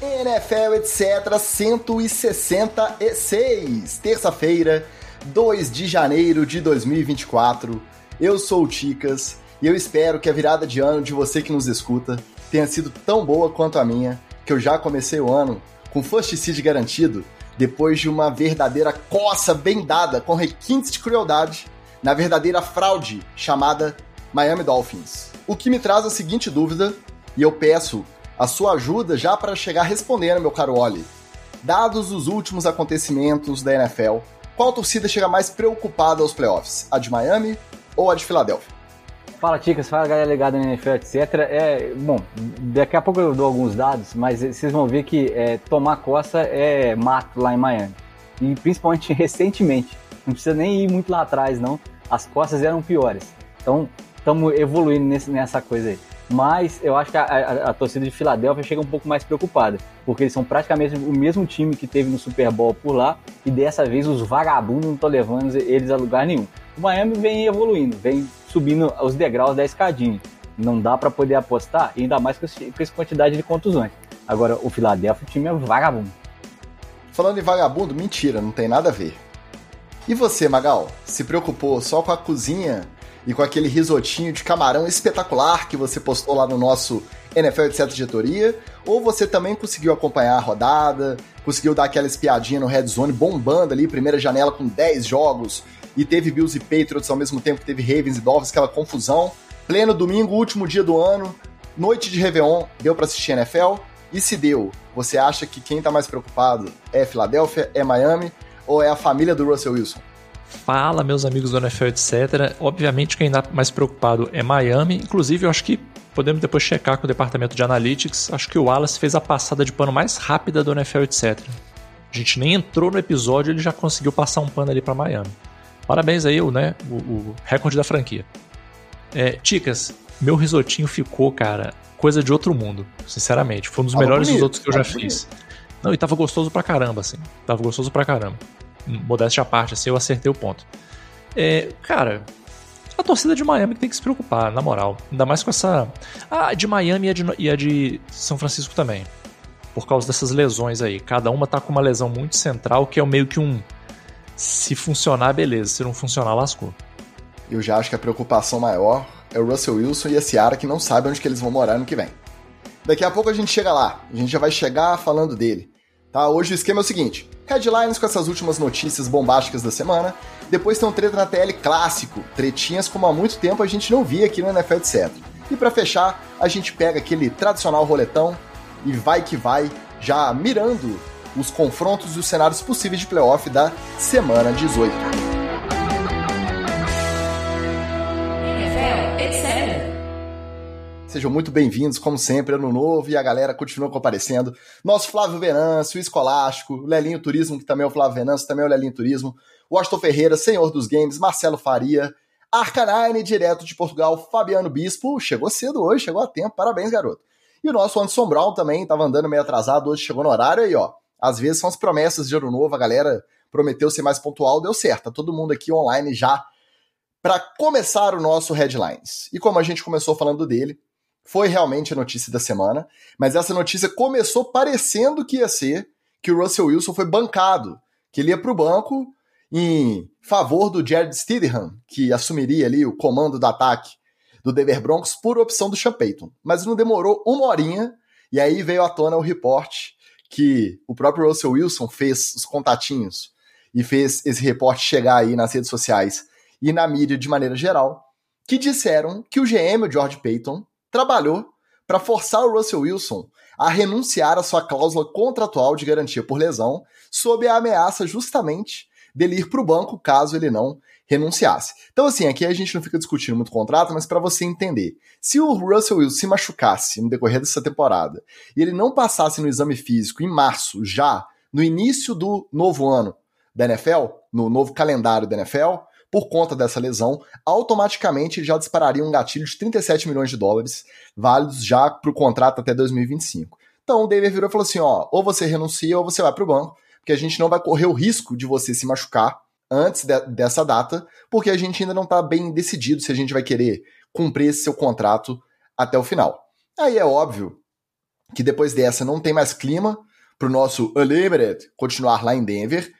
NFL, etc. 166, terça-feira, 2 de janeiro de 2024. Eu sou o Ticas e eu espero que a virada de ano de você que nos escuta tenha sido tão boa quanto a minha, que eu já comecei o ano com First Seed garantido, depois de uma verdadeira coça bem dada com requintes de crueldade na verdadeira fraude chamada Miami Dolphins. O que me traz a seguinte dúvida, e eu peço a sua ajuda já para chegar respondendo, meu caro Oli. Dados os últimos acontecimentos da NFL, qual torcida chega mais preocupada aos playoffs? A de Miami ou a de Filadélfia? Fala, Ticas, fala galera ligada na NFL, etc. É, bom, daqui a pouco eu dou alguns dados, mas vocês vão ver que é, tomar costa é mato lá em Miami. E principalmente recentemente. Não precisa nem ir muito lá atrás, não. As costas eram piores. Então, estamos evoluindo nesse, nessa coisa aí. Mas eu acho que a, a, a, torcida de Filadélfia chega um pouco mais preocupada, porque eles são praticamente o mesmo time que teve no Super Bowl por lá, e dessa vez os vagabundos não estão levando eles a lugar nenhum. O Miami vem evoluindo, vem subindo os degraus da escadinha. Não dá para poder apostar, ainda mais com, esse, com essa quantidade de contusões. Agora, o Filadélfia, o time é vagabundo. Falando em vagabundo, mentira, não tem nada a ver. E você, Magal, se preocupou só com a cozinha e com aquele risotinho de camarão espetacular que você postou lá no nosso NFL etc diretoria, ou você também conseguiu acompanhar a rodada, conseguiu dar aquela espiadinha no Red Zone bombando ali, primeira janela com 10 jogos, e teve Bills e Patriots ao mesmo tempo que teve Ravens e Dolphins, aquela confusão. Pleno domingo, último dia do ano, noite de Réveillon, deu para assistir NFL? E se deu, você acha que quem tá mais preocupado é Filadélfia, é Miami ou é a família do Russell Wilson? Fala, meus amigos do NFL, etc. Obviamente, quem está mais preocupado é Miami. Inclusive, eu acho que podemos depois checar com o departamento de Analytics. Acho que o Wallace fez a passada de pano mais rápida do NFL, etc. A gente nem entrou no episódio, ele já conseguiu passar um pano ali para Miami. Parabéns aí, né? O, o recorde da franquia. É, Ticas, meu risotinho ficou, cara, coisa de outro mundo, sinceramente. Foi um dos tava melhores bonito, risotos que eu já bonito. fiz. Não, e tava gostoso pra caramba, assim. Tava gostoso pra caramba modéstia à parte, assim, eu acertei o ponto. É, cara, a torcida de Miami tem que se preocupar, na moral. Ainda mais com essa. Ah, de Miami e a de, e a de São Francisco também. Por causa dessas lesões aí. Cada uma tá com uma lesão muito central, que é meio que um. Se funcionar, beleza. Se não funcionar, lascou. Eu já acho que a preocupação maior é o Russell Wilson e a Ciara que não sabem onde que eles vão morar no que vem. Daqui a pouco a gente chega lá. A gente já vai chegar falando dele. Tá? Hoje o esquema é o seguinte: headlines com essas últimas notícias bombásticas da semana. Depois tem um treta na TL clássico, tretinhas como há muito tempo a gente não via aqui no NFL, etc. E para fechar, a gente pega aquele tradicional roletão e vai que vai, já mirando os confrontos e os cenários possíveis de playoff da semana 18. Sejam muito bem-vindos, como sempre, ano novo e a galera continua comparecendo. Nosso Flávio Venâncio, Escolástico, Lelinho Turismo, que também é o Flávio Venâncio, também é o Lelinho Turismo, Washington Ferreira, Senhor dos Games, Marcelo Faria, Arcanine, direto de Portugal, Fabiano Bispo, chegou cedo hoje, chegou a tempo, parabéns, garoto. E o nosso Anderson Brown também, estava andando meio atrasado, hoje chegou no horário aí, ó. Às vezes são as promessas de ano novo, a galera prometeu ser mais pontual, deu certo. Tá todo mundo aqui online já para começar o nosso Headlines. E como a gente começou falando dele, foi realmente a notícia da semana, mas essa notícia começou parecendo que ia ser que o Russell Wilson foi bancado, que ele ia para o banco em favor do Jared Stidham, que assumiria ali o comando do ataque do Denver Broncos por opção do Sean Payton. Mas não demorou uma horinha, e aí veio à tona o reporte que o próprio Russell Wilson fez os contatinhos e fez esse reporte chegar aí nas redes sociais e na mídia de maneira geral, que disseram que o GM, o George Payton, trabalhou para forçar o Russell Wilson a renunciar à sua cláusula contratual de garantia por lesão, sob a ameaça justamente dele ir para o banco caso ele não renunciasse. Então, assim, aqui a gente não fica discutindo muito contrato, mas para você entender, se o Russell Wilson se machucasse no decorrer dessa temporada e ele não passasse no exame físico em março, já no início do novo ano da NFL, no novo calendário da NFL, por conta dessa lesão, automaticamente já dispararia um gatilho de 37 milhões de dólares, válidos já para o contrato até 2025. Então o David virou e falou assim: ó, ou você renuncia ou você vai para o banco, porque a gente não vai correr o risco de você se machucar antes de, dessa data, porque a gente ainda não está bem decidido se a gente vai querer cumprir esse seu contrato até o final. Aí é óbvio que depois dessa não tem mais clima para o nosso Unlimited continuar lá em Denver.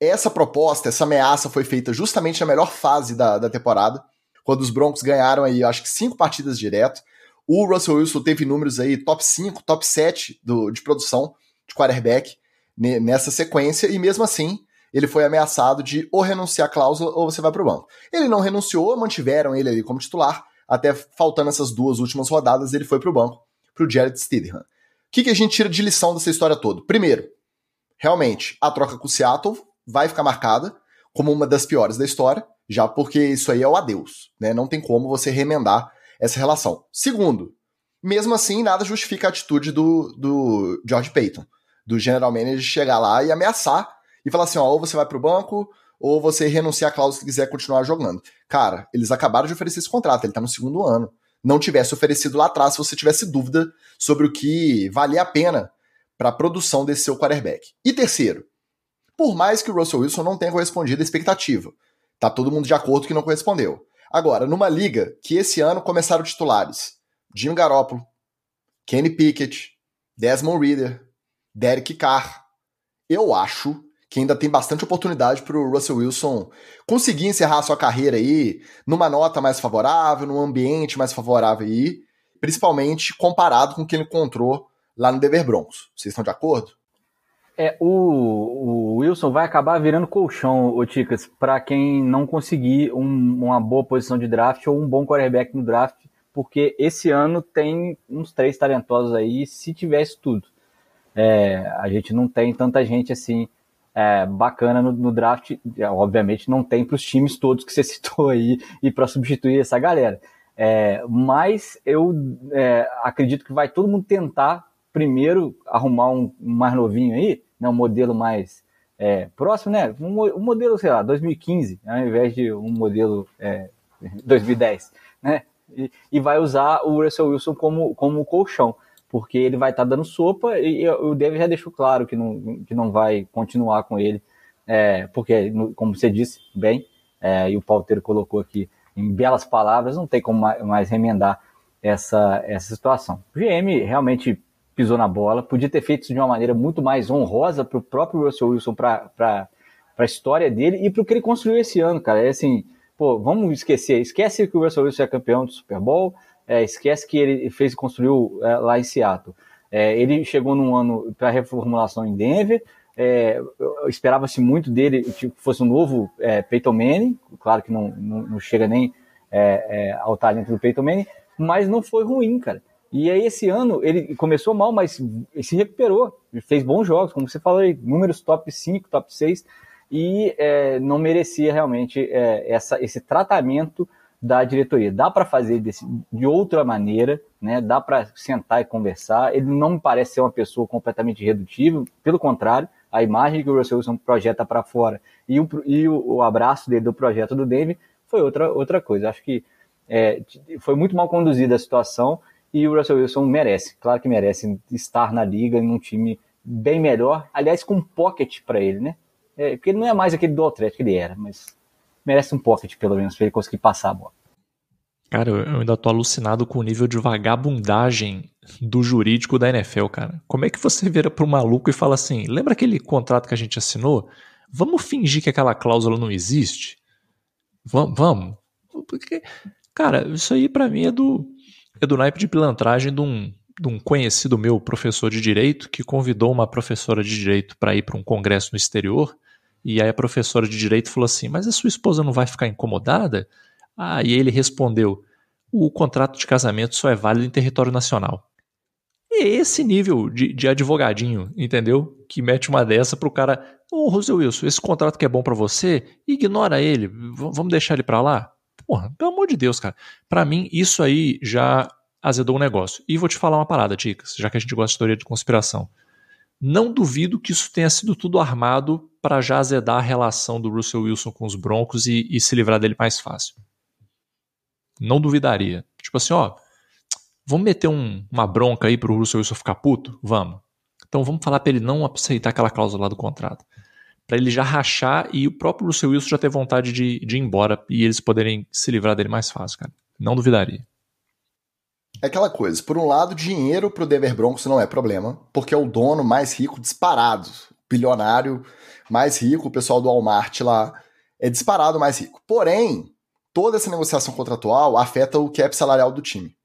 Essa proposta, essa ameaça foi feita justamente na melhor fase da, da temporada, quando os Broncos ganharam aí, acho que cinco partidas direto. O Russell Wilson teve números aí top 5, top 7 do, de produção de quarterback nessa sequência, e mesmo assim ele foi ameaçado de ou renunciar à cláusula ou você vai para o banco. Ele não renunciou, mantiveram ele ali como titular, até faltando essas duas últimas rodadas, ele foi para o banco, para o Jared Stidham. O que, que a gente tira de lição dessa história toda? Primeiro, realmente, a troca com o Seattle vai ficar marcada como uma das piores da história, já porque isso aí é o adeus, né? Não tem como você remendar essa relação. Segundo, mesmo assim, nada justifica a atitude do, do George Payton, do general manager, chegar lá e ameaçar e falar assim: ó, ou você vai pro banco, ou você renuncia à cláusula se quiser continuar jogando. Cara, eles acabaram de oferecer esse contrato, ele tá no segundo ano. Não tivesse oferecido lá atrás se você tivesse dúvida sobre o que valia a pena para a produção desse seu quarterback. E terceiro, por mais que o Russell Wilson não tenha correspondido à expectativa, tá todo mundo de acordo que não correspondeu. Agora, numa liga que esse ano começaram titulares Jim Garoppolo, Kenny Pickett, Desmond Reader, Derek Carr, eu acho que ainda tem bastante oportunidade para o Russell Wilson conseguir encerrar sua carreira aí numa nota mais favorável, num ambiente mais favorável aí, principalmente comparado com o que ele encontrou lá no Denver Broncos. Vocês estão de acordo? É, o, o Wilson vai acabar virando colchão, o Ticas, para quem não conseguir um, uma boa posição de draft ou um bom quarterback no draft, porque esse ano tem uns três talentosos aí, se tivesse tudo. É, a gente não tem tanta gente assim é, bacana no, no, draft, é, obviamente não tem para os times todos que você citou aí e para substituir essa galera. É, mas eu é, acredito que vai todo mundo tentar primeiro arrumar um, um mais novinho aí, né, um modelo mais é, próximo, né? Um, um, modelo, sei lá, 2015, ao invés de um modelo 2010, é, né? E, e, vai usar o Russell Wilson como, como colchão porque ele vai estar tá dando sopa e o David já deixou claro que não, que não vai continuar com ele, é, porque, como você disse bem, é, e o Pauteiro colocou aqui em belas palavras, não tem como mais remendar essa, essa situação. O GM realmente pisou na bola, podia ter feito isso de uma maneira muito mais honrosa para o próprio Russell Wilson, para a história dele e para o que ele construiu esse ano, cara. É assim, pô, vamos esquecer, esquece que o Russell Wilson é campeão do Super Bowl, é, esquece que ele fez e construiu é, lá em Seattle. É, ele chegou num ano para reformulação em Denver. É, Esperava-se muito dele que tipo, fosse um novo é, Peyton Manning. Claro que não, não, não chega nem é, é, ao talento do Peyton Manning, mas não foi ruim, cara. E aí esse ano ele começou mal, mas se recuperou, fez bons jogos, como você falou números top 5, top 6, e é, não merecia realmente é, essa, esse tratamento da diretoria. Dá para fazer desse, de outra maneira, né? Dá para sentar e conversar. Ele não me parece ser uma pessoa completamente irredutível, pelo contrário, a imagem que o Russell Wilson projeta para fora e, o, e o, o, abraço dele do projeto do Denver foi outra, outra coisa. Acho que é, foi muito mal conduzida a situação e o Russell Wilson merece, claro que merece estar na liga em um time bem melhor, aliás, com um pocket para ele, né? É, porque ele não é mais aquele do Atlético que ele era, mas merece um pocket, pelo menos, para ele conseguir passar a bola. Cara, eu ainda tô alucinado com o nível de vagabundagem do jurídico da NFL, cara. Como é que você vira pro maluco e fala assim: lembra aquele contrato que a gente assinou? Vamos fingir que aquela cláusula não existe? Vamos? Porque, cara, isso aí para mim é do, é do naipe de pilantragem de um, de um conhecido meu, professor de direito, que convidou uma professora de direito para ir para um congresso no exterior e aí a professora de direito falou assim: Mas a sua esposa não vai ficar incomodada? Ah, e ele respondeu: O contrato de casamento só é válido em território nacional. E é esse nível de, de advogadinho, entendeu? Que mete uma dessa pro cara: Ô, oh, Rosel Wilson, esse contrato que é bom para você, ignora ele, vamos deixar ele para lá? Porra, pelo amor de Deus, cara. Para mim, isso aí já azedou o negócio. E vou te falar uma parada, Ticas, já que a gente gosta de teoria de conspiração. Não duvido que isso tenha sido tudo armado para já azedar a relação do Russell Wilson com os Broncos e, e, se livrar dele mais fácil. Não duvidaria. Tipo assim, ó, vamos meter um, uma bronca aí pro Russell Wilson ficar puto? Vamos. Então vamos falar para ele não aceitar aquela cláusula lá do contrato. Para ele já rachar e o próprio Russell Wilson já ter vontade de, de ir embora e eles poderem se livrar dele mais fácil, cara. Não duvidaria. É aquela coisa, por um lado, dinheiro pro Denver Broncos não é problema, porque é o dono mais rico disparado, bilionário mais rico, o pessoal do Walmart lá é disparado mais rico. Porém, toda essa negociação contratual afeta o cap salarial do time.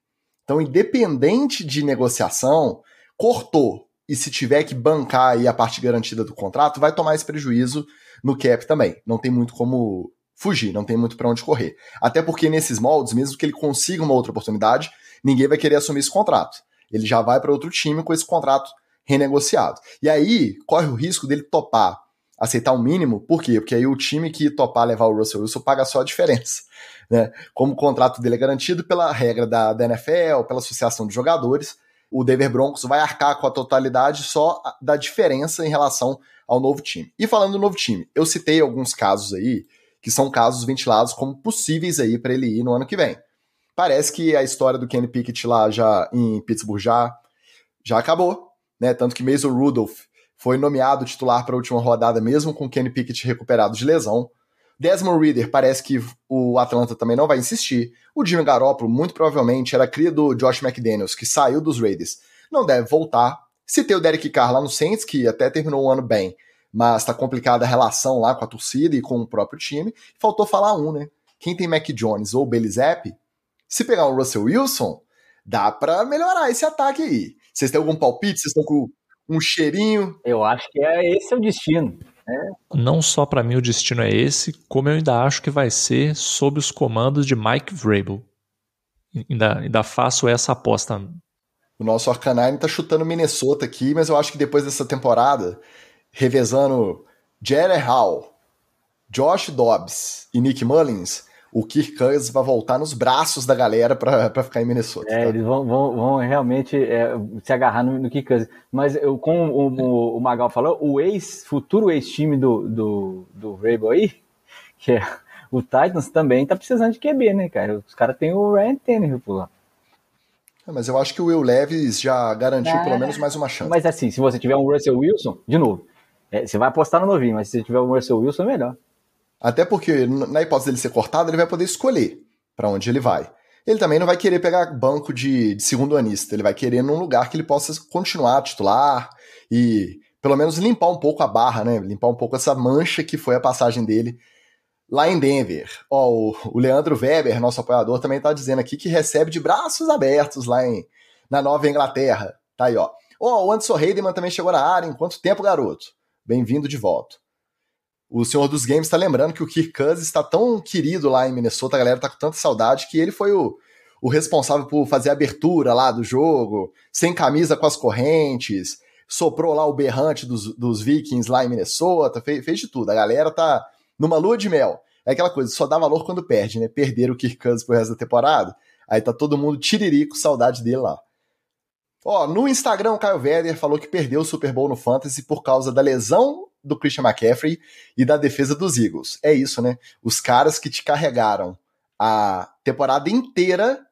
Então, independente de negociação, cortou e se tiver que bancar aí a parte garantida do contrato, vai tomar esse prejuízo no cap também. Não tem muito como fugir, não tem muito para onde correr. Até porque nesses moldes, mesmo que ele consiga uma outra oportunidade, ninguém vai querer assumir esse contrato. Ele já vai para outro time com esse contrato renegociado. E aí corre o risco dele topar aceitar o um mínimo, por quê? Porque aí o time que topar levar o Russell Wilson paga só a diferença. Né? Como o contrato dele é garantido pela regra da, da NFL, pela associação de jogadores, o Denver Broncos vai arcar com a totalidade só da diferença em relação ao novo time. E falando do novo time, eu citei alguns casos aí que são casos ventilados como possíveis aí para ele ir no ano que vem. Parece que a história do Kenny Pickett lá já em Pittsburgh já já acabou, né? Tanto que Mason Rudolph foi nomeado titular para a última rodada, mesmo com Kenny Pickett recuperado de lesão. Desmond Reader parece que o Atlanta também não vai insistir. O Jimmy Garoppolo, muito provavelmente, era cria do Josh McDaniels, que saiu dos Raiders. Não deve voltar. Se tem o Derek Carr lá no Saints, que até terminou o ano bem, mas está complicada a relação lá com a torcida e com o próprio time. Faltou falar um, né? Quem tem Mac Jones ou Zapp, se pegar o Russell Wilson, dá para melhorar esse ataque aí. Vocês têm algum palpite? Vocês estão com um cheirinho. Eu acho que é esse é o destino. Não só para mim o destino é esse, como eu ainda acho que vai ser sob os comandos de Mike Vrabel. Ainda, ainda faço essa aposta. O nosso Arcanine tá chutando Minnesota aqui, mas eu acho que depois dessa temporada, revezando Jerry Hall, Josh Dobbs e Nick Mullins, o Kirk Cousins vai voltar nos braços da galera para ficar em Minnesota. É, tá? eles vão, vão, vão realmente é, se agarrar no, no Kirk Cousins. Mas eu, como o, o, Magal falou, o ex, futuro ex-time do, do, do Rabel aí, que é o Titans, também tá precisando de QB, né, cara? Os caras têm o Ryan Tannehill por lá. É, mas eu acho que o Will Levis já garantiu pelo menos mais uma chance. Mas assim, se você tiver um Russell Wilson, de novo, é, você vai apostar no novinho, mas se tiver um Russell Wilson, é melhor. Até porque, na hipótese dele ser cortado, ele vai poder escolher para onde ele vai. Ele também não vai querer pegar banco de, de segundo anista, ele vai querer num lugar que ele possa continuar titular e pelo menos limpar um pouco a barra, né? Limpar um pouco essa mancha que foi a passagem dele lá em Denver. Ó, o, o Leandro Weber, nosso apoiador, também está dizendo aqui que recebe de braços abertos lá em, na Nova Inglaterra. Tá aí, ó. Ó, o Anderson Heidemann também chegou na área. Em quanto tempo, garoto? Bem-vindo de volta o senhor dos games está lembrando que o Kirk Cousins está tão querido lá em Minnesota, a galera tá com tanta saudade que ele foi o, o responsável por fazer a abertura lá do jogo, sem camisa com as correntes, soprou lá o berrante dos, dos Vikings lá em Minnesota, fez, fez de tudo. A galera tá numa lua de mel. É aquela coisa, só dá valor quando perde, né? Perder o Kirk Cousins pro resto da temporada. Aí tá todo mundo tiririco, saudade dele lá. Ó, no Instagram, o Caio Werder falou que perdeu o Super Bowl no Fantasy por causa da lesão do Christian McCaffrey e da defesa dos Eagles. É isso, né? Os caras que te carregaram a temporada inteira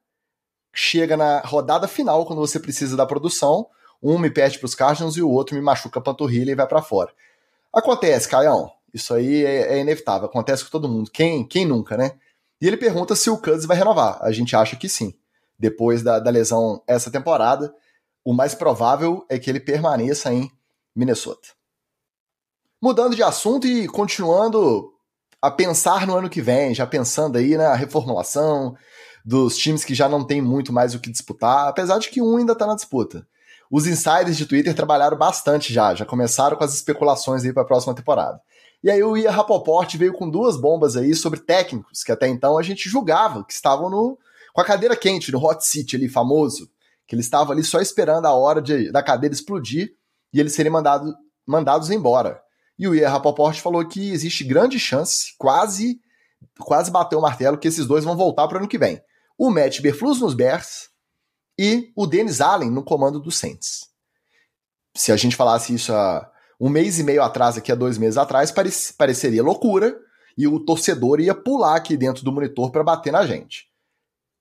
chega na rodada final quando você precisa da produção, um me perde para os Cardinals e o outro me machuca a panturrilha e vai para fora. Acontece, Caião. Isso aí é, é, inevitável. Acontece com todo mundo. Quem, quem nunca, né? E ele pergunta se o Cousins vai renovar. A gente acha que sim. Depois da, da lesão essa temporada, o mais provável é que ele permaneça em Minnesota. Mudando de assunto e continuando a pensar no ano que vem, já pensando aí na reformulação dos times que já não tem muito mais o que disputar, apesar de que um ainda está na disputa. Os insiders de Twitter trabalharam bastante já, já começaram com as especulações aí para a próxima temporada. E aí o Ia Rapoport veio com duas bombas aí sobre técnicos que até então a gente julgava que estavam no, com a cadeira quente, no hot seat ali famoso, que eles estavam ali só esperando a hora de, da cadeira explodir e eles serem mandado, mandados embora. E o Ian Rapoport falou que existe grande chance, quase quase bateu o martelo, que esses dois vão voltar para o ano que vem. O Matt Berflus nos Bears e o Dennis Allen no comando do Saints. Se a gente falasse isso há um mês e meio atrás, aqui há dois meses atrás, pareceria loucura e o torcedor ia pular aqui dentro do monitor para bater na gente.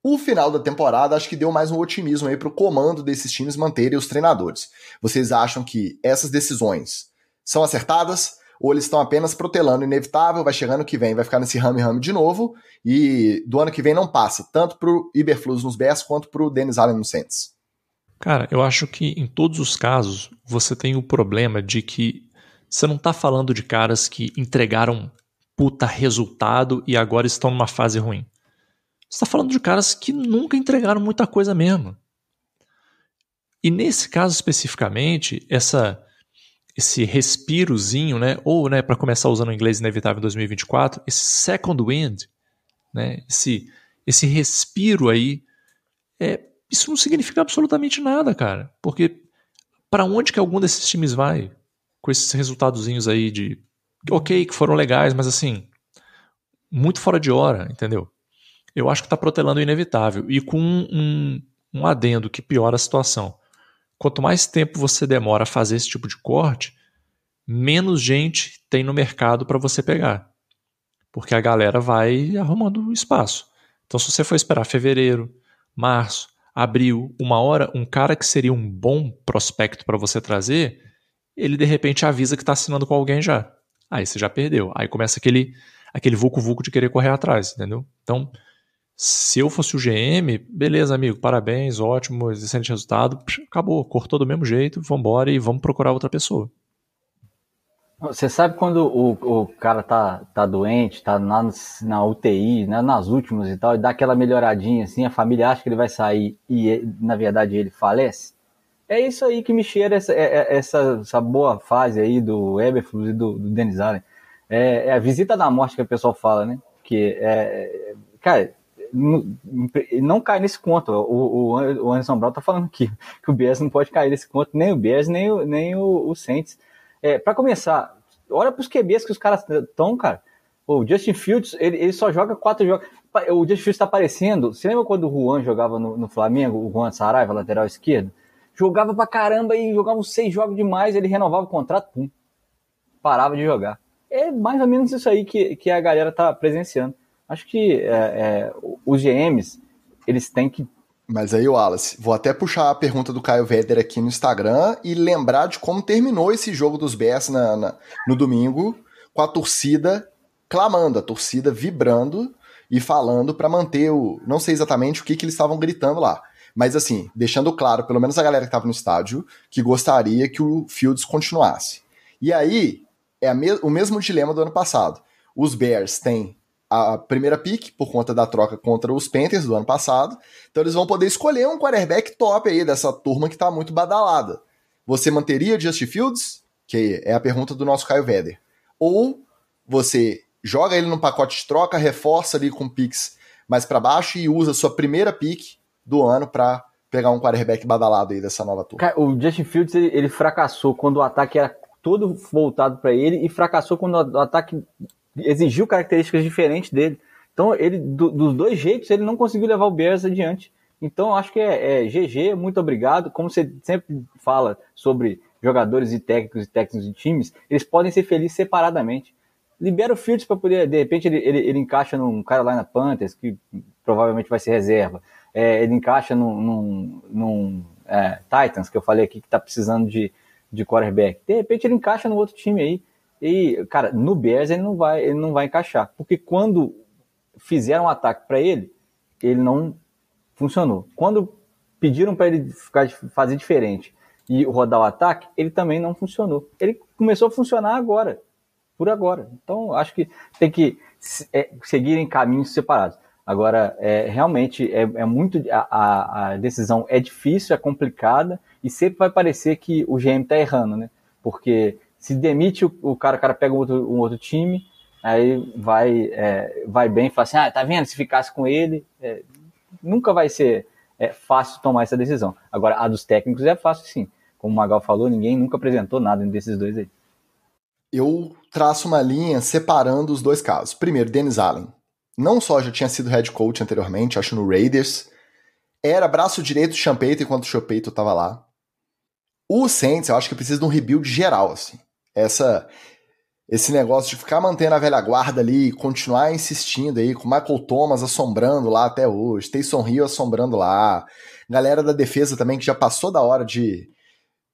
O final da temporada acho que deu mais um otimismo aí para o comando desses times manterem os treinadores. Vocês acham que essas decisões são acertadas? ou eles estão apenas protelando o inevitável, vai chegando que vem, vai ficar nesse rame-rame de novo, e do ano que vem não passa, tanto pro Iberflus nos Bears quanto pro Dennis Allen no Saints? Cara, eu acho que em todos os casos você tem o problema de que você não tá falando de caras que entregaram puta resultado e agora estão numa fase ruim. Você tá falando de caras que nunca entregaram muita coisa mesmo. E nesse caso especificamente, essa esse respirozinho, né, ou né, para começar usando o inglês inevitável em 2024, esse second wind, né, esse esse respiro aí, é, isso não significa absolutamente nada, cara, porque para onde que algum desses times vai com esses resultadozinhos aí de ok que foram legais, mas assim muito fora de hora, entendeu? Eu acho que está protelando o inevitável e com um, um adendo que piora a situação quanto mais tempo você demora a fazer esse tipo de corte, menos gente tem no mercado para você pegar. Porque a galera vai arrumando espaço. Então, se você for esperar fevereiro, março, abril, uma hora, um cara que seria um bom prospecto para você trazer, ele de repente avisa que está assinando com alguém já. Aí você já perdeu. Aí começa aquele aquele vucu-vucu de querer correr atrás, entendeu? Então, se eu fosse o GM, beleza, amigo, parabéns, ótimo, excelente resultado, acabou, cortou do mesmo jeito, vambora e vamos procurar outra pessoa. Você sabe quando o, o cara tá, tá doente, tá na, na UTI, né, nas últimas e tal, e dá aquela melhoradinha assim, a família acha que ele vai sair e na verdade ele falece? É isso aí que me cheira essa, é, é, essa, essa boa fase aí do Eberflus e do, do Dennis Allen. É, é, a visita da morte que o pessoal fala, né? Que é, cara, não, cai nesse conto. O, o, o Anderson Brown tá falando aqui que o Bears não pode cair nesse conto, nem o Bears, nem o, nem o, o Saints. É, para começar, olha pros QBs que os caras estão, cara. O Justin Fields, ele, ele só joga quatro jogos. O Justin Fields tá aparecendo. Você lembra quando o Juan jogava no, no Flamengo, o Juan Saraiva, lateral esquerdo? Jogava pra caramba e jogava uns seis jogos demais, ele renovava o contrato, pum. Parava de jogar. É mais ou menos isso aí que, que a galera tá presenciando. Acho que é, é, os GMs, eles têm que. Mas aí, Wallace, vou até puxar a pergunta do Caio Veder aqui no Instagram e lembrar de como terminou esse jogo dos Bears na, na, no domingo, com a torcida clamando, a torcida vibrando e falando para manter o. Não sei exatamente o que, que eles estavam gritando lá. Mas assim, deixando claro, pelo menos a galera que estava no estádio, que gostaria que o Fields continuasse. E aí, é me o mesmo dilema do ano passado. Os Bears têm a primeira pick por conta da troca contra os Panthers do ano passado. Então eles vão poder escolher um quarterback top aí dessa turma que está muito badalada. Você manteria Justin Fields? Que é a pergunta do nosso Caio Veder. Ou você joga ele num pacote de troca, reforça ali com picks mais para baixo e usa sua primeira pick do ano para pegar um quarterback badalado aí dessa nova turma. O Justin Fields ele, ele fracassou quando o ataque era todo voltado para ele e fracassou quando o ataque exigiu características diferentes dele. Então, ele, do, dos dois jeitos, ele não conseguiu levar o Bears adiante. Então, acho que é, é GG, muito obrigado. Como você sempre fala sobre jogadores e técnicos e técnicos de times, eles podem ser felizes separadamente. Libera o Fields para poder, de repente, ele, ele, ele, encaixa num Carolina Panthers, que provavelmente vai ser reserva. É, ele encaixa num, num, num é, Titans, que eu falei aqui, que está precisando de, de quarterback. De repente, ele encaixa no outro time aí. E, cara, no Bears ele não vai, ele não vai encaixar. Porque quando fizeram um ataque para ele, ele não funcionou. Quando pediram para ele ficar, fazer diferente e rodar o ataque, ele também não funcionou. Ele começou a funcionar agora, por agora. Então, acho que tem que é, seguir em caminhos separados. Agora, é, realmente, é, é muito. A, a, decisão é difícil, é complicada, e sempre vai parecer que o GM está errando, né? Porque se demite o, o cara, o cara pega um outro, um outro time, aí vai, é, vai bem e fala assim, ah, tá vendo, se ficasse com ele, é, nunca vai ser é, fácil tomar essa decisão. Agora, a dos técnicos é fácil sim. Como o Magal falou, ninguém nunca apresentou nada desses dois aí. Eu traço uma linha separando os dois casos. Primeiro, Dennis Allen. Não só já tinha sido head coach anteriormente, acho no Raiders, era braço direito do Champeito enquanto o Champeito estava lá. O Saints, eu acho que precisa de um rebuild geral, assim essa esse negócio de ficar mantendo a velha guarda ali, continuar insistindo aí, com Michael Thomas assombrando lá até hoje, Taysom Hill assombrando lá, galera da defesa também que já passou da hora de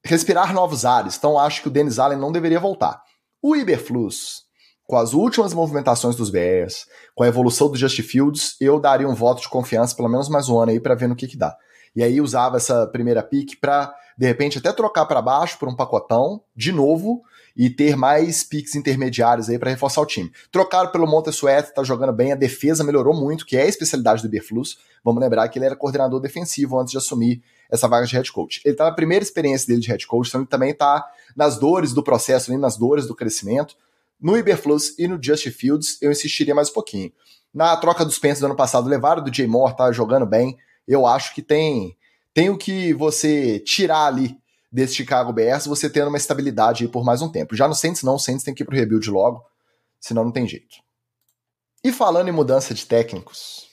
respirar novos ares, então acho que o Dennis Allen não deveria voltar. O Iberflus, com as últimas movimentações dos Bears, com a evolução do Just Fields, eu daria um voto de confiança pelo menos mais um ano aí para ver no que que dá. E aí usava essa primeira pick para de repente até trocar para baixo por um pacotão de novo e ter mais picks intermediários aí para reforçar o time. Trocaram pelo Montesuet, tá jogando bem, a defesa melhorou muito, que é a especialidade do Iberflus. Vamos lembrar que ele era coordenador defensivo antes de assumir essa vaga de head coach. Ele tá na primeira experiência dele de head coach, então ele também tá nas dores do processo, ali, nas dores do crescimento. No Iberflus e no Just Fields, eu insistiria mais um pouquinho. Na troca dos Panthers do ano passado, levaram do Jay Moore, tá jogando bem. Eu acho que tem, tem o que você tirar ali desse Chicago Bears, você tendo uma estabilidade aí por mais um tempo. Já no Saints não, o Saints tem que ir pro rebuild logo, senão não tem jeito. E falando em mudança de técnicos,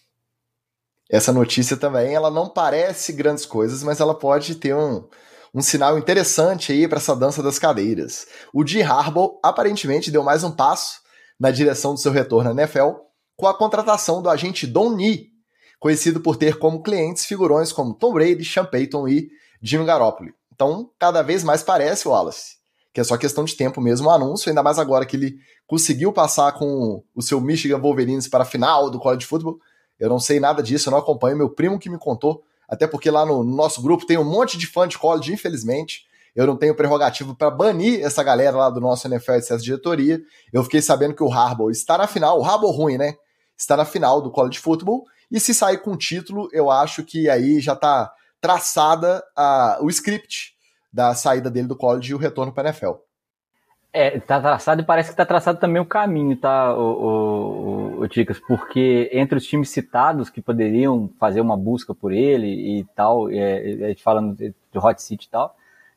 essa notícia também, ela não parece grandes coisas, mas ela pode ter um, um sinal interessante aí para essa dança das cadeiras. O Jim Harbaugh aparentemente deu mais um passo na direção do seu retorno à NFL com a contratação do agente Don Nee, conhecido por ter como clientes figurões como Tom Brady, Sean Payton e Jimmy Garoppolo. Então, cada vez mais parece o Wallace, que é só questão de tempo mesmo o anúncio, ainda mais agora que ele conseguiu passar com o seu Michigan Wolverines para a final do college football. Eu não sei nada disso, eu não acompanho, meu primo que me contou, até porque lá no, nosso grupo tem um monte de fã de college, infelizmente. Eu não tenho prerrogativo para banir essa galera lá do nosso NFL de diretoria. Eu fiquei sabendo que o Harbaugh está na final, o Harbaugh ruim, né? Está na final do college football. E se sair com título, eu acho que aí já está traçada a, o script da saída dele do college e o retorno para a NFL. É, tá traçado e parece que tá traçado também o caminho, tá, o, o, o, Ticas? Porque entre os times citados que poderiam fazer uma busca por ele e tal, é, a gente falando de Hot City e tal,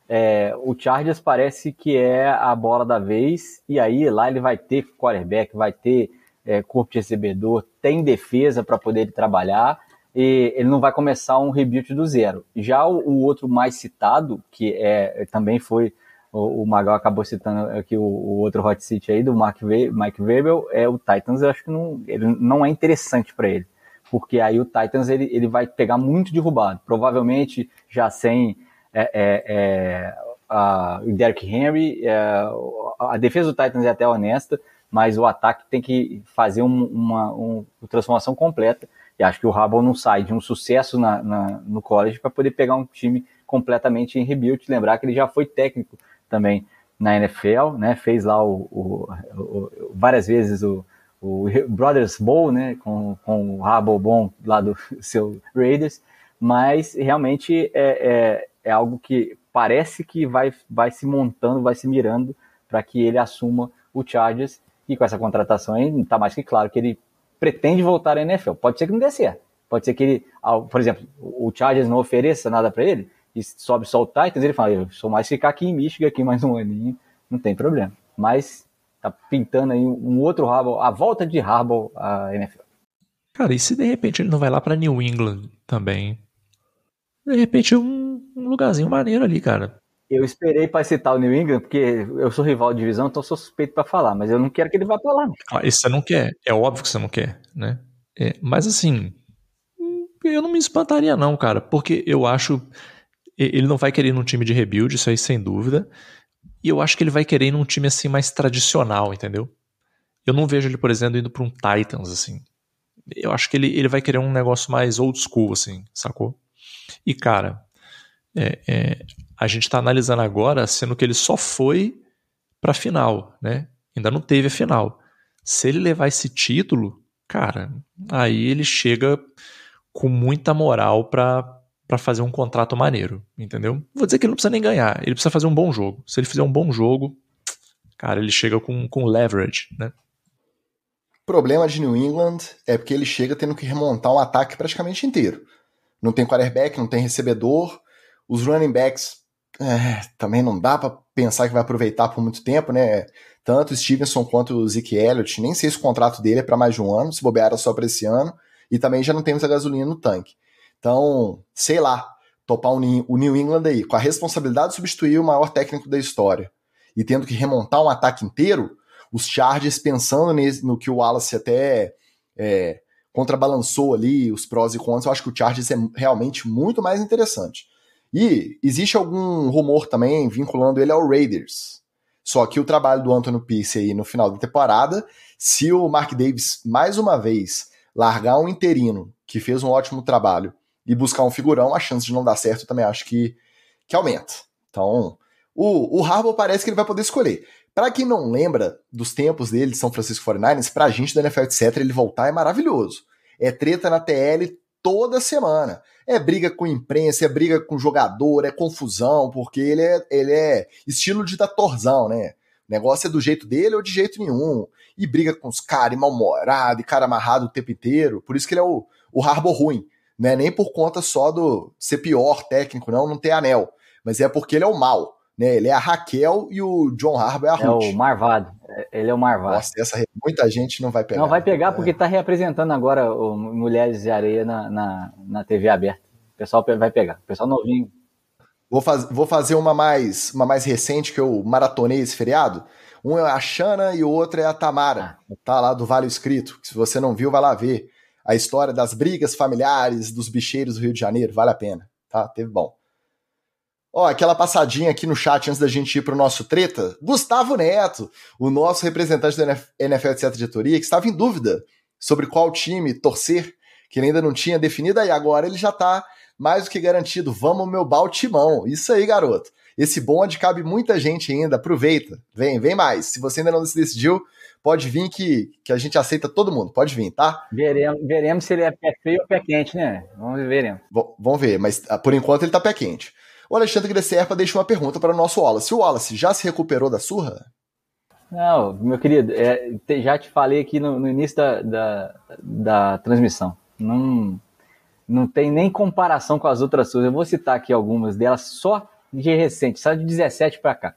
é, o Chargers parece que é a bola da vez, e aí lá ele vai ter quarterback, vai ter é, corpo de recebedor, tem defesa para poder trabalhar, e ele não vai começar um rebuild do zero. Já o, o outro mais citado, que é também foi o, o Magal acabou citando aqui o, o, outro hot seat aí do Mark Mike Verbel, é o Titans, eu acho que não, ele não é interessante para ele, porque aí o Titans ele, ele vai pegar muito derrubado, provavelmente já sem é, é, é, a, Derrick Henry, é, a defesa do Titans é até honesta, mas o ataque tem que fazer um, uma, uma transformação completa, e acho que o Rabel não sai de um sucesso na, na no college para poder pegar um time completamente em rebuild, lembrar que ele já foi técnico também na NFL, né? Fez lá o, o, o várias vezes o, o, Brothers Bowl, né? Com, com o rabo bom lá do seu Raiders, mas realmente é, é, é algo que parece que vai, vai se montando, vai se mirando para que ele assuma o Chargers e com essa contratação aí está mais que claro que ele pretende voltar à NFL. Pode ser que não dê certo. Pode ser que ele, por exemplo, o Chargers não ofereça nada para ele, e sobe só o Titans, ele fala, eu sou mais ficar aqui em Michigan aqui mais um aninho, não tem problema. Mas tá pintando aí um outro Harbaugh, a volta de Harbaugh à NFL. Cara, e se de repente ele não vai lá para New England também? De repente um, um lugarzinho maneiro ali, cara. Eu esperei para citar o New England, porque eu sou rival de divisão, então sou suspeito para falar, mas eu não quero que ele vá para lá. Ah, isso você não quer, é óbvio que você não quer, né? É, mas assim, eu não me espantaria não, cara, porque eu acho ele não vai querer ir num time de rebuild, isso aí sem dúvida. E eu acho que ele vai querer ir num time assim mais tradicional, entendeu? Eu não vejo ele, por exemplo, indo para um Titans, assim. Eu acho que ele, ele vai querer um negócio mais old school, assim, sacou? E, cara, é, é, a gente está analisando agora, sendo que ele só foi pra final, né? Ainda não teve a final. Se ele levar esse título, cara, aí ele chega com muita moral para para fazer um contrato maneiro, entendeu? Vou dizer que ele não precisa nem ganhar, ele precisa fazer um bom jogo. Se ele fizer um bom jogo, cara, ele chega com, com leverage, né? Problema de New England é porque ele chega tendo que remontar um ataque praticamente inteiro. Não tem quarterback, não tem recebedor, os running backs é, também não dá para pensar que vai aproveitar por muito tempo, né? Tanto o Stevenson quanto o Zeke Elliott, nem sei se o contrato dele é para mais de um ano, se bobear era só para esse ano, e também já não temos a gasolina no tanque. Então, sei lá, topar o New England aí, com a responsabilidade de substituir o maior técnico da história e tendo que remontar um ataque inteiro, os Chargers pensando no que o Wallace até é, contrabalançou ali, os prós e contras, eu acho que o Chargers é realmente muito mais interessante. E existe algum rumor também vinculando ele ao Raiders. Só que o trabalho do Anthony Pierce aí no final da temporada, se o Mark Davis mais uma vez largar um interino que fez um ótimo trabalho e buscar um figurão, a chance de não dar certo também acho que, que aumenta. Então, o, o Harbaugh parece que ele vai poder escolher. Para quem não lembra dos tempos dele de São Francisco 49ers, pra gente da NFL, etc., ele voltar é maravilhoso. É treta na TL toda semana. É briga com imprensa, é briga com jogador, é confusão, porque ele é, ele é estilo ditatorzão, né? O negócio é do jeito dele ou de jeito nenhum. E briga com os caras, mal-humorado, e cara amarrado o tempo inteiro. Por isso que ele é o, o Harbour ruim. Não é nem por conta só do ser pior técnico, não, não ter anel. Mas é porque ele é o mal. Né? Ele é a Raquel e o John Harbour é a Ruth. É o Marvado. Ele é o Marvado. Nossa, essa muita gente não vai pegar. Não vai pegar porque está reapresentando agora o Mulheres de Areia na, na, na TV aberta. O pessoal vai pegar. O pessoal novinho. Vou, faz, vou fazer uma mais, uma mais recente que eu maratonei esse feriado. Um é a Xana e o outro é a Tamara. Ah. Tá lá do Vale Escrito. Se você não viu, vai lá ver. A história das brigas familiares dos bicheiros do Rio de Janeiro. Vale a pena. Tá? Teve bom. Ó, aquela passadinha aqui no chat antes da gente ir pro nosso treta. Gustavo Neto, o nosso representante da NFL etc. diretoria, que estava em dúvida sobre qual time torcer, que ele ainda não tinha definido, aí agora ele já tá mais do que garantido. Vamos, meu Baltimão. Isso aí, garoto. Esse bonde cabe muita gente ainda. Aproveita. Vem, vem mais. Se você ainda não se decidiu, pode vir que, que a gente aceita todo mundo. Pode vir, tá? Veremos, veremos se ele é pé frio ou pé quente, né? Vamos ver, veremos. V vamos ver, mas ah, por enquanto ele tá pé quente. O Alexandre Gresserpa deixa uma pergunta para o nosso Wallace. O Wallace já se recuperou da surra? Não, meu querido, é, já te falei aqui no, no início da, da, da, transmissão. Não, não tem nem comparação com as outras surras. Eu vou citar aqui algumas delas só de recente, só de 17 para cá.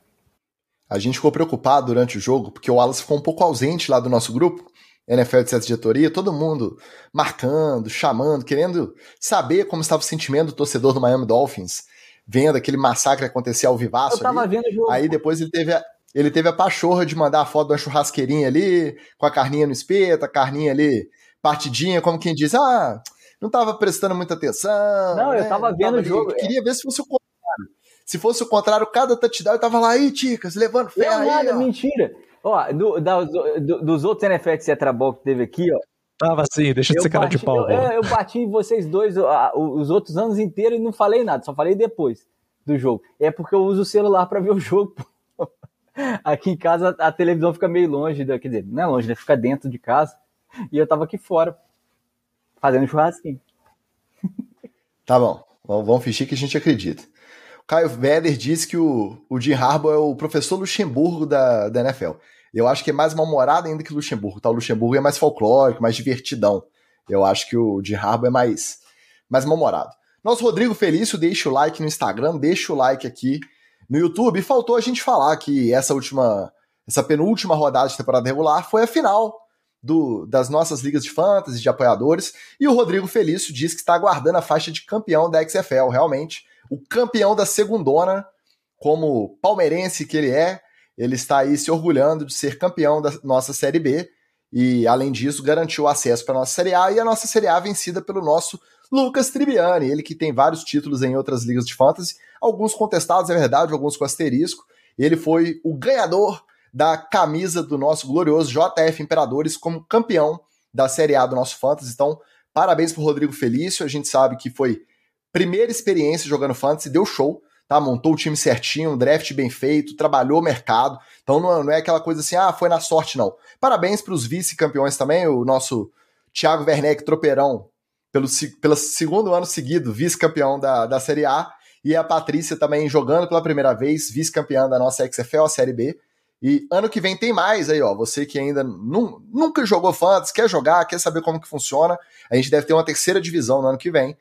A gente ficou preocupado durante o jogo porque o Wallace ficou um pouco ausente lá do nosso grupo. NFL de diretoria, todo mundo marcando, chamando, querendo saber como estava o sentimento do torcedor do Miami Dolphins vendo aquele massacre acontecer ao vivaço. Eu tava ali. vendo o jogo. Aí depois ele teve a, ele teve a pachorra de mandar a foto uma churrasqueirinha ali, com a carninha no espeto, a carninha ali partidinha, como quem diz, ah, não tava prestando muita atenção. Não, né? eu tava vendo tava o jogo. Queria ver se fosse o contrário. Se fosse o contrário, cada touchdown eu tava lá, aí, Ticas, levando fé não, aí. Nada, ó. mentira. Ó, do, da, do, dos outros NFL de Cetrabol que teve aqui, ó, Tava assim, deixa de ser cara de pau. Eu, eu, bati em vocês dois os outros anos inteiros e não falei nada, só falei depois do jogo. É porque eu uso o celular para ver o jogo. Aqui em casa a televisão fica meio longe, quer dizer, não é longe, né? Fica dentro de casa. E eu tava aqui fora, fazendo churrasquinho. Tá bom, vamos fingir que a gente acredita. O Caio Veder disse que o, o Jim Harbaugh é o professor Luxemburgo da, da NFL. Eu acho que é mais mal-humorado ainda que o Luxemburgo. Tá? O Luxemburgo é mais folclórico, mais divertidão. Eu acho que o de Harbour é mais, mais mal-humorado. Nosso Rodrigo Felício, deixa o like no Instagram, deixa o like aqui no YouTube. E faltou a gente falar que essa última, essa penúltima rodada de temporada regular foi a final do, das nossas ligas de fantasy, de apoiadores. E o Rodrigo Felício diz que está aguardando a faixa de campeão da XFL, realmente. O campeão da segundona, como palmeirense que ele é, ele está aí se orgulhando de ser campeão da nossa Série B e, além disso, garantiu acesso para a nossa Série A e a nossa Série A vencida pelo nosso Lucas Tribiani, ele que tem vários títulos em outras ligas de fantasy, alguns contestados, é verdade, alguns com asterisco. Ele foi o ganhador da camisa do nosso glorioso JF Imperadores como campeão da Série A do nosso fantasy. Então, parabéns para Rodrigo Felício. A gente sabe que foi primeira experiência jogando fantasy, deu show tá? Montou o time certinho, um draft bem feito, trabalhou o mercado. Então não, não é aquela coisa assim, ah, foi na sorte, não. Parabéns para os vice-campeões também, o nosso Thiago Werneck, tropeirão, pelo, pelo segundo ano seguido, vice-campeão da, da Série A. E a Patrícia também jogando pela primeira vez, vice-campeã da nossa XFL, a Série B. E ano que vem tem mais aí, ó. Você que ainda nunca jogou Fantasy, quer jogar, quer saber como que funciona, a gente deve ter uma terceira divisão no ano que vem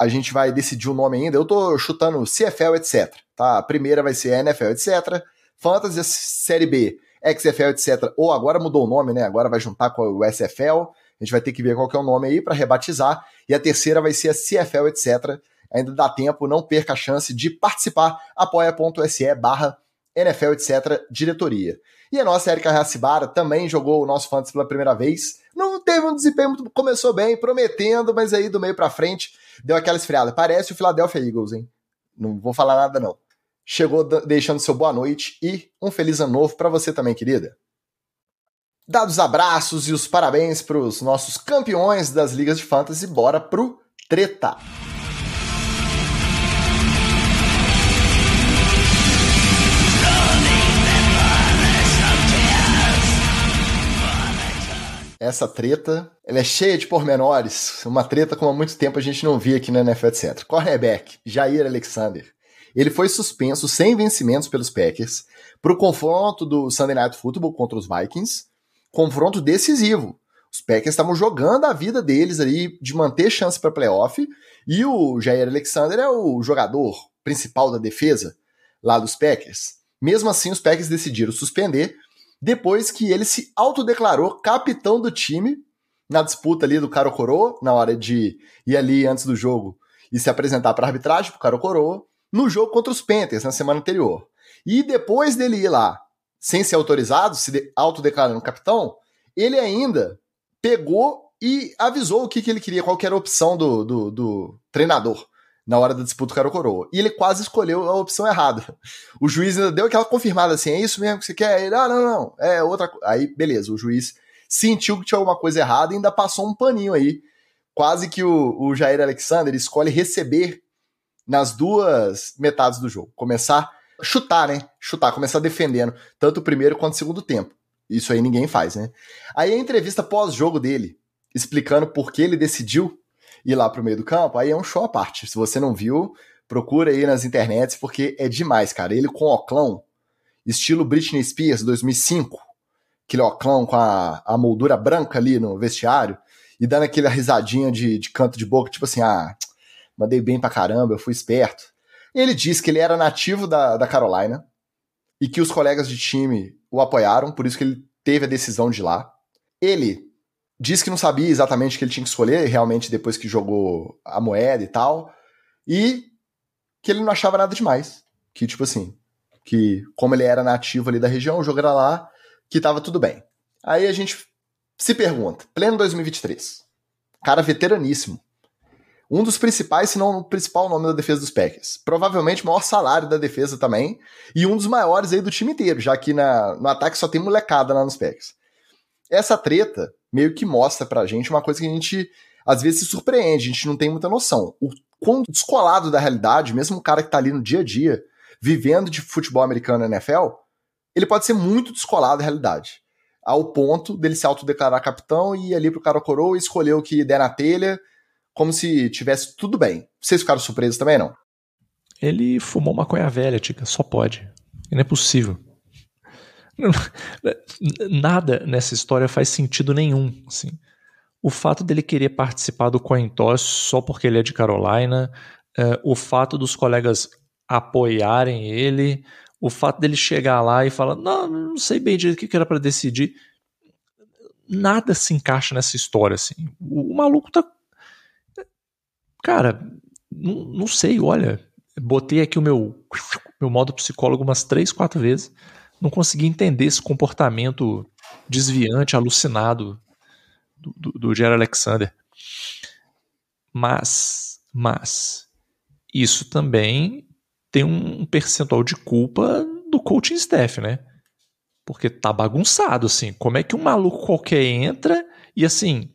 a gente vai decidir o nome ainda. Eu tô chutando CFL, etc. Tá? A primeira vai ser NFL, etc. Fantasy Série B, XFL, etc. Ou agora mudou o nome, né? Agora vai juntar com o SFL. A gente vai ter que ver qual que é o nome aí para rebatizar. E a terceira vai ser a CFL, etc. Ainda dá tempo, não perca a chance de participar. apoia.se barra NFL, etc. Diretoria. E a nossa Erika Racibara também jogou o nosso Fantasy pela primeira vez. Teve um desempenho muito. Começou bem, prometendo, mas aí do meio para frente deu aquela esfriada. Parece o Philadelphia Eagles, hein? Não vou falar nada, não. chegou deixando seu boa noite e um feliz ano novo para você também, querida. Dados abraços e os parabéns para os nossos campeões das ligas de fantasy, bora pro treta. Essa treta, ela é cheia de pormenores, uma treta como há muito tempo a gente não via aqui na NFL, etc. Cornerback, Jair Alexander. Ele foi suspenso sem vencimentos pelos Packers para o confronto do Sunday Night Football contra os Vikings, confronto decisivo. Os Packers estavam jogando a vida deles ali de manter chance para playoff e o Jair Alexander é o jogador principal da defesa lá dos Packers. Mesmo assim, os Packers decidiram suspender depois que ele se autodeclarou capitão do time na disputa ali do Caro Coroa, na hora de ir ali antes do jogo e se apresentar para arbitragem, para o Caro Coroa, no jogo contra os Panthers na semana anterior. E depois dele ir lá, sem ser autorizado, se autodeclarando capitão, ele ainda pegou e avisou o que, que ele queria, qual que era a opção do, do, do treinador na hora da disputa cara coroa. E ele quase escolheu a opção errada. O juiz ainda deu aquela confirmada assim: é isso mesmo que você quer? Ele, ah, não, não, é outra coisa. Aí, beleza, o juiz sentiu que tinha alguma coisa errada e ainda passou um paninho aí. Quase que o, o Jair Alexander escolhe receber nas duas metades do jogo. Começar a chutar, né? Chutar, começar defendendo, tanto o primeiro quanto o segundo tempo. Isso aí ninguém faz, né? Aí a entrevista pós-jogo dele, explicando por que ele decidiu ir lá pro meio do campo, aí é um show à parte. Se você não viu, procura aí nas internets, porque é demais, cara. Ele com oclão, estilo Britney Spears 2005, aquele oclão com a, a moldura branca ali no vestiário, e dando aquela risadinha de, de canto de boca, tipo assim, ah, mandei bem pra caramba, eu fui esperto. Ele disse que ele era nativo da, da Carolina e que os colegas de time o apoiaram, por isso que ele teve a decisão de ir lá. Ele disse que não sabia exatamente o que ele tinha que escolher, realmente depois que jogou a moeda e tal, e que ele não achava nada demais. Que, tipo assim, que como ele era nativo ali da região, o jogo era lá, que tava tudo bem. Aí a gente se pergunta, pleno 2023, cara veteraníssimo, um dos principais, se não o principal nome da defesa dos Packers. Provavelmente o maior salário da defesa também, e um dos maiores aí do time inteiro, já que na, no ataque só tem molecada lá nos Packers. Essa treta meio que mostra pra gente uma coisa que a gente às vezes se surpreende, a gente não tem muita noção. O quão descolado da realidade, mesmo o cara que tá ali no dia a dia, vivendo de futebol americano na NFL, ele pode ser muito descolado da realidade. Ao ponto dele se autodeclarar capitão e ir ali pro cara coroa e escolher o que der na telha, como se tivesse tudo bem. Vocês ficaram surpresos também, não? Ele fumou maconha velha, Tica, só pode. Não é possível. Nada nessa história faz sentido nenhum. Assim. O fato dele querer participar do coin toss só porque ele é de Carolina, é, o fato dos colegas apoiarem ele, o fato dele chegar lá e falar: Não, não sei bem o que era para decidir. Nada se encaixa nessa história. Assim. O, o maluco tá. Cara, não, não sei, olha. Botei aqui o meu, meu modo psicólogo umas três, quatro vezes não conseguia entender esse comportamento desviante, alucinado do, do, Jerry Alexander. Mas, mas, isso também tem um percentual de culpa do coaching staff, né? Porque tá bagunçado, assim. Como é que um maluco qualquer entra e assim.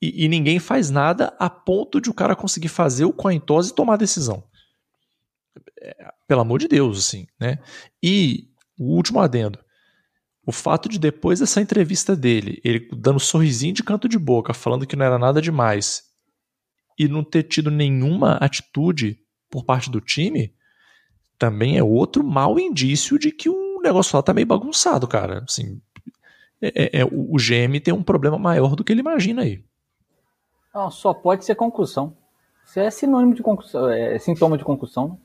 E, e ninguém faz nada a ponto de o cara conseguir fazer o coin toss e tomar decisão. É, pelo amor de Deus, assim, né? E o último adendo. O fato de depois dessa entrevista dele, ele dando um sorrisinho de canto de boca, falando que não era nada demais, e não ter tido nenhuma atitude por parte do time, também é outro mau indício de que o negócio lá tá meio bagunçado, cara. Assim, é, é, é o GM tem um problema maior do que ele imagina aí. Não, só pode ser concussão. Isso é sinônimo de concussão, é sintoma de concussão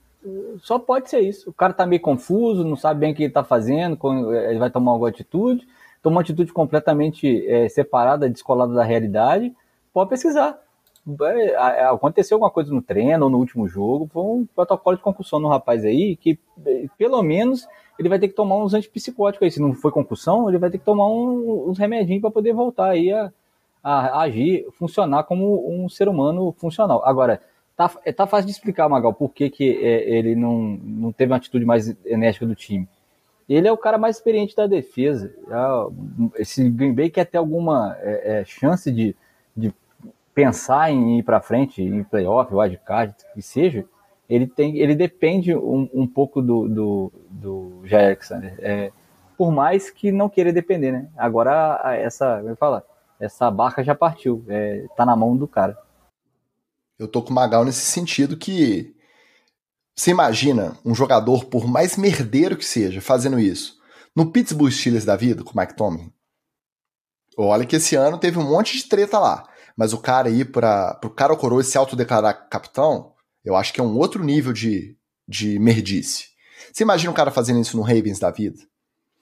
só pode ser isso. O cara tá meio confuso, não sabe bem o que ele tá fazendo, ele vai tomar alguma atitude, toma uma atitude completamente é, separada, descolada da realidade. Pode pesquisar. Aconteceu alguma coisa no treino ou no último jogo, foi um protocolo de concussão no rapaz aí, que pelo menos ele vai ter que tomar uns antipsicóticos aí. Se não foi concussão, ele vai ter que tomar um, uns remedinhos para poder voltar aí a, a, a agir, funcionar como um ser humano funcional. Agora, tá, tá fácil de explicar, Magal, por que, que é, ele não, não teve uma atitude mais enérgica do time. Ele é o cara mais experiente da defesa. É, esse Green Bay quer ter alguma é, é, chance de, de pensar em ir para frente, em playoff, wildcard, que seja, ele, tem, ele depende um, um pouco do, do, do Jair Alexander. É, por mais que não queira depender, né? Agora essa, eu falar, essa barca já partiu, é, tá na mão do cara. Eu tô com o Magal nesse sentido que você imagina um jogador, por mais merdeiro que seja, fazendo isso no Pittsburgh Steelers da vida, com o Mike Tomlin? Olha que esse ano teve um monte de treta lá, mas o cara ir para o cara coroa se autodeclarar capitão, eu acho que é um outro nível de, de merdice. Você imagina um cara fazendo isso no Ravens da vida?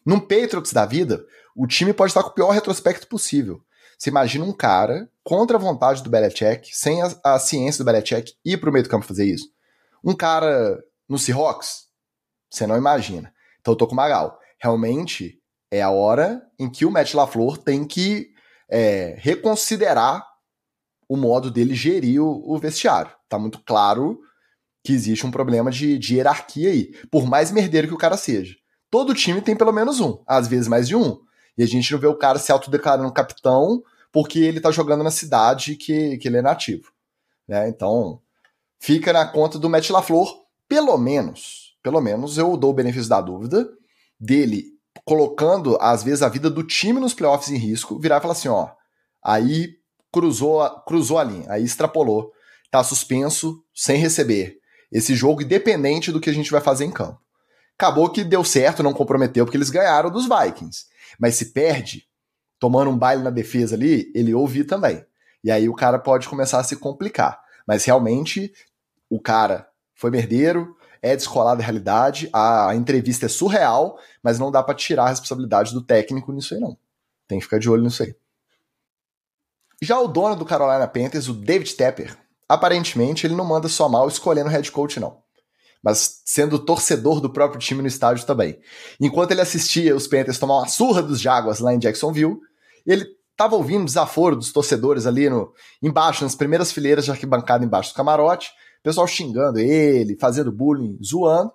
Num Patriots da vida, o time pode estar com o pior retrospecto possível. Você imagina um cara, contra a vontade do Belichick, sem a, a ciência do Belichick, ir pro meio do campo fazer isso? Um cara no Seahawks? Você não imagina. Então eu tô com o Magal. Realmente é a hora em que o Matt LaFleur tem que é, reconsiderar o modo dele gerir o, o, vestiário. Tá muito claro que existe um problema de, de hierarquia aí. Por mais merdeiro que o cara seja. Todo time tem pelo menos um, às vezes mais de um. E a gente não vê o cara se autodeclarando capitão porque ele tá jogando na cidade que, que ele é nativo. Né? Então, fica na conta do Matt LaFleur, pelo menos, pelo menos eu dou o benefício da dúvida dele colocando, às vezes, a vida do time nos playoffs em risco, virar e falar assim, ó, aí cruzou, cruzou a linha, aí extrapolou, tá suspenso, sem receber. Esse jogo independente do que a gente vai fazer em campo. Acabou que deu certo, não comprometeu, porque eles ganharam dos Vikings. Mas se perde, tomando um baile na defesa ali, ele ouve também. E aí o cara pode começar a se complicar. Mas realmente o cara foi merdeiro, é descolado da realidade, a, entrevista é surreal, mas não dá para tirar a responsabilidade do técnico nisso aí, não. Tem que ficar de olho nisso aí. Já o dono do Carolina Panthers, o David Tepper, aparentemente ele não manda só mal escolhendo head coach, não. Mas sendo torcedor do próprio time no estádio também. Enquanto ele assistia os Panthers tomar uma surra dos Jaguars lá em Jacksonville, ele tava ouvindo desaforo dos torcedores ali no, embaixo, nas primeiras fileiras de arquibancada embaixo do camarote, pessoal xingando ele, fazendo bullying, zoando.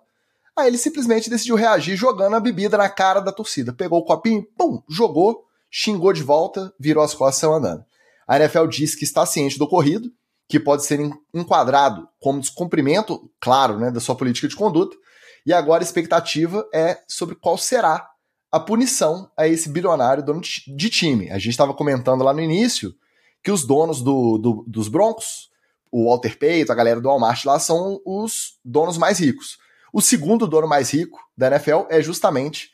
Aí ele simplesmente decidiu reagir jogando a bebida na cara da torcida. Pegou o copinho, pum, jogou, xingou de volta, virou as costas e saiu andando. A NFL diz que está ciente do ocorrido, que pode ser enquadrado como descumprimento, claro, né, da sua política de conduta, e agora a expectativa é sobre qual será a punição a esse bilionário dono de time. A gente estava comentando lá no início que os donos do, do, dos Broncos o Walter Payton, a galera do Walmart lá, são os donos mais ricos. O segundo dono mais rico da NFL é justamente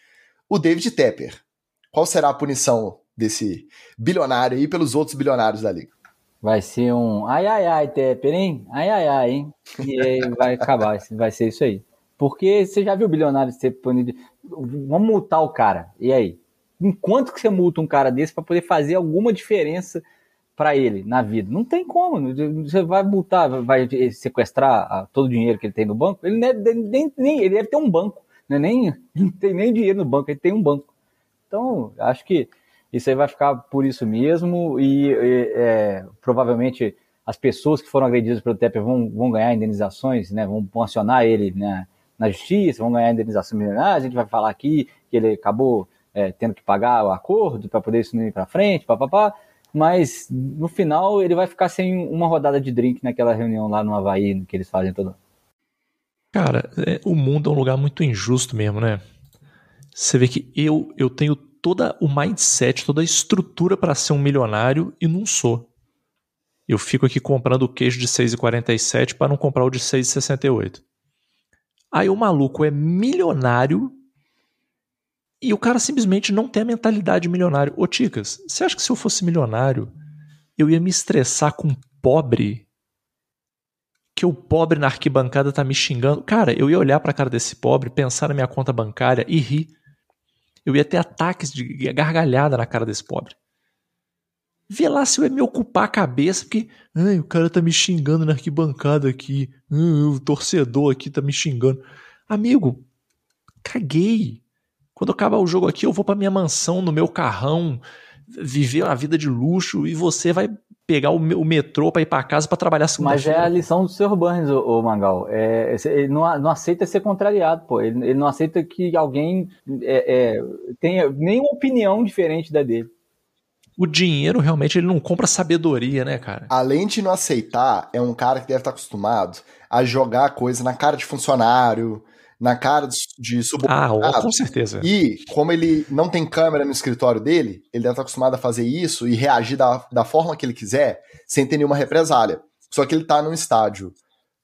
o David Tepper. Qual será a punição desse bilionário aí pelos outros bilionários da liga? Vai ser um ai ai ai Tepper, hein? Ai ai ai, hein? E aí vai acabar, vai ser isso aí. Porque você já viu bilionário ser punido? Vamos multar o cara. E aí? Enquanto que você multa um cara desse para poder fazer alguma diferença para ele na vida. Não tem como. Você vai multar, vai sequestrar todo o dinheiro que ele tem no banco. Ele nem, nem ele deve ter um banco, né? nem não tem nem dinheiro no banco, ele tem um banco. Então, acho que isso aí vai ficar por isso mesmo e, e é, provavelmente as pessoas que foram agredidas pelo TEP vão, vão ganhar indenizações, né? Vão, acionar ele né, na justiça, vão ganhar indenização milionária. A gente vai falar aqui que ele acabou é, tendo que pagar o acordo para poder isso não ir para frente, papapá. Pá, pá mas no final ele vai ficar sem uma rodada de drink naquela reunião lá no Havaí que eles fazem todo Cara, é, o mundo é um lugar muito injusto mesmo, né? Você vê que eu, eu tenho toda o mindset, toda a estrutura para ser um milionário e não sou. Eu fico aqui comprando o queijo de 6,47 para não comprar o de 6,68. Aí o maluco é milionário e o cara simplesmente não tem a mentalidade de milionário. Ô, Ticas, você acha que se eu fosse milionário, eu ia me estressar com pobre? Que o pobre na arquibancada tá me xingando? Cara, eu ia olhar pra cara desse pobre, pensar na minha conta bancária e rir. Eu ia ter ataques de gargalhada na cara desse pobre. Vê lá se eu ia me ocupar a cabeça, porque Ai, o cara tá me xingando na arquibancada aqui. o torcedor aqui tá me xingando. Amigo, caguei. Quando acabar o jogo aqui, eu vou para minha mansão, no meu carrão, viver uma vida de luxo e você vai pegar o, o metrô para ir para casa para trabalhar segunda Mas é a lição do Sr. Burns, o, o Mangal. É, ele não, não, aceita ser contrariado, pô. Ele, ele não aceita que alguém é, é, tenha nenhuma opinião diferente da dele. O dinheiro realmente ele não compra sabedoria, né, cara? Além de não aceitar, é um cara que deve estar acostumado a jogar coisa na cara de funcionário, na cara de subordinado. Ah, com certeza. E, como ele não tem câmera no escritório dele, ele deve estar acostumado a fazer isso e reagir da, da forma que ele quiser, sem ter nenhuma represália. Só que ele está num estádio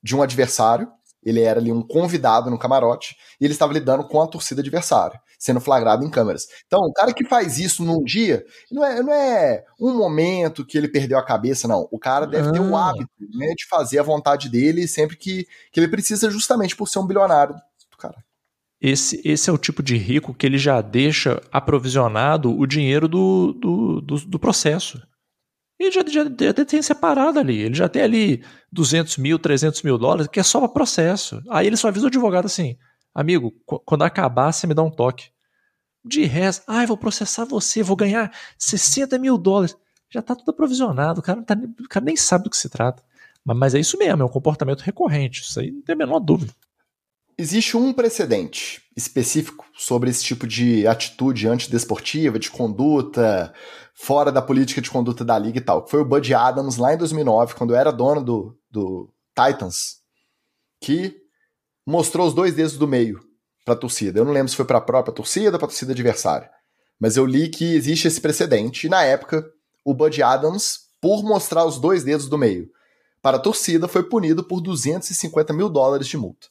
de um adversário, ele era ali um convidado no camarote, e ele estava lidando com a torcida adversária, sendo flagrado em câmeras. Então, o cara que faz isso num dia, não é, não é um momento que ele perdeu a cabeça, não. O cara deve ah. ter o hábito né, de fazer a vontade dele sempre que, que ele precisa, justamente por ser um bilionário cara. Esse, esse é o tipo de rico que ele já deixa aprovisionado o dinheiro do, do, do, do processo. Ele já, já, já, tem separado ali. Ele já tem ali 200 mil, 300 mil dólares, que é só para processo. Aí ele só avisa o advogado assim: amigo, quando acabar, você me dá um toque. De resto, ah, vou processar você, vou ganhar 60 mil dólares. Já tá tudo aprovisionado, o cara, tá, o cara nem sabe do que se trata. Mas, mas é isso mesmo, é um comportamento recorrente. Isso aí não tem a menor dúvida. Existe um precedente específico sobre esse tipo de atitude antidesportiva, de conduta, fora da política de conduta da liga e tal, foi o Bud Adams lá em 2009, quando era dono do, do Titans, que mostrou os dois dedos do meio para a torcida. Eu não lembro se foi para a própria torcida ou para a torcida adversária, mas eu li que existe esse precedente. E na época, o Bud Adams, por mostrar os dois dedos do meio para a torcida, foi punido por 250 mil dólares de multa.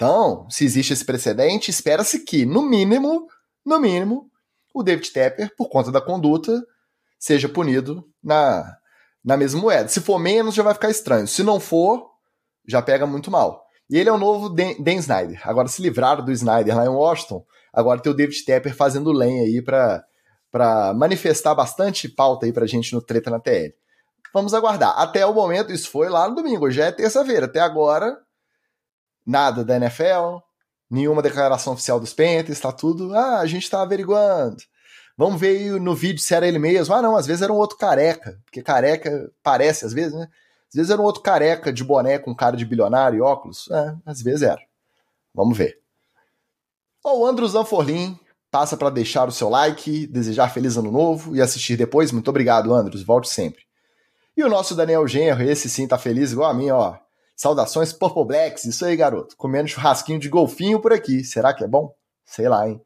Então, se existe esse precedente, espera-se que, no mínimo, no mínimo, o David Tepper, por conta da conduta, seja punido na, na mesma moeda. Se for menos, já vai ficar estranho. Se não for, já pega muito mal. E ele é o novo Dan, Snyder. Agora se livraram do Snyder lá em Washington. Agora tem o David Tepper fazendo lenha aí para para manifestar bastante pauta aí pra gente no Treta na TL. Vamos aguardar. Até o momento, isso foi lá no domingo, hoje é terça-feira. Até agora, nada da NFL, nenhuma declaração oficial dos Panthers, tá tudo, ah, a gente tá averiguando. Vamos ver no vídeo se era ele mesmo. Ah, não, às vezes era um outro careca, porque careca parece às vezes, né? Às vezes era um outro careca de boné com cara de bilionário e óculos. É, às vezes era. Vamos ver. O Andrew Zanforlin passa para deixar o seu like, desejar feliz ano novo e assistir depois. Muito obrigado, Andros. Volte sempre. E o nosso Daniel Genro, esse sim tá feliz igual a mim, ó. Saudações Purple Blacks, isso aí, garoto. Comendo churrasquinho de golfinho por aqui. Será que é bom? Sei lá, hein?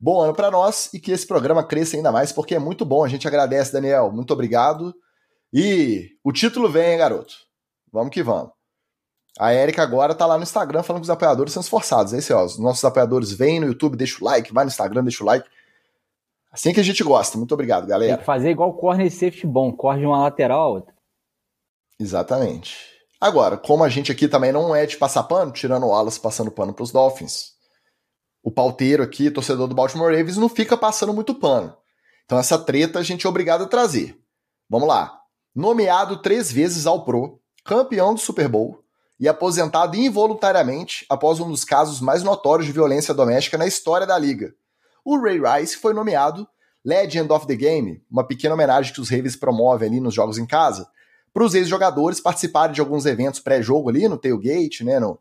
Bom ano para nós e que esse programa cresça ainda mais, porque é muito bom. A gente agradece, Daniel. Muito obrigado. E o título vem, hein, garoto? Vamos que vamos. A Erika agora tá lá no Instagram falando que os apoiadores são esforçados. É isso, ó. Os nossos apoiadores vêm no YouTube, deixa o like, vai no Instagram, deixa o like. Assim que a gente gosta. Muito obrigado, galera. Tem que fazer igual corner safety bom, corre de uma lateral a outra. Exatamente. Agora, como a gente aqui também não é de passar pano, tirando o Wallace passando pano para os Dolphins, o pauteiro aqui, torcedor do Baltimore Ravens, não fica passando muito pano. Então essa treta a gente é obrigado a trazer. Vamos lá. Nomeado três vezes ao Pro, campeão do Super Bowl e aposentado involuntariamente após um dos casos mais notórios de violência doméstica na história da liga. O Ray Rice foi nomeado Legend of the Game, uma pequena homenagem que os Ravens promovem ali nos jogos em casa, para os ex-jogadores participarem de alguns eventos pré-jogo ali no tailgate, né, no,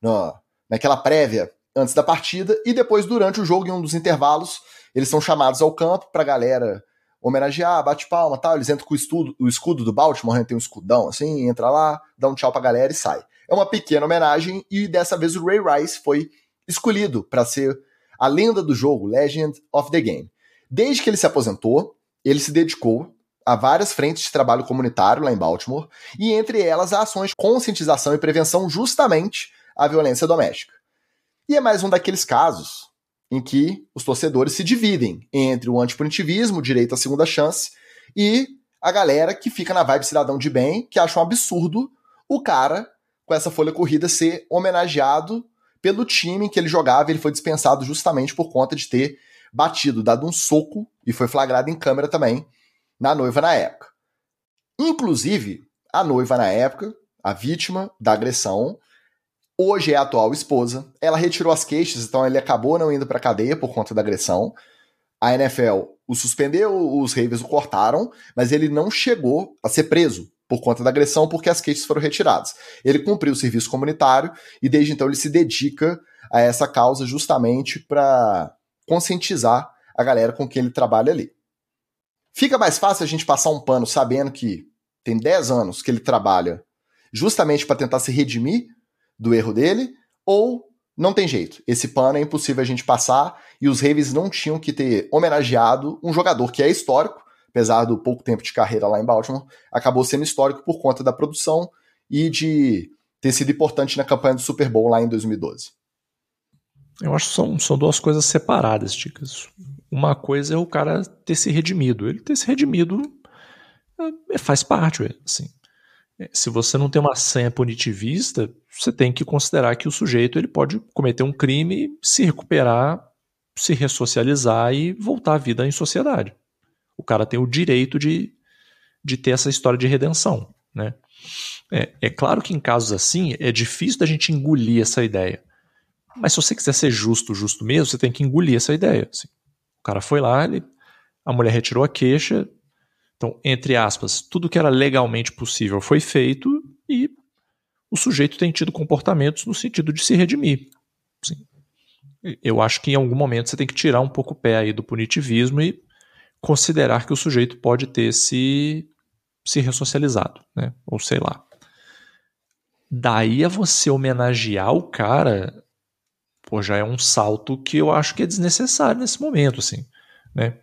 no, naquela prévia antes da partida, e depois, durante o jogo, em um dos intervalos, eles são chamados ao campo para a galera homenagear, bate palma tal. Eles entram com o, estudo, o escudo do Baltimore, né, tem um escudão assim, entra lá, dá um tchau para a galera e sai. É uma pequena homenagem, e dessa vez o Ray Rice foi escolhido para ser a lenda do jogo, Legend of the Game. Desde que ele se aposentou, ele se dedicou a várias frentes de trabalho comunitário lá em Baltimore, e entre elas a ações de conscientização e prevenção justamente à violência doméstica. E é mais um daqueles casos em que os torcedores se dividem entre o antipunitivismo, o direito à segunda chance, e a galera que fica na vibe cidadão de bem, que acha um absurdo o cara com essa folha corrida ser homenageado pelo time em que ele jogava, ele foi dispensado justamente por conta de ter batido, dado um soco, e foi flagrado em câmera também, na noiva na época. Inclusive, a noiva na época, a vítima da agressão, hoje é a atual esposa. Ela retirou as queixas, então ele acabou não indo para cadeia por conta da agressão. A NFL o suspendeu, os Ravens o cortaram, mas ele não chegou a ser preso por conta da agressão, porque as queixas foram retiradas. Ele cumpriu o serviço comunitário e desde então ele se dedica a essa causa justamente para conscientizar a galera com quem ele trabalha ali. Fica mais fácil a gente passar um pano sabendo que tem 10 anos que ele trabalha justamente para tentar se redimir do erro dele, ou não tem jeito. Esse pano é impossível a gente passar e os Ravens não tinham que ter homenageado um jogador que é histórico, apesar do pouco tempo de carreira lá em Baltimore, acabou sendo histórico por conta da produção e de ter sido importante na campanha do Super Bowl lá em 2012. Eu acho que são, são duas coisas separadas, Ticas. Uma coisa é o cara ter se redimido. Ele ter se redimido é, faz parte, assim. É, se você não tem uma senha punitivista, você tem que considerar que o sujeito ele pode cometer um crime, se recuperar, se ressocializar e voltar à vida em sociedade. O cara tem o direito de, de ter essa história de redenção. Né? É, é claro que em casos assim é difícil da gente engolir essa ideia. Mas se você quiser ser justo, justo mesmo, você tem que engolir essa ideia. Assim. Cara foi lá, ele, a mulher retirou a queixa, então, entre aspas, tudo que era legalmente possível foi feito e o sujeito tem tido comportamentos no sentido de se redimir. Sim. Eu acho que em algum momento você tem que tirar um pouco o pé aí do punitivismo e considerar que o sujeito pode ter se, se ressocializado, né? Ou sei lá. Daí a você homenagear o cara, pô, já é um salto que eu acho que é desnecessário nesse momento, assim. Né?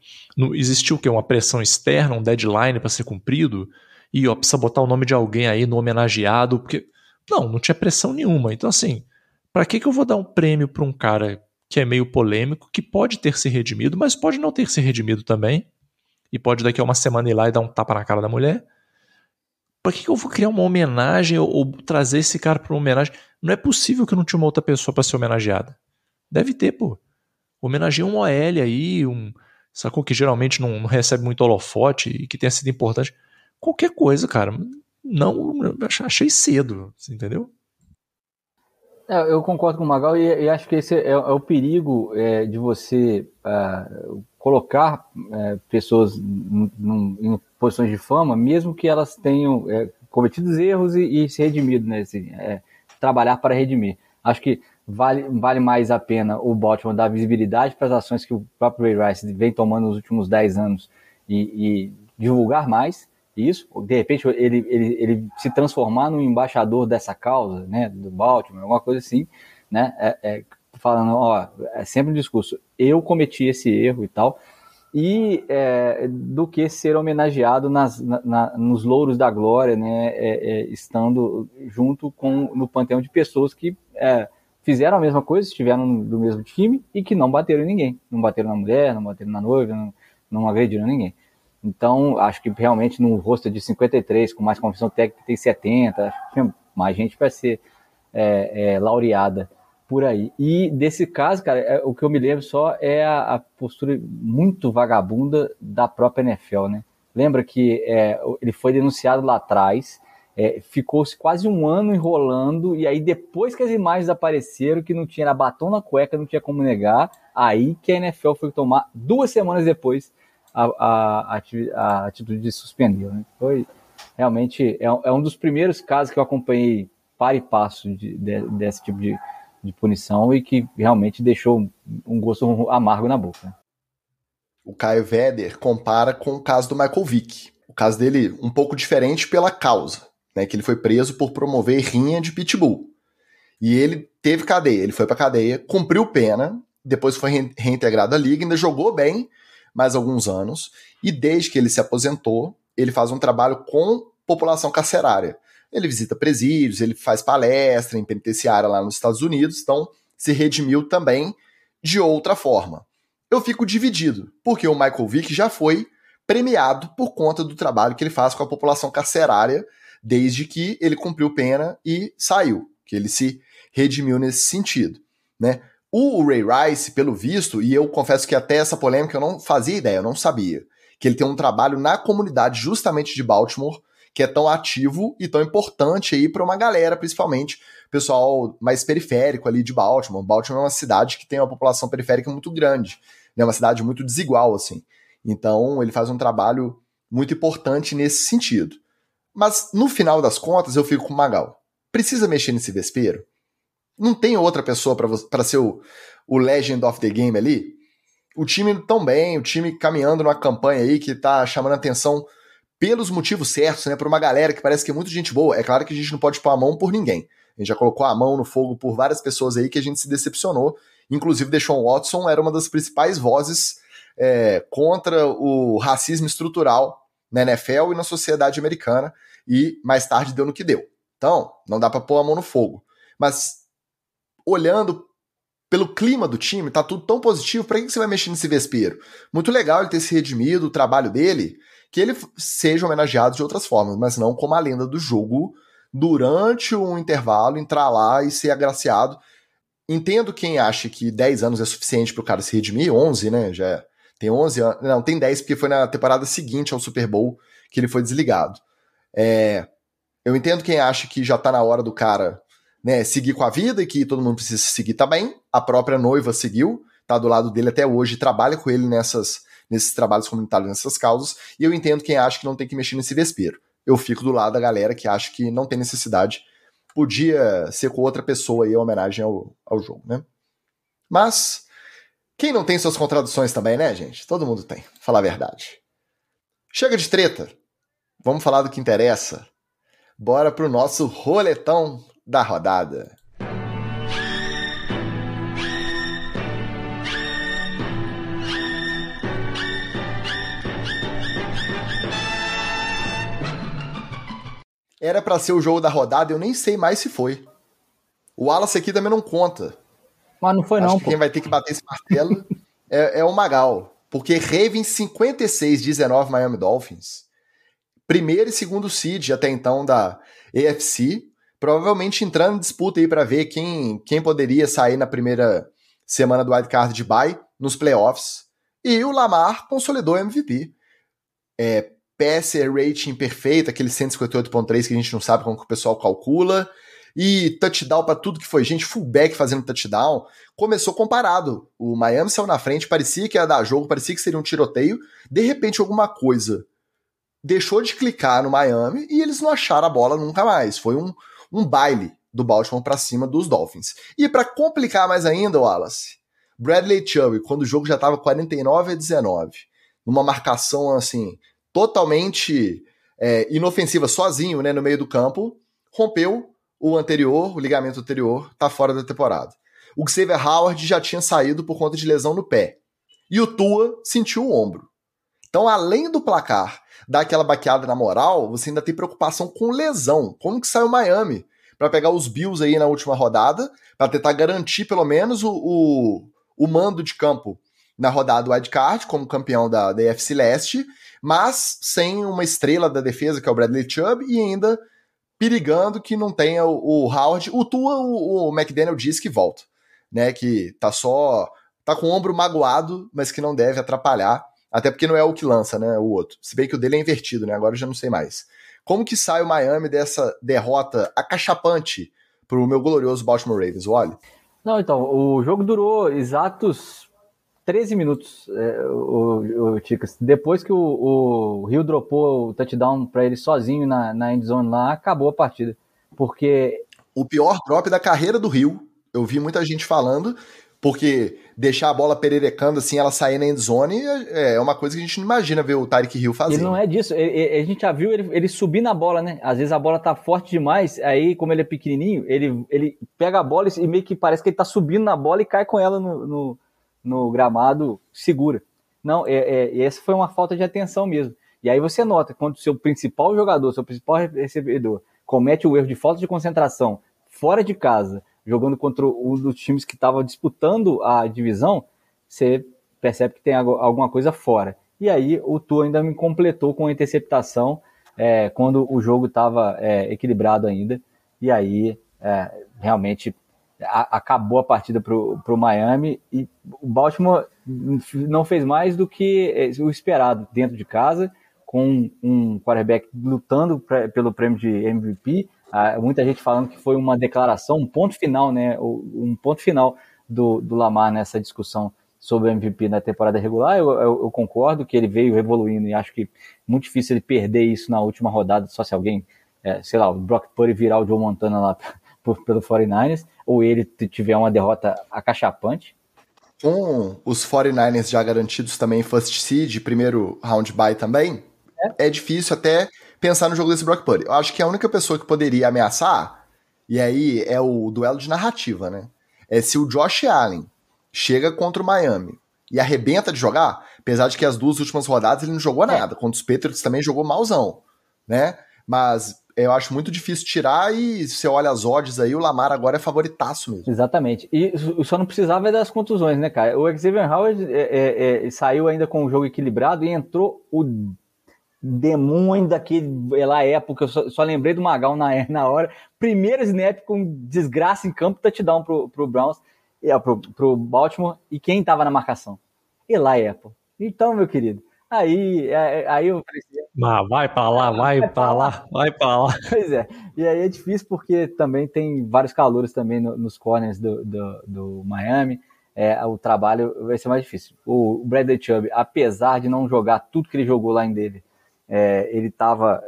existiu o quê? Uma pressão externa, um deadline para ser cumprido, e ó, precisa botar o nome de alguém aí no homenageado, porque. Não, não tinha pressão nenhuma. Então, assim, para que, que eu vou dar um prêmio para um cara que é meio polêmico, que pode ter se redimido, mas pode não ter se redimido também, e pode daqui a uma semana ir lá e dar um tapa na cara da mulher? Para que, que eu vou criar uma homenagem ou, ou trazer esse cara para uma homenagem? Não é possível que não tinha uma outra pessoa para ser homenageada. Deve ter, pô. Homenageia um OL aí, um, sacou? Que geralmente não, não recebe muito holofote e que tenha sido importante. Qualquer coisa, cara. Não, achei cedo, entendeu? É, eu concordo com o Magal e, e acho que esse é, é o perigo é, de você uh, colocar é, pessoas em posições de fama, mesmo que elas tenham é, cometido erros e, e, se redimido, né? Assim, é, trabalhar para redimir. Acho que vale, vale mais a pena o Baltimore dar visibilidade para as ações que o próprio Ray Rice vem tomando nos últimos 10 anos e, e divulgar mais isso, de repente ele, ele, ele se transformar no embaixador dessa causa, né, do Baltimore, alguma coisa assim, né, é, é, falando, ó, é sempre um discurso, eu cometi esse erro e tal, e é, do que ser homenageado nas, na, nos louros da glória, né, é, é, estando junto com no panteão de pessoas que é, fizeram a mesma coisa, estiveram do mesmo time e que não bateram em ninguém. Não bateram na mulher, não bateram na noiva, não, não agrediram ninguém. Então, acho que realmente no rosto de 53, com mais confissão técnica, tem 70, acho que mais gente para ser é, é, laureada por aí. E desse caso, cara, é, o que eu me lembro só é a, a, postura muito vagabunda da própria NFL, né? Lembra que é, ele foi denunciado lá atrás, é, ficou-se quase um ano enrolando, e aí depois que as imagens apareceram, que não tinha batom na cueca, não tinha como negar, aí que a NFL foi tomar, duas semanas depois, a, a, a atitude de suspender. Né? Foi realmente, é, é, um dos primeiros casos que eu acompanhei para e passo de, de, desse tipo de, de, punição e que realmente deixou um gosto amargo na boca. Né? O Caio Veder compara com o caso do Michael Vick. O caso dele um pouco diferente pela causa né, que ele foi preso por promover rinha de pitbull. E ele teve cadeia, ele foi para cadeia, cumpriu pena, depois foi reintegrado à liga, ainda jogou bem mais alguns anos, e desde que ele se aposentou, ele faz um trabalho com população carcerária. Ele visita presídios, ele faz palestra em penitenciária lá nos Estados Unidos, então se redimiu também de outra forma. Eu fico dividido, porque o Michael Vick já foi premiado por conta do trabalho que ele faz com a população carcerária desde que ele cumpriu pena e saiu, que ele se redimiu nesse sentido, né? O Ray Rice, pelo visto, e eu confesso que até essa polêmica eu não fazia ideia, eu não sabia, que ele tem um trabalho na comunidade justamente de Baltimore, que é tão ativo e tão importante aí para uma galera, principalmente pessoal mais periférico ali de Baltimore. Baltimore é uma cidade que tem uma população periférica muito grande. É uma cidade muito desigual, assim. Então, ele faz um trabalho muito importante nesse sentido. Mas, no final das contas, eu fico com o Magal. Precisa mexer nesse vespeiro? Não tem outra pessoa para ser o, o Legend of the Game ali? O time tão bem, o time caminhando numa campanha aí que tá chamando atenção pelos motivos certos, né? Por uma galera que parece que é muito gente boa. É claro que a gente não pode pôr a mão por ninguém. A gente já colocou a mão no fogo por várias pessoas aí que a gente se decepcionou. Inclusive, Deshaun Watson era uma das principais vozes é, contra o racismo estrutural na NFL e na sociedade americana, e mais tarde deu no que deu. Então, não dá para pôr a mão no fogo. Mas, olhando pelo clima do time, tá tudo tão positivo, para que você vai mexer nesse vespeiro? Muito legal ele ter se redimido, o trabalho dele, que ele seja homenageado de outras formas, mas não como a lenda do jogo durante um intervalo, entrar lá e ser agraciado. Entendo quem acha que 10 anos é suficiente para o cara se redimir, 11, né? Já é. tem 11 anos. Não, tem 10 porque foi na temporada seguinte ao Super Bowl que ele foi desligado. É, eu entendo quem acha que já tá na hora do cara né, seguir com a vida e que todo mundo precisa seguir também. A própria noiva seguiu, tá do lado dele até hoje, trabalha com ele nessas, nesses trabalhos comunitários, nessas causas. E eu entendo quem acha que não tem que mexer nesse vespeiro eu fico do lado da galera que acha que não tem necessidade. Podia ser com outra pessoa aí, em homenagem ao, ao jogo, né? Mas, quem não tem suas contradições também, né, gente? Todo mundo tem, falar a verdade. Chega de treta. Vamos falar do que interessa. Bora pro nosso roletão da rodada. Era para ser o jogo da rodada, eu nem sei mais se foi. O Wallace aqui também não conta. Mas não foi Acho não, que pô. quem vai ter que bater esse martelo é, é, o Magal. Porque Ravens 56-19 Miami Dolphins. Primeiro e segundo seed até então da AFC. Provavelmente entrando em disputa aí para ver quem, quem poderia sair na primeira semana do wildcard de bye nos playoffs. E o Lamar consolidou o MVP. É, passer rating perfeito, aquele 158.3 que a gente não sabe como que o pessoal calcula, e touchdown para tudo que foi gente, fullback fazendo touchdown. Começou comparado. O Miami saiu na frente, parecia que ia dar jogo, parecia que seria um tiroteio. De repente, alguma coisa deixou de clicar no Miami e eles não acharam a bola nunca mais. Foi um, um baile do Baltimore para cima dos Dolphins. E para complicar mais ainda, Wallace, Bradley Chubb, quando o jogo já estava 49 a 19, numa marcação assim totalmente é, inofensiva, sozinho, né, no meio do campo, rompeu o anterior, o ligamento anterior, tá fora da temporada. O Xavier Howard já tinha saído por conta de lesão no pé. E o Tua sentiu o ombro. Então, além do placar dar aquela baqueada na moral, você ainda tem preocupação com lesão. Como que saiu Miami? Para pegar os Bills aí na última rodada, para tentar garantir pelo menos o, o, o mando de campo na rodada do wildcard, como campeão da, da Leste, mas sem uma estrela da defesa, que é o Bradley Chubb, e ainda perigando que não tenha o, o Howard. O Tua, o, o McDaniel diz que volta, né? Que tá só. tá com o ombro magoado, mas que não deve atrapalhar. Até porque não é o que lança, né? O outro. Se bem que o dele é invertido, né? Agora eu já não sei mais. Como que sai o Miami dessa derrota acachapante pro meu glorioso Baltimore Ravens? Olha. Não, então, o jogo durou exatos 13 minutos, é, o, o Ticas. Depois que o, o Rio dropou o touchdown para ele sozinho na, na endzone lá, acabou a partida. Porque. O pior drop da carreira do Rio. Eu vi muita gente falando, porque deixar a bola pererecando assim, ela sair na endzone é, é uma coisa que a gente não imagina ver o Tyreek Hill fazer. Ele não é disso. Ele, a gente já viu ele, ele subir na bola, né? Às vezes a bola tá forte demais, aí, como ele é pequenininho, ele, ele pega a bola e meio que parece que ele tá subindo na bola e cai com ela no, no no gramado segura. Não, é, é, essa foi uma falta de atenção mesmo. E aí você nota, quando o seu principal jogador, seu principal recebedor, comete o erro de falta de concentração fora de casa, jogando contra um dos times que estava disputando a divisão, você percebe que tem alguma coisa fora. E aí o Tu ainda me completou com a interceptação é, quando o jogo estava é, equilibrado ainda. E aí é, realmente a, acabou a partida para o Miami e o Baltimore não fez mais do que eh, o esperado dentro de casa, com um quarterback lutando pra, pelo prêmio de MVP. Ah, muita gente falando que foi uma declaração, um ponto final, né? Um ponto final do, do Lamar nessa discussão sobre o MVP na temporada regular, eu, eu, eu, concordo que ele veio evoluindo e acho que muito difícil ele perder isso na última rodada, só se alguém, é, sei lá, o Brock Purdy virar o Joe Montana lá por, pelo 49ers, ou ele tiver uma derrota acachapante. Com os 49ers já garantidos também first seed, primeiro round bye também, é, é difícil até pensar no jogo desse Brock Purdy. Eu acho que a única pessoa que poderia ameaçar, e aí é o duelo de narrativa, né? É se o Josh Allen chega contra o Miami e arrebenta de jogar, apesar de que as duas últimas rodadas ele não jogou é. nada. Contra os Patriots também jogou malzão, né? Mas eu acho muito difícil tirar e você olha as odds aí, o Lamar agora é favoritaço mesmo. Exatamente. E só não precisava das contusões, né, cara? O Xavier Howard é, é, é, saiu ainda com o jogo equilibrado e entrou o demônio daquela época. Eu só, só lembrei do Magal na, na hora. Primeiro snap com desgraça em campo, touchdown pro, pro Browns é, pro, pro Baltimore e quem estava na marcação? Eli Apple. Então, meu querido, aí, é, é, aí eu Mas vai para lá, vai, para lá, vai para lá. Pois é, e aí é difícil porque também tem vários calores também no, nos corners do, do, do Miami. É, o trabalho vai ser mais difícil. O, Bradley Chubb, apesar de não jogar tudo que ele jogou lá em dele, é, ele estava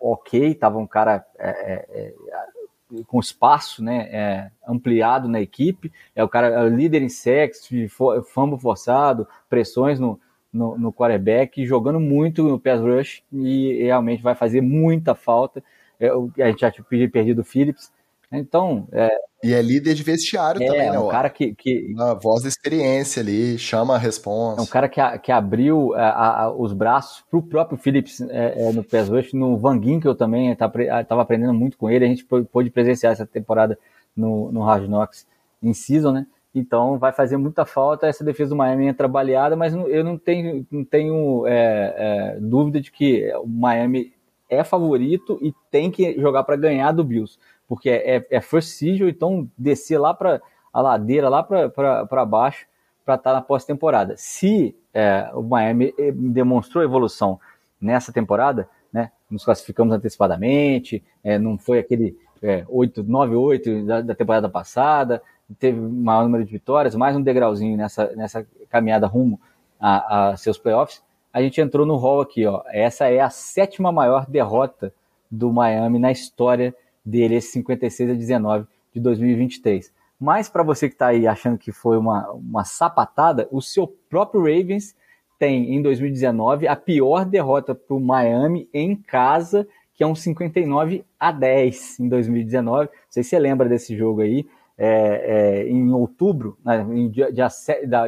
ok, estava um cara é, é com espaço né, é, ampliado na equipe, é o cara é líder em sexo, fumble forçado, pressões no, no, no quarterback, jogando muito no pass rush e realmente vai fazer muita falta. É, a gente já tinha perdido o Phillips, então. É, e é líder de vestiário é, também, né? É um cara que, que. Uma voz da experiência ali, chama a resposta. É um cara que, a, que abriu a, a, os braços para o próprio Phillips é, é, no PES Rush, no Van Ginkel também, estava tá, aprendendo muito com ele. A gente pôde presenciar essa temporada no, no Knocks em season, né? Então vai fazer muita falta. Essa defesa do Miami é trabalhada, mas eu não tenho, não tenho é, é, dúvida de que o Miami é favorito e tem que jogar para ganhar do Bills porque é, é, é first então descer lá para a ladeira, lá para baixo, para estar tá na pós-temporada. Se é, o Miami eh, demonstrou evolução nessa temporada, né, nos classificamos antecipadamente, é, não foi aquele é, 8, 9-8 da, da, temporada passada, teve maior número de vitórias, mais um degrauzinho nessa, nessa caminhada rumo a, a seus playoffs. A gente entrou no hall aqui, ó. Essa é a sétima maior derrota do Miami na história dele, esse 56 a 19 de 2023. Mas para você que está aí achando que foi uma, uma sapatada, o seu próprio Ravens tem em 2019 a pior derrota para o Miami em casa, que é um 59 a 10 em 2019. Não sei se você lembra desse jogo aí. É, é, em outubro, né, em dia, dia,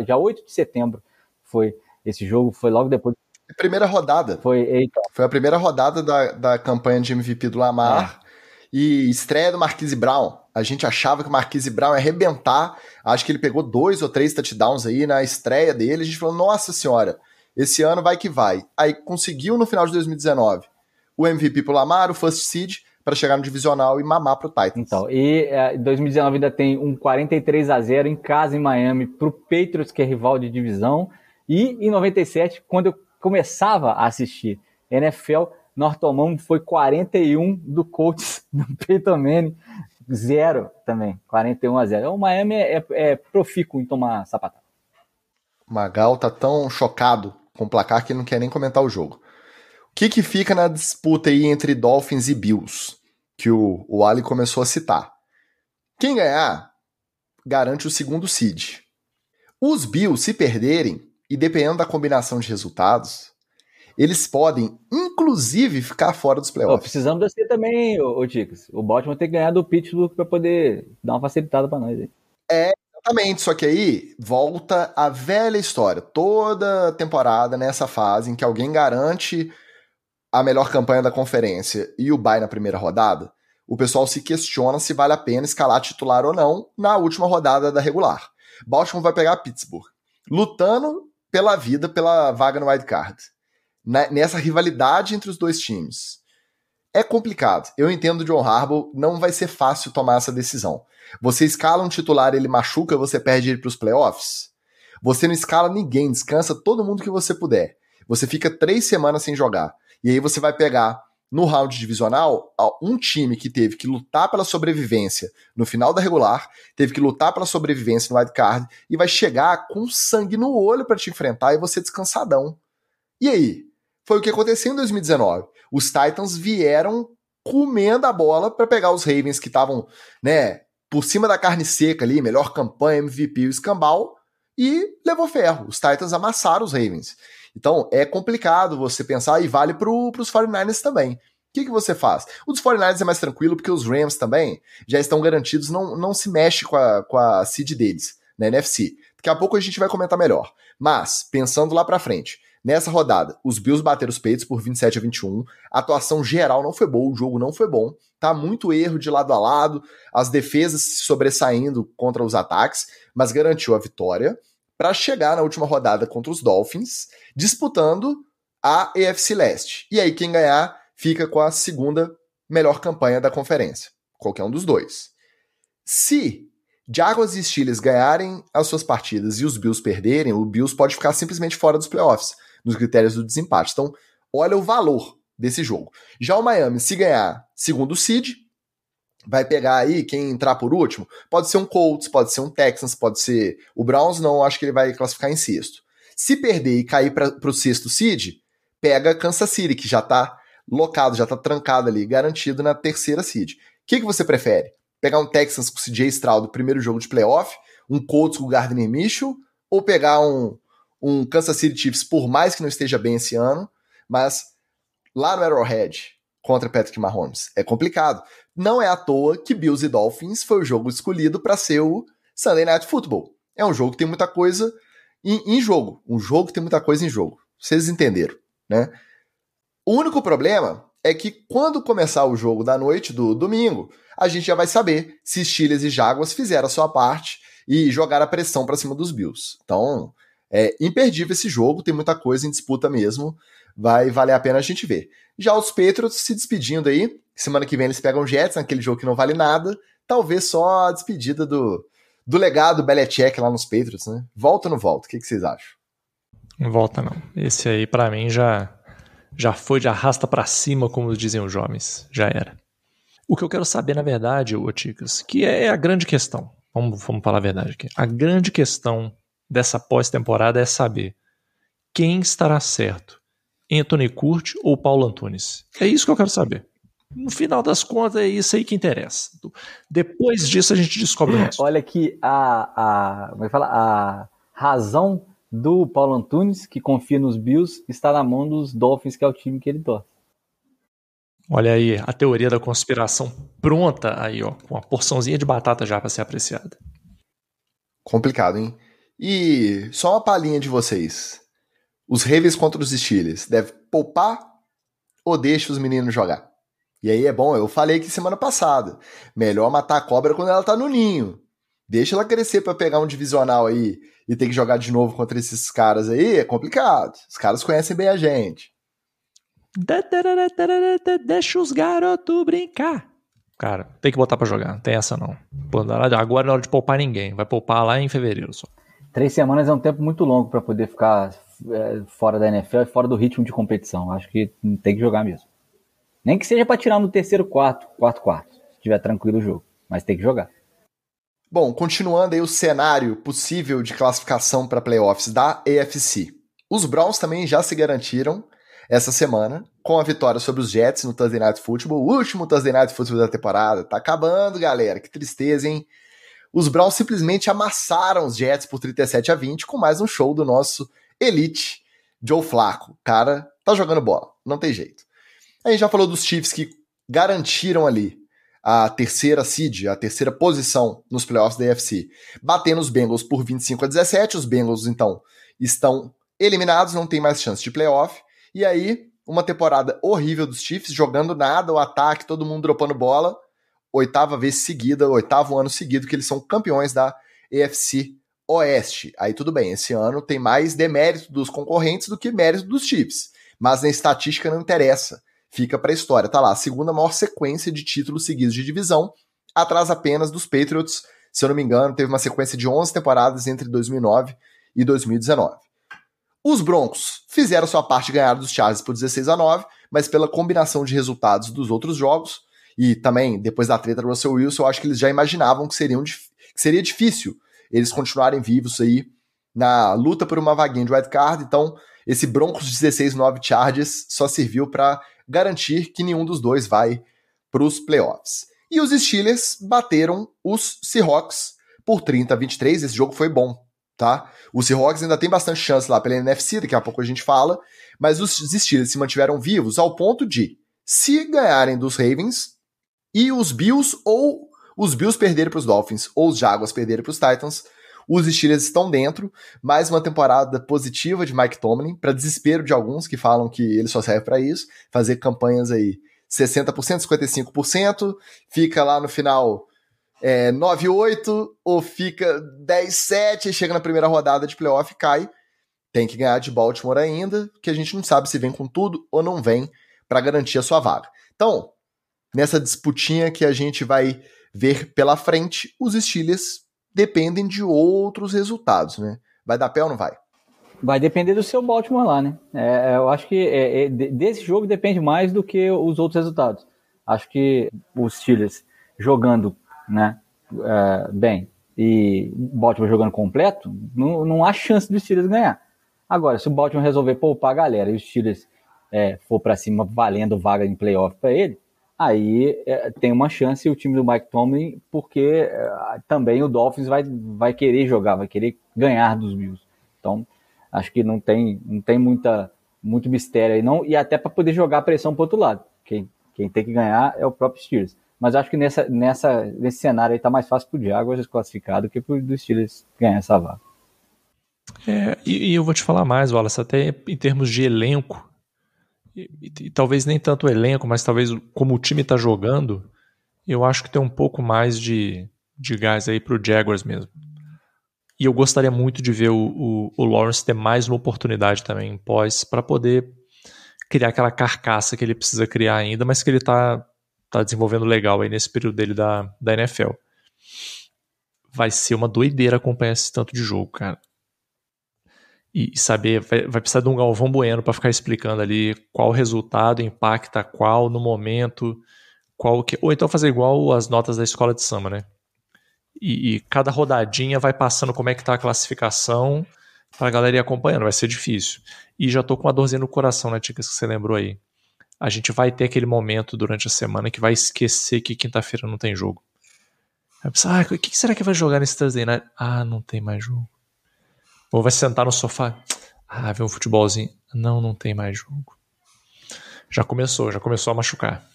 dia 8 de setembro foi esse jogo, foi logo depois. Primeira rodada. Foi, eita. foi a primeira rodada da, da campanha de MVP do Lamar. E estreia do Marquise Brown. A gente achava que o Marquise Brown ia arrebentar. Acho que ele pegou dois ou três touchdowns aí na estreia dele. A gente falou, nossa senhora, esse ano vai que vai. Aí conseguiu no final de 2019 o MVP pro Lamar, o First Seed, para chegar no divisional e mamar pro Titans. Então, e em é, 2019 ainda tem um 43 a 0 em casa em Miami pro Patriots, que é rival de divisão. E em 97, quando eu começava a assistir NFL, nós tomamos foi 41 do Colts do Peyton Manning, zero também, 41 a 0. O Miami é, é, é profícuo em tomar sapatada. O Magal tá tão chocado com o placar que não quer nem comentar o jogo. O que que fica na disputa aí entre Dolphins e Bills, que o, o Ali começou a citar? Quem ganhar, garante o segundo seed. Os Bills, se perderem, e dependendo da combinação de resultados, eles podem, inclusive, ficar fora dos playoffs. Oh, precisamos descer também, ô, Ticas. O Baltimore tem que ganhar do Pittsburgh para poder dar uma facilitada para nós. Aí. É, exatamente. Só que aí volta a velha história. Toda temporada nessa fase em que alguém garante a melhor campanha da conferência e o bye na primeira rodada, o pessoal se questiona se vale a pena escalar titular ou não na última rodada da regular. Baltimore vai pegar Pittsburgh, lutando pela vida, pela vaga no wild card nessa rivalidade entre os dois times. É complicado. Eu entendo o John Harbaugh, não vai ser fácil tomar essa decisão. Você escala um titular, ele machuca, você perde ele para os playoffs. Você não escala ninguém, descansa todo mundo que você puder. Você fica três semanas sem jogar. E aí você vai pegar no round divisional, um time que teve que lutar pela sobrevivência no final da regular, teve que lutar pela sobrevivência no wildcard e vai chegar com sangue no olho para te enfrentar e você descansadão. E aí? Foi o que aconteceu em 2019. Os Titans vieram comendo a bola para pegar os Ravens que estavam, né, por cima da carne seca ali, melhor campanha, MVP o escambau, e levou ferro. Os Titans amassaram os Ravens. Então é complicado você pensar e vale para os 49ers também. O que, que você faz? O dos 49ers é mais tranquilo porque os Rams também já estão garantidos, não, não se mexe com a, com a seed deles na NFC. Daqui a pouco a gente vai comentar melhor. Mas, pensando lá para frente, nessa rodada, os Bills bateram os peitos por 27 a 21. A atuação geral não foi boa, o jogo não foi bom. Tá muito erro de lado a lado, as defesas sobressaindo contra os ataques, mas garantiu a vitória para chegar na última rodada contra os Dolphins, disputando a EFC Leste. E aí quem ganhar fica com a segunda melhor campanha da conferência, qualquer um dos dois. Se Jaguars e Steelers ganharem as suas partidas e os Bills perderem, o Bills pode ficar simplesmente fora dos playoffs, nos critérios do desempate. Então, olha o valor desse jogo. Já o Miami, se ganhar segundo seed, vai pegar aí quem entrar por último. Pode ser um Colts, pode ser um Texans, pode ser o Browns, não acho que ele vai classificar em sexto. Se perder e cair para o sexto seed, pega Kansas City, que já está locado, já está trancado ali, garantido na terceira seed. O que, que você prefere? Pegar um Texans com CJ Stroud primeiro jogo de playoff, um Colts com o Gardner Minshew, ou pegar um, um Kansas City Chiefs, por mais que não esteja bem esse ano, mas lá no Arrowhead, contra Patrick Mahomes. É complicado. Não é à toa que Bills e Dolphins foi o jogo escolhido para ser o Sunday Night Football. É um jogo que tem muita coisa em, em, jogo. Um jogo que tem muita coisa em jogo. Vocês entenderam, né? O único problema é que quando começar o jogo da noite do domingo, a gente já vai saber se Steelers e Jaguars fizeram a sua parte e jogaram a pressão para cima dos Bills. Então, é imperdível esse jogo, tem muita coisa em disputa mesmo vai valer a pena a gente ver. Já os Patriots se despedindo aí. Semana que vem eles pegam Jets, naquele jogo que não vale nada. Talvez só a despedida do, do legado Belichick lá nos Patriots, né? Volta ou não volta? O que, que vocês acham? Não volta não. Esse aí para mim já já foi de arrasta para cima, como dizem os jovens. Já era. O que eu quero saber, na verdade, ô Ticas, que é a grande questão. Vamos, vamos falar a verdade aqui. A grande questão dessa pós-temporada é saber quem estará certo Anthony Curti ou Paulo Antunes? É isso que eu quero saber. No final das contas, é isso aí que interessa. Depois disso, a gente descobre o resto. Olha que a, a, como é que fala? a razão do Paulo Antunes, que confia nos Bills, está na mão dos Dolphins, que é o time que ele torce. Olha aí, a teoria da conspiração pronta aí, ó, com uma porçãozinha de batata já para ser apreciada. Complicado, hein? E só uma palhinha de vocês. Os Ravens contra os Steelers, deve poupar ou deixa os meninos jogar? E aí é bom, eu falei aqui semana passada, melhor matar a cobra quando ela tá no ninho. Deixa ela crescer para pegar um divisional aí e ter que jogar de novo contra esses caras aí, é complicado. Os caras conhecem bem a gente. Deixa os garotos brincar. Cara, tem que botar para jogar, não tem essa não. Agora é hora de poupar ninguém, vai poupar lá em fevereiro só. Três semanas é um tempo muito longo para poder ficar é, fora da NFL e fora do ritmo de competição. Acho que tem que jogar mesmo. Nem que seja para tirar no terceiro quarto, quarto quarto, se tiver tranquilo o jogo, mas tem que jogar. Bom, continuando aí o cenário possível de classificação para playoffs da AFC. Os Browns também já se garantiram essa semana com a vitória sobre os Jets no Thursday Night Football, o último Thursday Night Football da temporada. Tá acabando, galera. Que tristeza, hein? Os Browns simplesmente amassaram os Jets por 37 a 20 com mais um show do nosso elite Joe Flacco. Cara, tá jogando bola, não tem jeito. A gente já falou dos Chiefs que garantiram ali a terceira seed, a terceira posição nos playoffs da AFC, batendo os Bengals por 25 a 17. Os Bengals, então, estão eliminados, não tem mais chance de playoff. E aí, uma temporada horrível dos Chiefs, jogando nada, o ataque, todo mundo dropando bola. Oitava vez seguida, oitavo ano seguido que eles são campeões da AFC Oeste. Aí tudo bem, esse ano tem mais demérito dos concorrentes do que mérito dos Chiefs. Mas na estatística não interessa. Fica para a história. Tá lá, a segunda maior sequência de títulos seguidos de divisão, atrás apenas dos Patriots. Se eu não me engano, teve uma sequência de 11 temporadas entre 2009 e 2019. Os Broncos fizeram sua parte ganhar dos Chargers por 16 a 9, mas pela combinação de resultados dos outros jogos e também depois da treta do Russell Wilson, eu acho que eles já imaginavam que, seriam, que seria difícil eles continuarem vivos aí na luta por uma vaguinha de wildcard. Então, esse Broncos 16-9 Chargers só serviu para garantir que nenhum dos dois vai para os playoffs. E os Steelers bateram os Seahawks por 30 a 23. Esse jogo foi bom, tá? Os Seahawks ainda tem bastante chance lá pela NFC, daqui a pouco a gente fala, mas os Steelers se mantiveram vivos ao ponto de, se ganharem dos Ravens e os Bills ou os Bills perderem para os Dolphins ou os Jaguars perderem para os Titans, os Steelers estão dentro. Mais uma temporada positiva de Mike Tomlin, para desespero de alguns que falam que ele só serve para isso, fazer campanhas aí 60%, 55%, fica lá no final é, 9-8 ou fica 10-7 e chega na primeira rodada de playoff cai. Tem que ganhar de Baltimore ainda, que a gente não sabe se vem com tudo ou não vem para garantir a sua vaga. Então, nessa disputinha que a gente vai ver pela frente, os Steelers dependem de outros resultados, né? Vai dar pé ou não vai? Vai depender do seu Baltimore lá, né? É, é eu acho que é, é, desse jogo depende mais do que os outros resultados. Acho que os Steelers jogando né, é, bem e Baltimore jogando completo, não, não há chance dos Steelers ganhar. Agora, se o Baltimore resolver poupar a galera e os Steelers é, for para cima valendo vaga em playoff para ele, aí é, tem uma chance o time do Mike Tomlin, porque é, também o Dolphins vai, vai querer jogar, vai querer ganhar dos Bills. Então, acho que não tem, não tem muita, muito mistério aí, não, e até para poder jogar a pressão para outro lado. Quem, quem tem que ganhar é o próprio Steelers. Mas acho que nessa, nessa, nesse cenário aí tá mais fácil pro Jaguars classificado que pro do Steelers ganhar essa vaga. É, e, e, eu vou te falar mais, Wallace, até em termos de elenco, e, e, talvez nem tanto o elenco, mas talvez como o time está jogando, eu acho que tem um pouco mais de, de gás aí pro Jaguars mesmo. E eu gostaria muito de ver o, o, o Lawrence ter mais uma oportunidade também em pós para poder criar aquela carcaça que ele precisa criar ainda, mas que ele está tá desenvolvendo legal aí nesse período dele da, da NFL. Vai ser uma doideira acompanhar esse tanto de jogo, cara e saber, vai, vai, precisar de um Galvão Bueno para ficar explicando ali qual resultado impacta qual no momento, qual que, ou então fazer igual as notas da escola de samba, né? E, e cada rodadinha vai passando como é que tá a classificação para a galera ir acompanhando, vai ser difícil. E já tô com uma dorzinha no coração, né, Ticas, que você lembrou aí. A gente vai ter aquele momento durante a semana que vai esquecer que quinta-feira não tem jogo. Vai pensar, ah, o que será que vai jogar nesse Thursday Night? Ah, não tem mais jogo. Ou vai sentar no sofá. Ah, ver um futebolzinho. Não, não tem mais jogo. Já começou, já começou a machucar.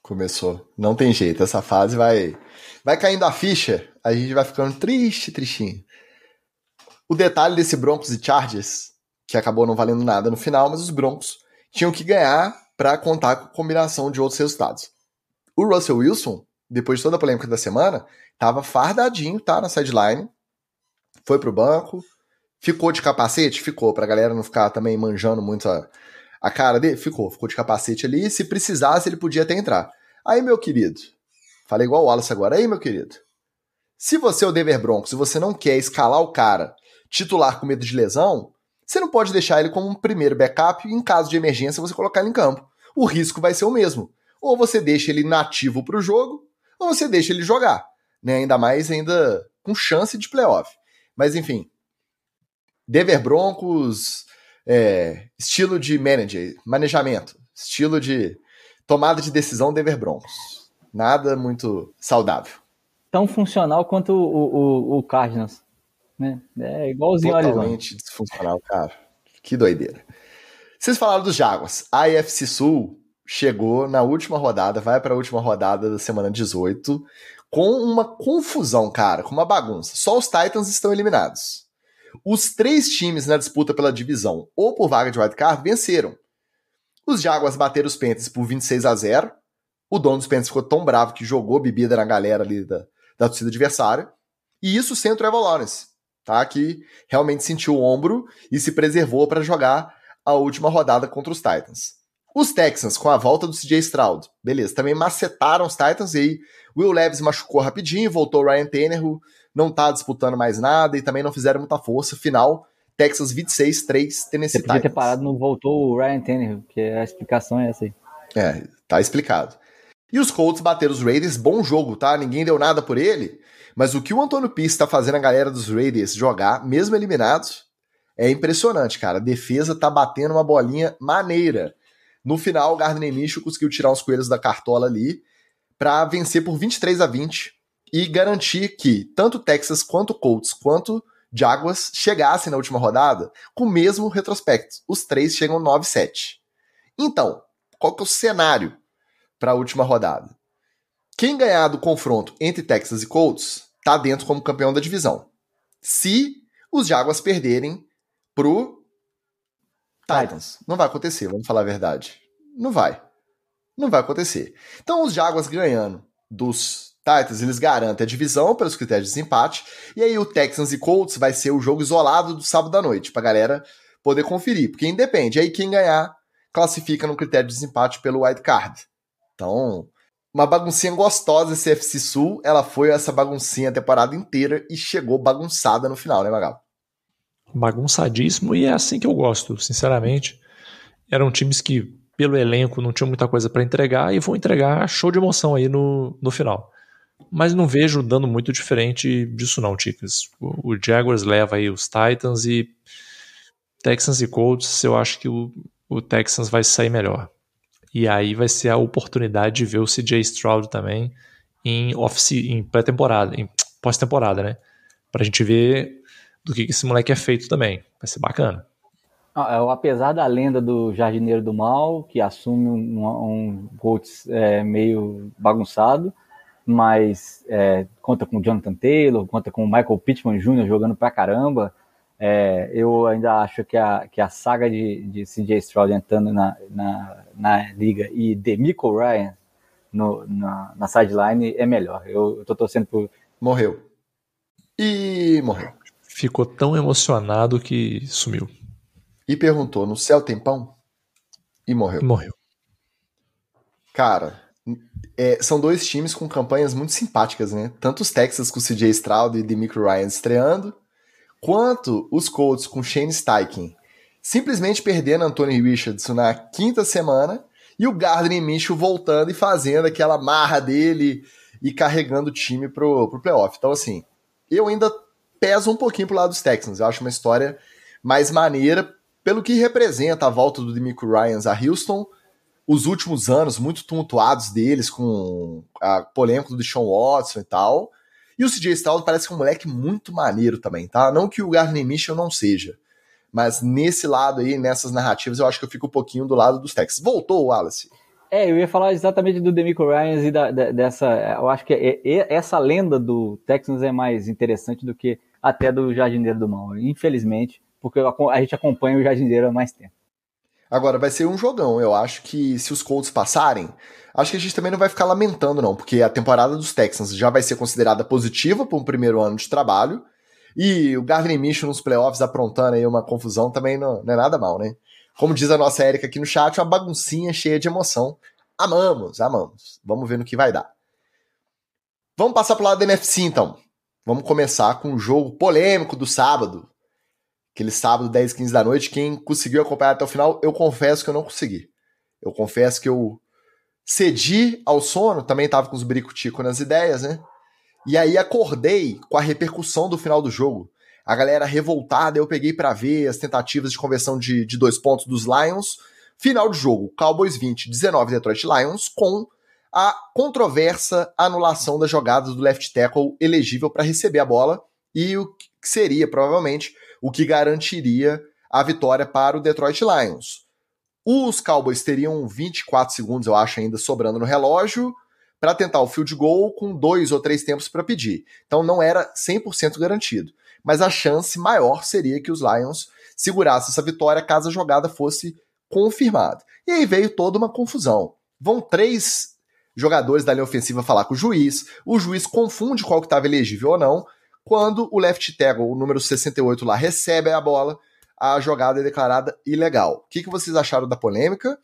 Começou. Não tem jeito. Essa fase vai. Vai caindo a ficha, a gente vai ficando triste, tristinho. O detalhe desse Broncos e Chargers, que acabou não valendo nada no final, mas os Broncos tinham que ganhar para contar com combinação de outros resultados. O Russell Wilson, depois de toda a polêmica da semana, tava fardadinho, tá, na sideline, foi pro banco, Ficou de capacete? Ficou, pra galera não ficar também manjando muito a, a cara dele. Ficou, ficou de capacete ali. Se precisasse, ele podia até entrar. Aí, meu querido, falei igual o Wallace agora. Aí, meu querido, se você é o Denver Broncos se você não quer escalar o cara titular com medo de lesão, você não pode deixar ele como um primeiro backup e em caso de emergência você colocar ele em campo. O risco vai ser o mesmo. Ou você deixa ele nativo para o jogo, ou você deixa ele jogar. Né? Ainda mais ainda com chance de playoff. Mas enfim, Denver Broncos, é, estilo de manager, manejamento, estilo de tomada de decisão Denver Broncos. Nada muito saudável. Tão funcional quanto o, o, o Cardinals. Né? É igualzinho Totalmente disfuncional, cara. Que doideira. Vocês falaram dos Jaguars. A AFC Sul chegou na última rodada, vai para a última rodada da semana 18, com uma confusão, cara, com uma bagunça. Só os Titans estão eliminados. Os três times na disputa pela divisão ou por vaga de wildcard venceram. Os Jaguars bateram os Panthers por 26 a 0. O dono dos Panthers ficou tão bravo que jogou bebida na galera ali da, da torcida adversária. E isso sem o Trevor Lawrence, tá? Que realmente sentiu o ombro e se preservou para jogar a última rodada contra os Titans. Os Texans, com a volta do CJ Stroud, beleza, também macetaram os Titans e aí Will Levis machucou rapidinho, voltou Ryan Tannehill, não tá disputando mais nada e também não fizeram muita força. Final, Texas 26, 3, Tennessee Você podia Titans. ter parado no voltou o Ryan Tannehill, que a explicação é essa aí. É, tá explicado. E os Colts bateram os Raiders, bom jogo, tá? Ninguém deu nada por ele, mas o que o Antônio Pierce tá fazendo a galera dos Raiders jogar, mesmo eliminados, é impressionante, cara. A defesa tá batendo uma bolinha maneira. No final, o Gardner Minshew conseguiu tirar os coelhos da cartola ali para vencer por 23 a 20 e garantir que tanto Texas quanto Colts quanto Jaguars chegassem na última rodada com o mesmo retrospecto. Os três chegam 9-7. Então, qual que é o cenário para a última rodada? Quem ganhar do confronto entre Texas e Colts tá dentro como campeão da divisão. Se os Jaguars perderem pro Titans. Não vai acontecer, vamos falar a verdade. Não vai. Não vai acontecer. Então, os Jaguars ganhando dos Titans, eles garantem a divisão pelos critérios de desempate. E aí, o Texans e Colts vai ser o jogo isolado do sábado à noite, pra galera poder conferir. Porque independe. Aí, quem ganhar classifica no critério de desempate pelo wild card. Então, uma baguncinha gostosa esse FC Sul. Ela foi essa baguncinha a temporada inteira e chegou bagunçada no final, né, Magal? Bagunçadíssimo e é assim que eu gosto, sinceramente. Eram times que, pelo elenco, não tinham muita coisa para entregar e vão entregar show de emoção aí no, no final. Mas não vejo dando muito diferente disso não, Ticas. O, o Jaguars leva aí os Titans e Texans e Colts, eu acho que o, o Texans vai sair melhor. E aí vai ser a oportunidade de ver o CJ Stroud também em em pré-temporada, em pós-temporada, né? Pra gente ver do que esse moleque é feito também. Vai ser bacana. Apesar da lenda do jardineiro do mal, que assume um, um Colts é, meio bagunçado, mas é, conta com o Jonathan Taylor, conta com o Michael Pittman Jr. jogando pra caramba. É, eu ainda acho que a, que a saga de, de CJ Stroud entrando na, na, na liga e Demico Ryan no, na, na sideline é melhor. Eu, eu tô torcendo por. Morreu. E morreu. Ficou tão emocionado que sumiu. E perguntou: no céu tem pão? E morreu. Morreu. Cara, é, são dois times com campanhas muito simpáticas, né? Tanto os Texas com CJ Stroud e Demico Ryan estreando, quanto os Colts com Shane Steichen simplesmente perdendo Anthony Richardson na quinta semana e o Gardner Minshew voltando e fazendo aquela marra dele e carregando o time pro, pro playoff. Então, assim, eu ainda peso um pouquinho pro lado dos Texans. Eu acho uma história mais maneira pelo que representa a volta do Demico Ryans a Houston, os últimos anos muito tumultuados deles com a polêmica do Deshaun Watson e tal. E o CJ Stroud parece que é um moleque muito maneiro também, tá? Não que o Gardner Minshew não seja, mas nesse lado aí, nessas narrativas, eu acho que eu fico um pouquinho do lado dos Texans. Voltou, Wallace? É, eu ia falar exatamente do Demico Ryans e da, da, dessa. Eu acho que é, é, essa lenda do Texans é mais interessante do que até do Jardineiro do Mal, infelizmente, porque a gente acompanha o Jardineiro há mais tempo. Agora, vai ser um jogão. Eu acho que se os Colts passarem, acho que a gente também não vai ficar lamentando, não, porque a temporada dos Texans já vai ser considerada positiva para um primeiro ano de trabalho. E o Gardner Minshew nos playoffs aprontando aí uma confusão também não, não é nada mal, né? Como diz a nossa Érica aqui no chat, uma baguncinha cheia de emoção. Amamos, amamos. Vamos ver no que vai dar. Vamos passar pro lado da NFC, então. Vamos começar com o jogo polêmico do sábado. Aquele sábado, 10 15 da noite. Quem conseguiu acompanhar até o final, eu confesso que eu não consegui. Eu confesso que eu cedi ao sono, também tava com os bricutico nas ideias, né? E aí acordei com a repercussão do final do jogo. A galera revoltada, eu peguei para ver as tentativas de conversão de, de dois pontos dos Lions. Final de jogo, Cowboys 20, 19 Detroit Lions, com a controversa anulação da jogada do left tackle elegível para receber a bola e o que seria provavelmente o que garantiria a vitória para o Detroit Lions. Os Cowboys teriam 24 segundos, eu acho, ainda sobrando no relógio para tentar o field goal com dois ou três tempos para pedir. Então não era 100% garantido. Mas a chance maior seria que os Lions segurassem essa vitória caso a jogada fosse confirmada. E aí veio toda uma confusão. Vão três jogadores da linha ofensiva falar com o juiz, o juiz confunde qual que estava elegível ou não. Quando o left tackle, o número 68 lá, recebe a bola, a jogada é declarada ilegal. O que, que vocês acharam da polêmica?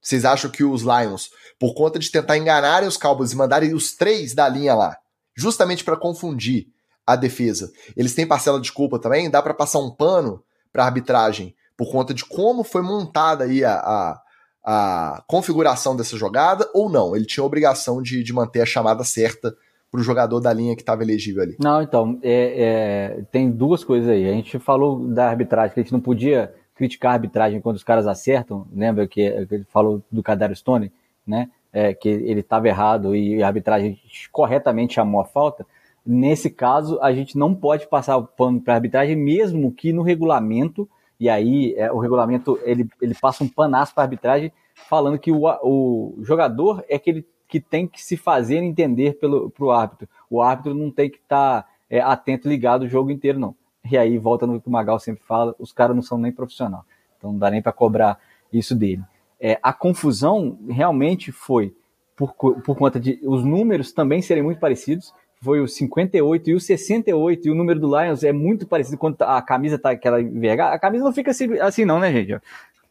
Vocês acham que os Lions, por conta de tentar enganarem os Cowboys e mandarem os três da linha lá, justamente para confundir a defesa, eles têm parcela de culpa também? Dá para passar um pano para arbitragem por conta de como foi montada aí a, a, a, configuração dessa jogada ou não? Ele tinha obrigação de, de manter a chamada certa para o jogador da linha que estava elegível ali? Não, então, é, é, tem duas coisas aí. A gente falou da arbitragem, que a gente não podia criticar a arbitragem quando os caras acertam. Lembra que, ele falou do Cadero Stone, né? É, que ele estava errado e a arbitragem corretamente chamou a falta. Nesse caso, a gente não pode passar o pano para a arbitragem, mesmo que no regulamento, e aí é, o regulamento ele, ele passa um panaço para a arbitragem, falando que o, o jogador é aquele que tem que se fazer entender pelo pro árbitro. O árbitro não tem que estar tá, é, atento, ligado o jogo inteiro, não. E aí volta no que o Magal sempre fala, os caras não são nem profissional. Então não dá nem para cobrar isso dele. É, a confusão realmente foi por, por conta de os números também serem muito parecidos foi o 58 e o 68, e o número do Lions é muito parecido quando a camisa tá aquela envergada. A camisa não fica assim, assim não, né, gente?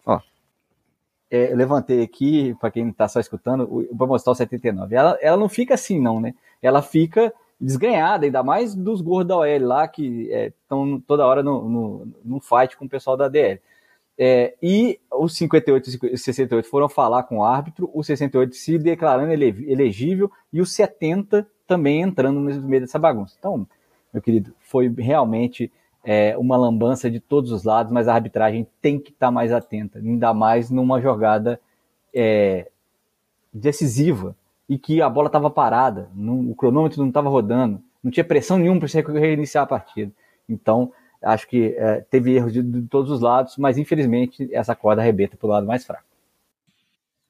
Ó. É, eu levantei aqui, para quem está só escutando, para mostrar o 79. Ela, ela não fica assim, não, né? Ela fica desganhada, ainda mais dos gordos da OL lá, que estão é, toda hora no, no, no fight com o pessoal da DL. É, e os 58 e 68 foram falar com o árbitro, o 68 se declarando elegível e o 70 também entrando no meio dessa bagunça. Então, meu querido, foi realmente é, uma lambança de todos os lados, mas a arbitragem tem que estar tá mais atenta, ainda mais numa jogada é, decisiva e que a bola estava parada, não, o cronômetro não estava rodando, não tinha pressão nenhuma para você reiniciar a partida. Então, acho que é, teve erros de, de, todos os lados, mas infelizmente essa corda arrebenta para o lado mais fraco.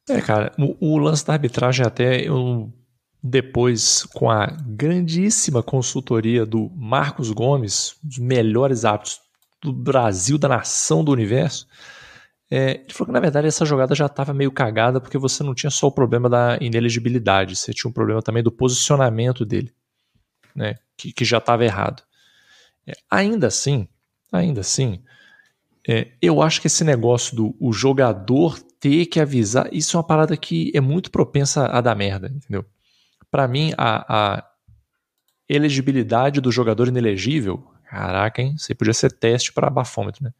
É, cara, o, o lance da arbitragem até eu depois, com a grandíssima consultoria do Marcos Gomes, um dos melhores árbitros do Brasil, da nação, do universo, é, ele falou que na verdade essa jogada já estava meio cagada porque você não tinha só o problema da ineligibilidade, você tinha um problema também do posicionamento dele, né, que, que já estava errado. É, ainda assim, ainda assim, é, eu acho que esse negócio do o jogador ter que avisar, isso é uma parada que é muito propensa a dar merda, entendeu? Para mim, a, a, elegibilidade do jogador inelegível, caraca, hein? Isso aí podia ser teste para bafômetro, né?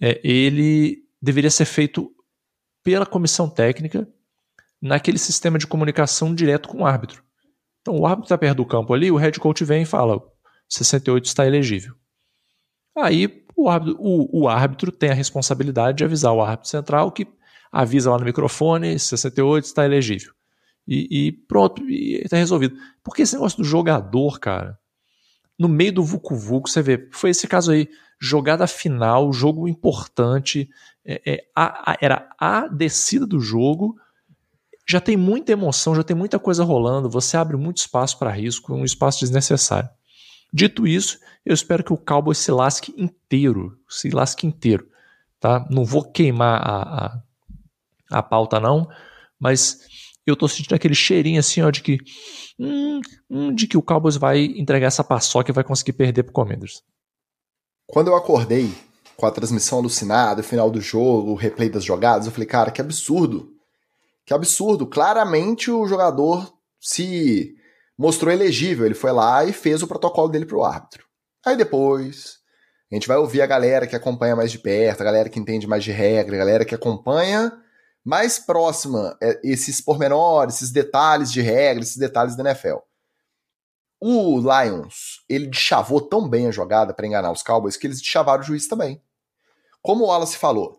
É, ele deveria ser feito pela comissão técnica naquele sistema de comunicação direto com o árbitro. Então, o árbitro está perto do campo ali, o head coach vem e fala: 68 está elegível. Aí, o árbitro, o, o árbitro tem a responsabilidade de avisar o árbitro central que avisa lá no microfone: 68 está elegível. E, e pronto, e tá resolvido. Porque esse negócio do jogador, cara, no meio do Vucu Vucu, você vê, foi esse caso aí, jogada final, jogo importante, é, é, a, a, era a descida do jogo, já tem muita emoção, já tem muita coisa rolando, você abre muito espaço para risco, um espaço desnecessário. Dito isso, eu espero que o Cowboy se lasque inteiro, se lasque inteiro, tá? Não vou queimar a, a, a pauta não, mas eu tô sentindo aquele cheirinho assim, ó, de que. Hum, hum, de que o Cowboys vai entregar essa paçoca e vai conseguir perder pro Commanders. Quando eu acordei com a transmissão alucinada, o final do jogo, o replay das jogadas, eu falei, cara, que absurdo. Que absurdo. Claramente o jogador se mostrou elegível. Ele foi lá e fez o protocolo dele pro árbitro. Aí depois, a gente vai ouvir a galera que acompanha mais de perto, a galera que entende mais de regra, a galera que acompanha mais próxima é, esses pormenores, esses detalhes de regras, esses detalhes da NFL. O Lions, ele chavou tão bem a jogada para enganar os Cowboys que eles chavaram o juiz também. Como o Wallace falou,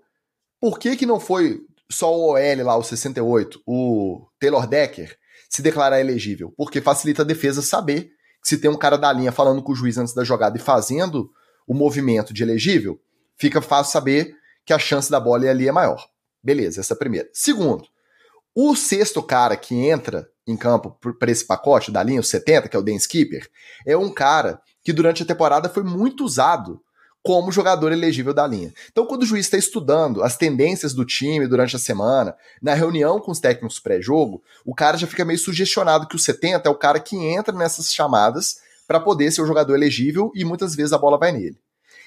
por que, que não foi só o OL lá, o 68, o Taylor Decker, se declarar elegível? Porque facilita a defesa saber que se tem um cara da linha falando com o juiz antes da jogada e fazendo o movimento de elegível, fica fácil saber que a chance da bola ali é maior. Beleza, essa é a primeira. Segundo, o sexto cara que entra em campo para esse pacote da linha, o 70, que é o Dan Skipper, é um cara que durante a temporada foi muito usado como jogador elegível da linha. Então, quando o juiz está estudando as tendências do time durante a semana, na reunião com os técnicos pré-jogo, o cara já fica meio sugestionado que o 70 é o cara que entra nessas chamadas para poder ser o jogador elegível e muitas vezes a bola vai nele.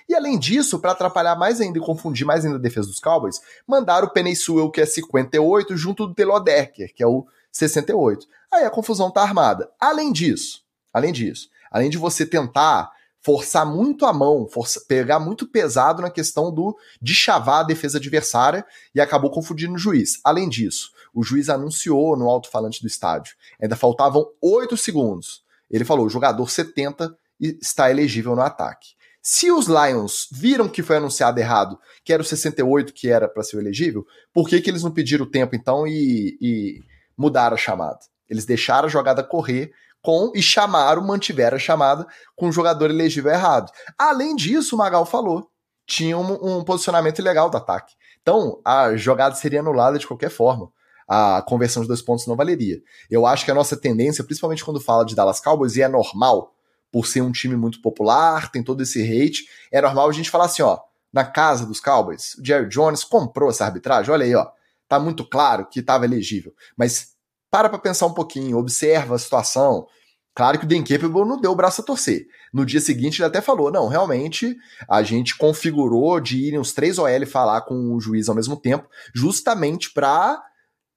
E além disso, para atrapalhar mais ainda e confundir mais ainda a defesa dos Cowboys, mandaram o Penny Sewell, que é 58, junto do Taylor Decker, que é o 68. Aí a confusão tá armada. Além disso, além disso, além de você tentar forçar muito a mão, pegar muito pesado na questão do de chavar a defesa adversária e acabou confundindo o juiz. Além disso, o juiz anunciou no alto-falante do estádio, ainda faltavam 8 segundos. Ele falou: o jogador 70 está elegível no ataque. Se os Lions viram que foi anunciado errado, que era o 68 que era para ser elegível, por que, que eles não pediram o tempo então e, e mudaram a chamada? Eles deixaram a jogada correr com e chamaram, mantiveram a chamada com o jogador elegível errado. Além disso, o Magal falou, tinha um, um posicionamento ilegal do ataque. Então, a jogada seria anulada de qualquer forma. A conversão de dois pontos não valeria. Eu acho que a nossa tendência, principalmente quando fala de Dallas Cowboys, e é normal, por ser um time muito popular, tem todo esse hate, é normal a gente falar assim, ó, na casa dos Cowboys, o Jerry Jones comprou essa arbitragem, olha aí, ó, tá muito claro que estava elegível. Mas para para pensar um pouquinho, observa a situação. Claro que o Dan Capable não deu o braço a torcer. No dia seguinte ele até falou, não, realmente a gente configurou de irem os três OL falar com o juiz ao mesmo tempo, justamente para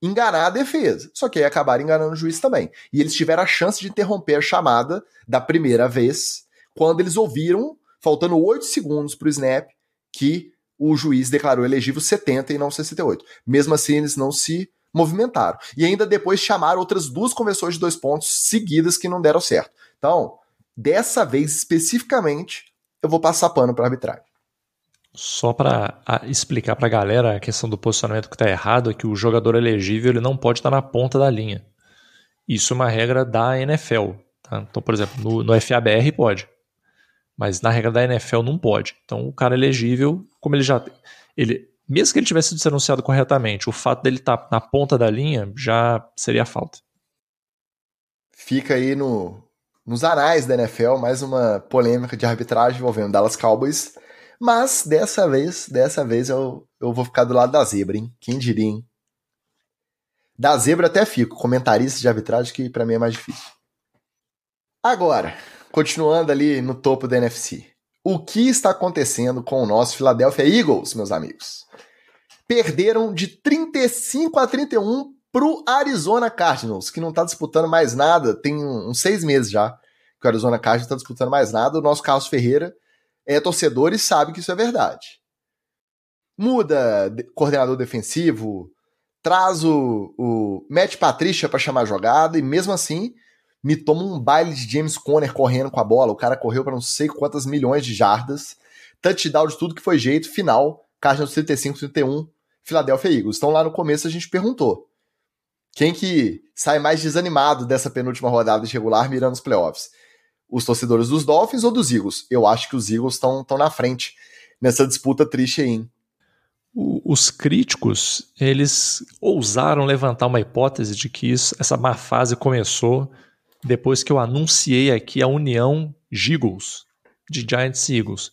enganar a defesa. Só que aí acabaram enganando o juiz também. E eles tiveram a chance de interromper a chamada da primeira vez, quando eles ouviram, faltando 8 segundos para o snap, que o juiz declarou elegível 70 e não 68. Mesmo assim, eles não se movimentaram. E ainda depois chamaram outras duas conversões de dois pontos seguidas que não deram certo. Então, dessa vez especificamente, eu vou passar pano para arbitragem. Só para explicar para a galera a questão do posicionamento que está errado, é que o jogador elegível ele não pode estar tá na ponta da linha. Isso é uma regra da NFL. Tá? Então, por exemplo, no, no FABR pode, mas na regra da NFL não pode. Então, o cara elegível, como ele já. Ele, mesmo que ele tivesse sido anunciado corretamente, o fato dele estar tá na ponta da linha já seria falta. Fica aí no, nos anais da NFL mais uma polêmica de arbitragem envolvendo Dallas Cowboys. Mas dessa vez, dessa vez eu, eu vou ficar do lado da zebra, hein? Quem diria, hein? Da zebra até fico, comentarista de arbitragem que para mim é mais difícil. Agora, continuando ali no topo da NFC. O que está acontecendo com o nosso Philadelphia Eagles, meus amigos? Perderam de 35 a 31 pro Arizona Cardinals, que não está disputando mais nada, tem uns seis meses já que o Arizona Cardinals está disputando mais nada. O nosso Carlos Ferreira é torcedor e sabe que isso é verdade. Muda coordenador defensivo, traz o, o Matt Patrícia para chamar a jogada e mesmo assim me toma um baile de James Conner correndo com a bola. O cara correu para não sei quantas milhões de jardas. Touchdown de tudo que foi jeito. Final, Cardinals 35-31, Philadelphia Eagles. Então lá no começo a gente perguntou. Quem que sai mais desanimado dessa penúltima rodada de regular mirando os playoffs? Os torcedores dos Dolphins ou dos Eagles? Eu acho que os Eagles estão na frente nessa disputa triste aí, hein? os críticos, eles ousaram levantar uma hipótese de que isso, essa má fase começou depois que eu anunciei aqui a união Giggles, de Giants e Eagles.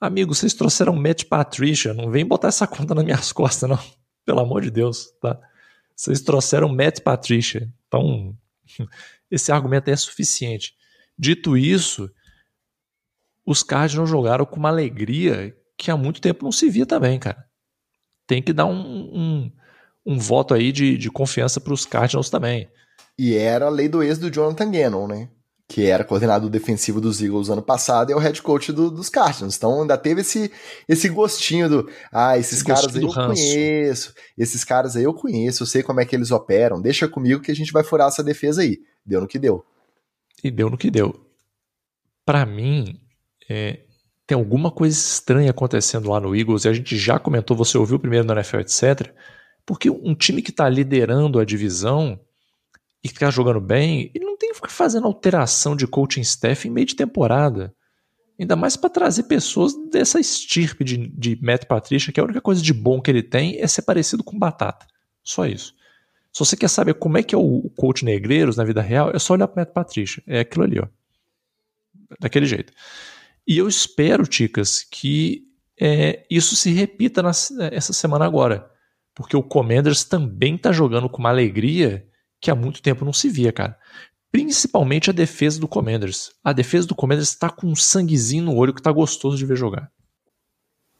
Amigos, vocês trouxeram Matt Patricia, não vem botar essa conta nas minhas costas, não. Pelo amor de Deus, tá? Vocês trouxeram Matt Patricia. Então, esse argumento é suficiente. Dito isso, os Cardinals jogaram com uma alegria que há muito tempo não se via também, cara. Tem que dar um, um, um voto aí de, de confiança para os Cardinals também. E era a lei do ex do Jonathan Gannon, né? Que era coordenador defensivo dos Eagles ano passado e é o head coach do, dos Cardinals. Então ainda teve esse, esse gostinho do. Ah, esses esse caras aí eu ranço. conheço. Esses caras aí eu conheço, eu sei como é que eles operam. Deixa comigo que a gente vai furar essa defesa aí. Deu no que deu. E deu no que deu. Para mim, é, tem alguma coisa estranha acontecendo lá no Eagles, e a gente já comentou, você ouviu primeiro no NFL, etc. Porque um time que está liderando a divisão e que tá jogando bem, ele não tem que ficar fazendo alteração de coaching staff em meio de temporada. Ainda mais para trazer pessoas dessa estirpe de, de Matt Patricia, que a única coisa de bom que ele tem é ser parecido com Batata. Só isso. Se você quer saber como é que é o coach negreiros na vida real, é só olhar para Matt Patricia. É aquilo ali, ó. Daquele jeito. E eu espero, Ticas, que é, isso se repita nessa semana agora. Porque o Commanders também tá jogando com uma alegria que há muito tempo não se via, cara. Principalmente a defesa do Commanders. A defesa do Commanders está com um sanguezinho no olho que tá gostoso de ver jogar.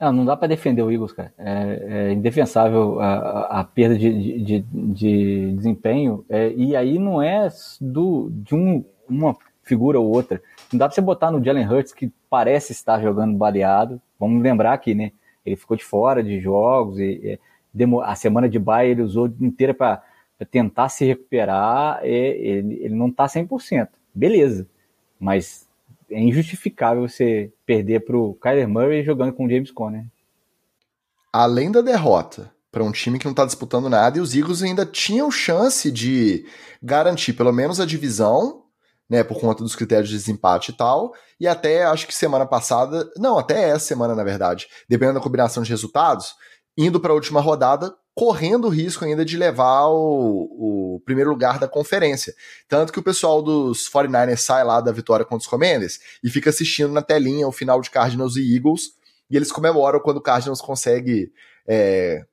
Não, não dá para defender o Eagles, cara. É, é indefensável a, a perda de, de, de desempenho. É, e aí não é do, de um, uma figura ou outra. Não dá pra você botar no Jalen Hurts, que parece estar jogando baleado. Vamos lembrar aqui, né? Ele ficou de fora de jogos, e, e a semana de bye ele usou inteira para tentar se recuperar, e, ele, ele não tá 100%. Beleza, mas é injustificável você perder pro Kyler Murray jogando com o James Conner. Além da derrota para um time que não está disputando nada, e os Eagles ainda tinham chance de garantir pelo menos a divisão, né, por conta dos critérios de desempate e tal, e até acho que semana passada, não, até essa semana na verdade, dependendo da combinação de resultados, indo para a última rodada, correndo o risco ainda de levar o, o, primeiro lugar da conferência. Tanto que o pessoal dos 49ers sai lá da vitória contra os Commanders e fica assistindo na telinha o final de Cardinals e Eagles, e eles comemoram quando o Cardinals consegue é,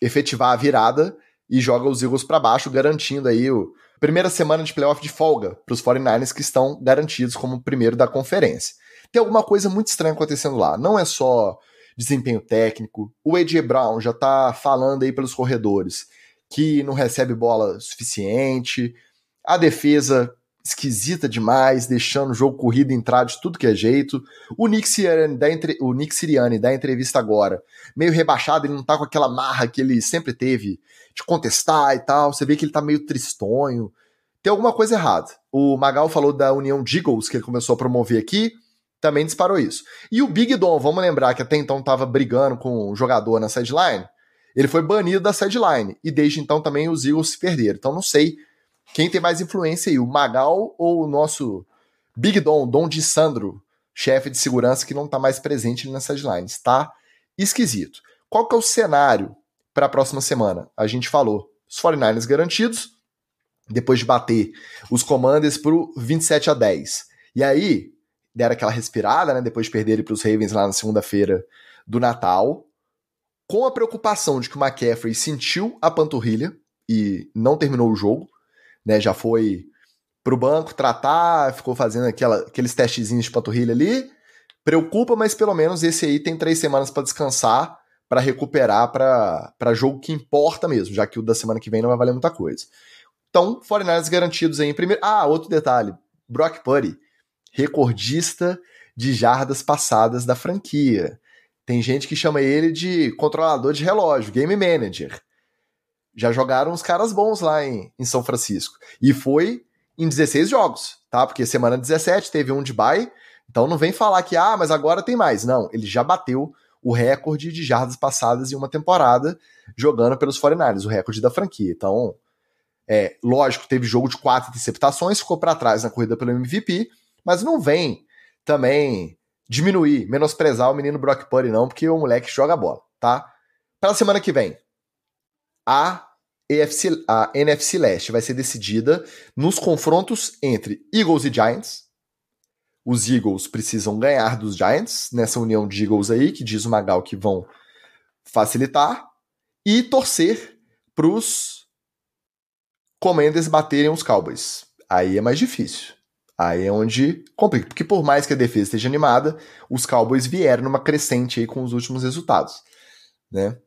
efetivar a virada e joga os Eagles para baixo, garantindo aí o primeira semana de playoff de folga para os 49ers que estão garantidos como primeiro da conferência. Tem alguma coisa muito estranha acontecendo lá. Não é só desempenho técnico. O AJ Brown já tá falando aí pelos corredores que não recebe bola suficiente. A defesa esquisita demais, deixando o jogo corrido entrar de tudo que é jeito. O Nick Sirianni dá, entre... o Nick Sirianni entrevista agora, meio rebaixado, ele não tá com aquela marra que ele sempre teve de contestar e tal. Você vê que ele tá meio tristonho. Tem alguma coisa errada. O Magal falou da União Jiggles, que ele começou a promover aqui, também disparou isso. E o Big Don, vamos lembrar que até então tava brigando com um jogador na sideline, ele foi banido da sideline. E desde então também os Eagles se perderam. Então não sei quem tem mais influência aí, o Magal ou o nosso Big Don, Dom de Sandro, chefe de segurança que não está mais presente nas sidelines. Está esquisito. Qual que é o cenário para a próxima semana? A gente falou, os 49ers garantidos, depois de bater os Commanders o 27 a 10. E aí, deram aquela respirada, né, depois de perderem para os Ravens lá na segunda-feira do Natal, com a preocupação de que o McCaffrey sentiu a panturrilha e não terminou o jogo, né? Já foi pro banco tratar, ficou fazendo aquela, aqueles testezinhos de panturrilha ali. Preocupa, mas pelo menos esse aí tem três semanas para descansar, para recuperar para jogo que importa mesmo, já que o da semana que vem não vai valer muita coisa. Então, 49 garantidos aí em primeiro. Ah, outro detalhe: Brock Purdy, recordista de jardas passadas da franquia. Tem gente que chama ele de controlador de relógio, game manager já jogaram uns caras bons lá em, em São Francisco. E foi em 16 jogos, tá? Porque semana 17 teve um de bye, então não vem falar que, ah, mas agora tem mais. Não, ele já bateu o recorde de jardas passadas em uma temporada jogando pelos 49ers, o recorde da franquia. Então, é, lógico, teve jogo de quatro interceptações, ficou para trás na corrida pelo MVP, mas não vem também diminuir, menosprezar o menino Brock Purdy não, porque o moleque joga bola, tá? Para a semana que vem, a EFC, a NFC Leste vai ser decidida nos confrontos entre Eagles e Giants. Os Eagles precisam ganhar dos Giants nessa união de Eagles aí, que diz o Magal que vão facilitar, e torcer para os Commanders baterem os Cowboys. Aí é mais difícil. Aí é onde complica. Porque por mais que a defesa esteja animada, os Cowboys vieram numa crescente aí com os últimos resultados. Né?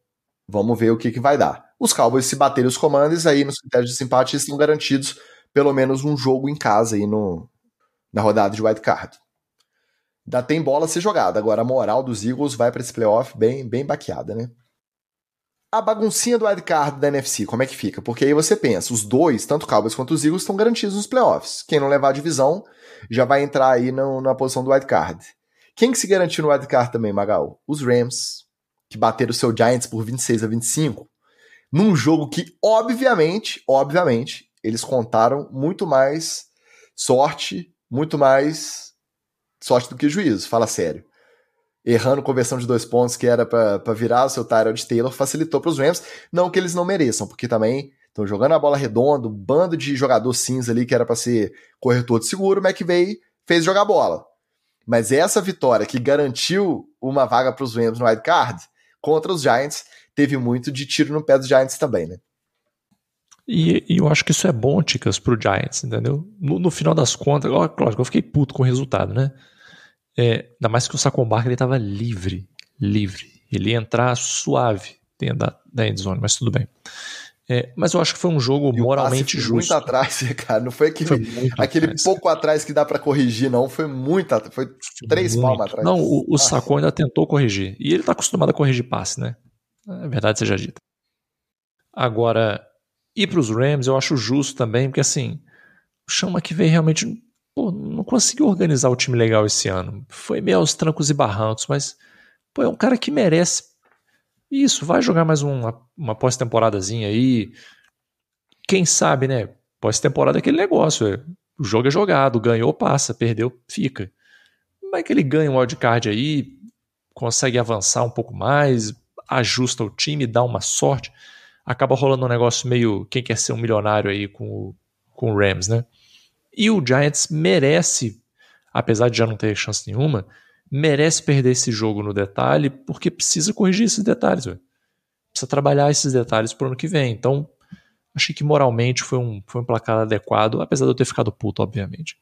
Vamos ver o que, que vai dar. Os Cowboys, se baterem os comandos, aí nos critérios de desempate estão garantidos pelo menos um jogo em casa aí no, na rodada de wild card. Ainda tem bola a ser jogada. Agora a moral dos Eagles vai para esse playoff bem, bem baqueada, né? A baguncinha do wild card da NFC, como é que fica? Porque aí você pensa, os dois, tanto Cowboys quanto os Eagles, estão garantidos nos playoffs. Quem não levar a divisão já vai entrar aí no, na posição do wild card. Quem que se garantiu no wild card também, Magal? Os Rams, que bateram o seu Giants por 26 a 25 num jogo que, obviamente, obviamente, eles contaram muito mais sorte, muito mais sorte do que juízo, fala sério. Errando conversão de dois pontos que era para virar o seu Tyrod Taylor, facilitou para os Rams. Não que eles não mereçam, porque também estão jogando a bola redonda, um bando de jogador cinza ali que era para ser corretor de seguro, o McVeigh fez jogar bola. Mas essa vitória que garantiu uma vaga para os Rams no wild card contra os Giants teve muito de tiro no pé dos Giants também, né? E, e eu acho que isso é bom, Ticas, pro Giants, entendeu? No, no final das contas, ó, que eu fiquei puto com o resultado, né? É, ainda mais que o Barkley ele tava livre, livre. Ele ia entrar suave dentro da, da endzone, mas tudo bem. É, mas eu acho que foi um jogo moralmente justo. Muito atrás, cara. Não foi aquele, foi aquele atrás, pouco cara. atrás que dá para corrigir, não. Foi muito atrás. Foi três muito. palmas atrás. Não, o, o Sacon ainda tentou corrigir. E ele tá acostumado a corrigir passe, né? É verdade seja dita. Agora, ir para os Rams eu acho justo também, porque assim, o Chama que veio realmente pô, não conseguiu organizar o time legal esse ano. Foi meio aos trancos e barrancos, mas pô, é um cara que merece isso, vai jogar mais uma, uma pós-temporadazinha aí. Quem sabe, né? Pós-temporada é aquele negócio. É, o jogo é jogado, ganhou, passa, perdeu, fica. Vai que ele ganha um wildcard aí, consegue avançar um pouco mais, ajusta o time, dá uma sorte. Acaba rolando um negócio meio quem quer ser um milionário aí com com o Rams, né? E o Giants merece, apesar de já não ter chance nenhuma, merece perder esse jogo no detalhe porque precisa corrigir esses detalhes. Véio. Precisa trabalhar esses detalhes pro ano que vem. Então, achei que moralmente foi um, foi um placar adequado, apesar de eu ter ficado puto, obviamente.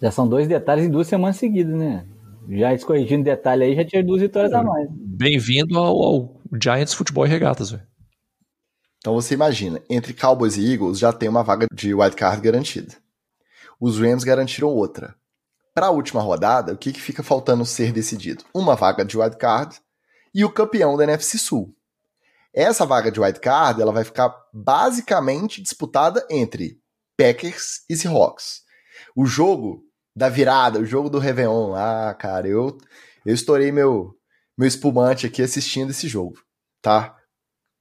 Já são dois detalhes em duas semanas seguidas, né? Já corrigindo detalhe aí, já tinha duas vitórias é, a mais. Bem-vindo ao, ao, Giants Futebol e Regatas, velho. Então você imagina, entre Cowboys e Eagles já tem uma vaga de wildcard garantida. Os Rams garantiram outra. Para a última rodada, o que, que fica faltando ser decidido? Uma vaga de wildcard e o campeão da NFC Sul. Essa vaga de wildcard ela vai ficar basicamente disputada entre Packers e Seahawks. O jogo da virada, o jogo do Réveillon. Ah, cara, eu, eu estourei meu, meu espumante aqui assistindo esse jogo, tá?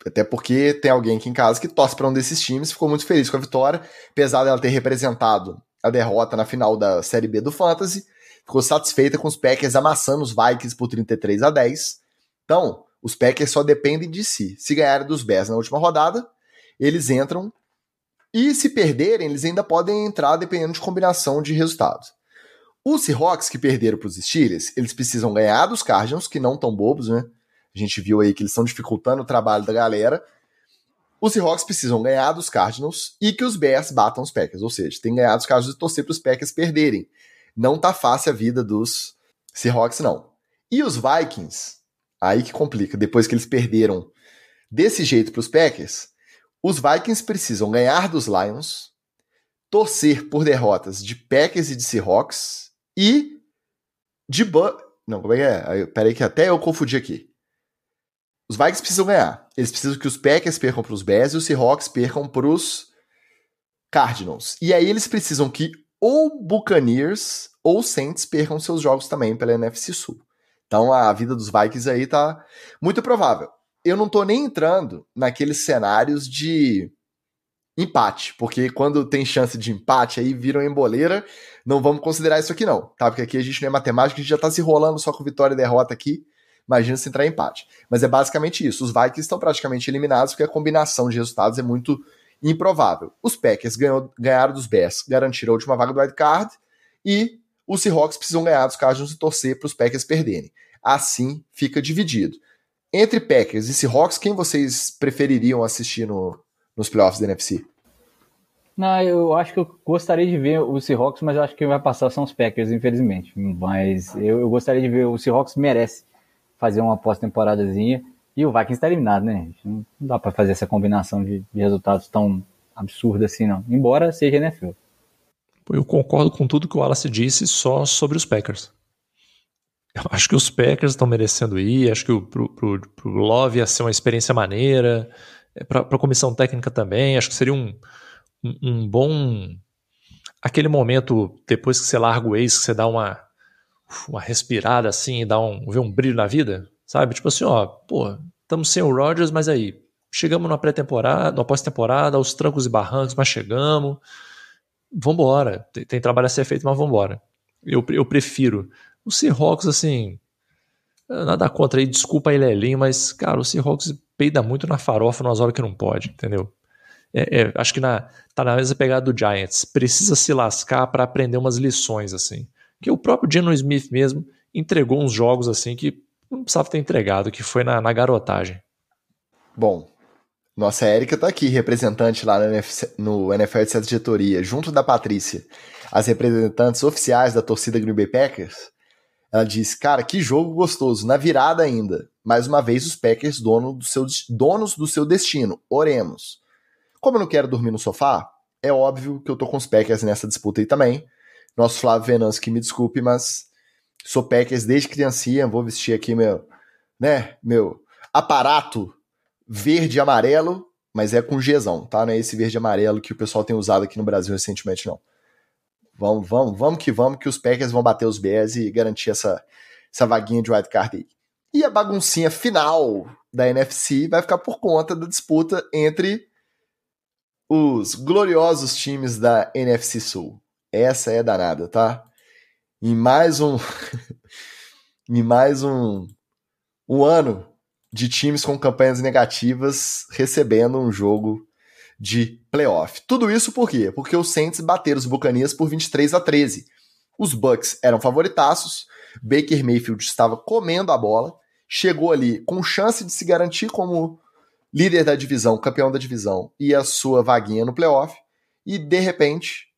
Até porque tem alguém aqui em casa que torce para um desses times, ficou muito feliz com a vitória, apesar dela ter representado a derrota na final da Série B do Fantasy, ficou satisfeita com os Packers amassando os Vikings por 33 a 10. Então, os Packers só dependem de si. Se ganharem dos Bears na última rodada, eles entram. E se perderem, eles ainda podem entrar dependendo de combinação de resultados. Os Seahawks que perderam para os Steelers, eles precisam ganhar dos Cardinals, que não tão bobos, né? A gente viu aí que eles estão dificultando o trabalho da galera os Seahawks precisam ganhar dos Cardinals e que os Bears batam os Packers. Ou seja, tem que ganhar dos Cardinals e torcer para os Packers perderem. Não tá fácil a vida dos Seahawks, não. E os Vikings, aí que complica. Depois que eles perderam desse jeito para os Packers, os Vikings precisam ganhar dos Lions, torcer por derrotas de Packers e de Seahawks e de Bu Não, como é que é? Peraí que até eu confundi aqui. Os Vikings precisam ganhar. Eles precisam que os Packers percam para os Bears e os Seahawks percam para os Cardinals. E aí eles precisam que ou Buccaneers ou Saints percam seus jogos também pela NFC Sul. Então a vida dos Vikings aí tá muito provável. Eu não tô nem entrando naqueles cenários de empate, porque quando tem chance de empate aí viram emboleira, não vamos considerar isso aqui não, tá? Porque aqui a gente não é matemática, a gente já tá se rolando só com vitória e derrota aqui. Imagina se entrar em empate. Mas é basicamente isso. Os Vikings estão praticamente eliminados porque a combinação de resultados é muito improvável. Os Packers ganhou, ganharam dos Bears, garantiram a última vaga do wild card e os Seahawks precisam ganhar dos Cardinals e torcer para os Packers perderem. Assim fica dividido. Entre Packers e Seahawks, quem vocês prefeririam assistir no, nos playoffs da NFC? Não, eu acho que eu gostaria de ver o Seahawks, mas eu acho que quem vai passar são os Packers, infelizmente. Mas eu, eu gostaria de ver o Seahawks merece fazer uma pós-temporadazinha. E o Vikings está eliminado, né? Não dá para fazer essa combinação de, de, resultados tão absurda assim, não. Embora seja NFL. Eu concordo com tudo que o Wallace disse só sobre os Packers. Eu acho que os Packers estão merecendo ir, acho que o, pro, pro, pro Love ia ser uma experiência maneira, é, para a comissão técnica também, acho que seria um, um, um, bom. Aquele momento, depois que você larga o ex, que você dá uma, uma respirada assim e dar um, ver um brilho na vida, sabe? Tipo assim, ó, pô, estamos sem o Rodgers, mas aí, chegamos na pré-temporada, na pós-temporada, aos trancos e barrancos, mas chegamos. Vambora. Tem, tem trabalho a ser feito, mas vambora. Eu, eu prefiro. O Seahawks, assim, nada contra aí, desculpa aí, Lelinho, mas, cara, o Seahawks peida muito na farofa nas horas que não pode, entendeu? É, é, acho que na, tá na mesma pegada do Giants. Precisa se lascar para aprender umas lições, assim. Porque o próprio Geno Smith mesmo entregou uns jogos assim que não precisava ter entregado, que foi na, na garotagem. Bom, nossa Érica tá aqui, representante lá no, NFL de Sete Diretoria, junto da Patrícia, as representantes oficiais da torcida Green Bay Packers. Ela disse: Cara, que jogo gostoso, na virada ainda. Mais uma vez, os Packers dono do seu, donos do seu destino. Oremos. Como eu não quero dormir no sofá, é óbvio que eu tô com os Packers nessa disputa aí também. Nosso Flávio Venâncio que me desculpe, mas sou Packers desde criancinha, vou vestir aqui meu, né, meu aparato verde e amarelo, mas é com gesão, tá? Não é esse verde e amarelo que o pessoal tem usado aqui no Brasil recentemente, não. Vamos, vamos, vamos que vamos, que os Packers vão bater os Bears e garantir essa, essa vaguinha de wildcard aí. E a baguncinha final da NFC vai ficar por conta da disputa entre os gloriosos times da NFC Sul. Essa é danada, tá? Em mais um. em mais um, um ano de times com campanhas negativas recebendo um jogo de playoff. Tudo isso por quê? Porque os Saints bateram os Buccaneers por 23 a 13. Os Bucks eram favoritaços, Baker Mayfield estava comendo a bola, chegou ali com chance de se garantir como líder da divisão, campeão da divisão e a sua vaguinha no playoff, e de repente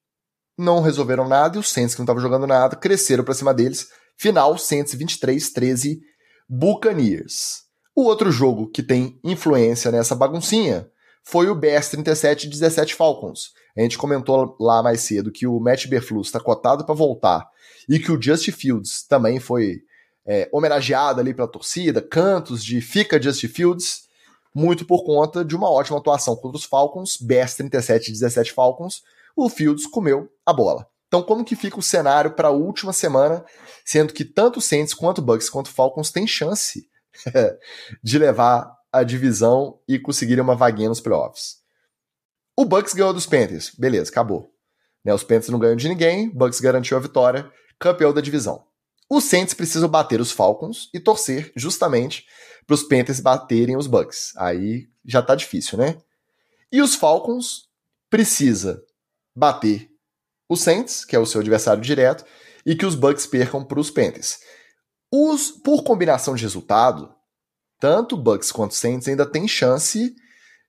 não resolveram nada e os Saints que não estavam jogando nada cresceram para cima deles. Final Saints 23 13 Buccaneers. O outro jogo que tem influência nessa baguncinha foi o Bears 37 17 Falcons. A gente comentou lá mais cedo que o Matt Berflus está cotado para voltar e que o Justin Fields também foi é, homenageado ali pela torcida, cantos de fica Justin Fields, muito por conta de uma ótima atuação contra os Falcons, Bears 37 17 Falcons, o Fields comeu a bola. Então, como que fica o cenário para a última semana, sendo que tanto Saints quanto Bucks quanto Falcons têm chance de levar a divisão e conseguirem uma vaguinha nos playoffs. O Bucks ganhou dos Panthers. Beleza, acabou. Né, os Panthers não ganham de ninguém, Bucks garantiu a vitória, campeão da divisão. Os Saints precisam bater os Falcons e torcer justamente para os Panthers baterem os Bucks. Aí já tá difícil, né? E os Falcons precisa bater os Saints, que é o seu adversário direto, e que os Bucks percam para os Panthers. Os, por combinação de resultado, tanto Bucks quanto Saints ainda tem chance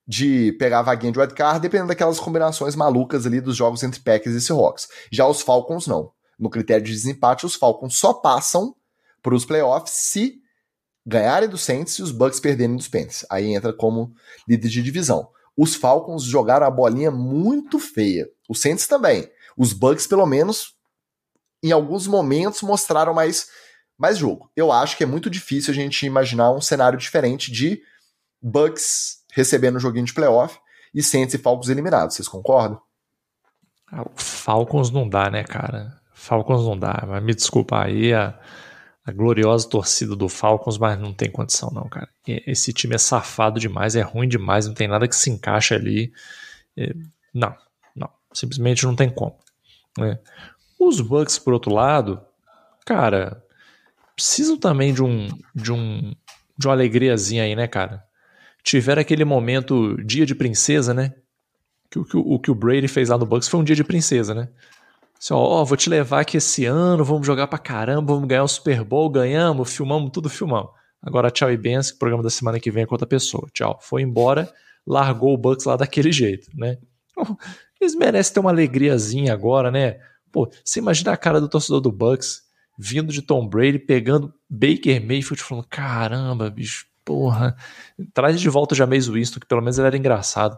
de pegar a vaguinha de wildcard, dependendo daquelas combinações malucas ali dos jogos entre Packers e Seahawks. Já os Falcons não. No critério de desempate, os Falcons só passam para os playoffs se ganharem do Saints e os Bucks perderem dos Panthers. Aí entra como líder de divisão. Os Falcons jogaram a bolinha muito feia. Os Saints também. Os Bucks, pelo menos, em alguns momentos mostraram mais mais jogo. Eu acho que é muito difícil a gente imaginar um cenário diferente de Bucks recebendo um joguinho de playoff e Saints e Falcons eliminados. Vocês concordam? Ah, Falcons não dá, né, cara? Falcons não dá. Mas me desculpa aí a, a gloriosa torcida do Falcons, mas não tem condição não, cara. Esse time é safado demais, é ruim demais, não tem nada que se encaixe ali. É, não. Simplesmente não tem como. Né? Os Bucks, por outro lado, cara, precisam também de um de um de uma alegriazinha aí, né, cara? Tiveram aquele momento dia de princesa, né? Que, que, o que o Brady fez lá no Bucks foi um dia de princesa, né? Assim, ó, ó, vou te levar aqui esse ano, vamos jogar pra caramba, vamos ganhar o Super Bowl, ganhamos, filmamos, tudo filmamos. Agora tchau e benção, o programa da semana que vem é com outra pessoa. Tchau. Foi embora, largou o Bucks lá daquele jeito, né? Eles merecem ter uma alegriazinha agora, né? Pô, você imagina a cara do torcedor do Bucks vindo de Tom Brady, pegando Baker Mayfield, falando: caramba, bicho, porra, traz de volta o James Winston, que pelo menos ele era engraçado.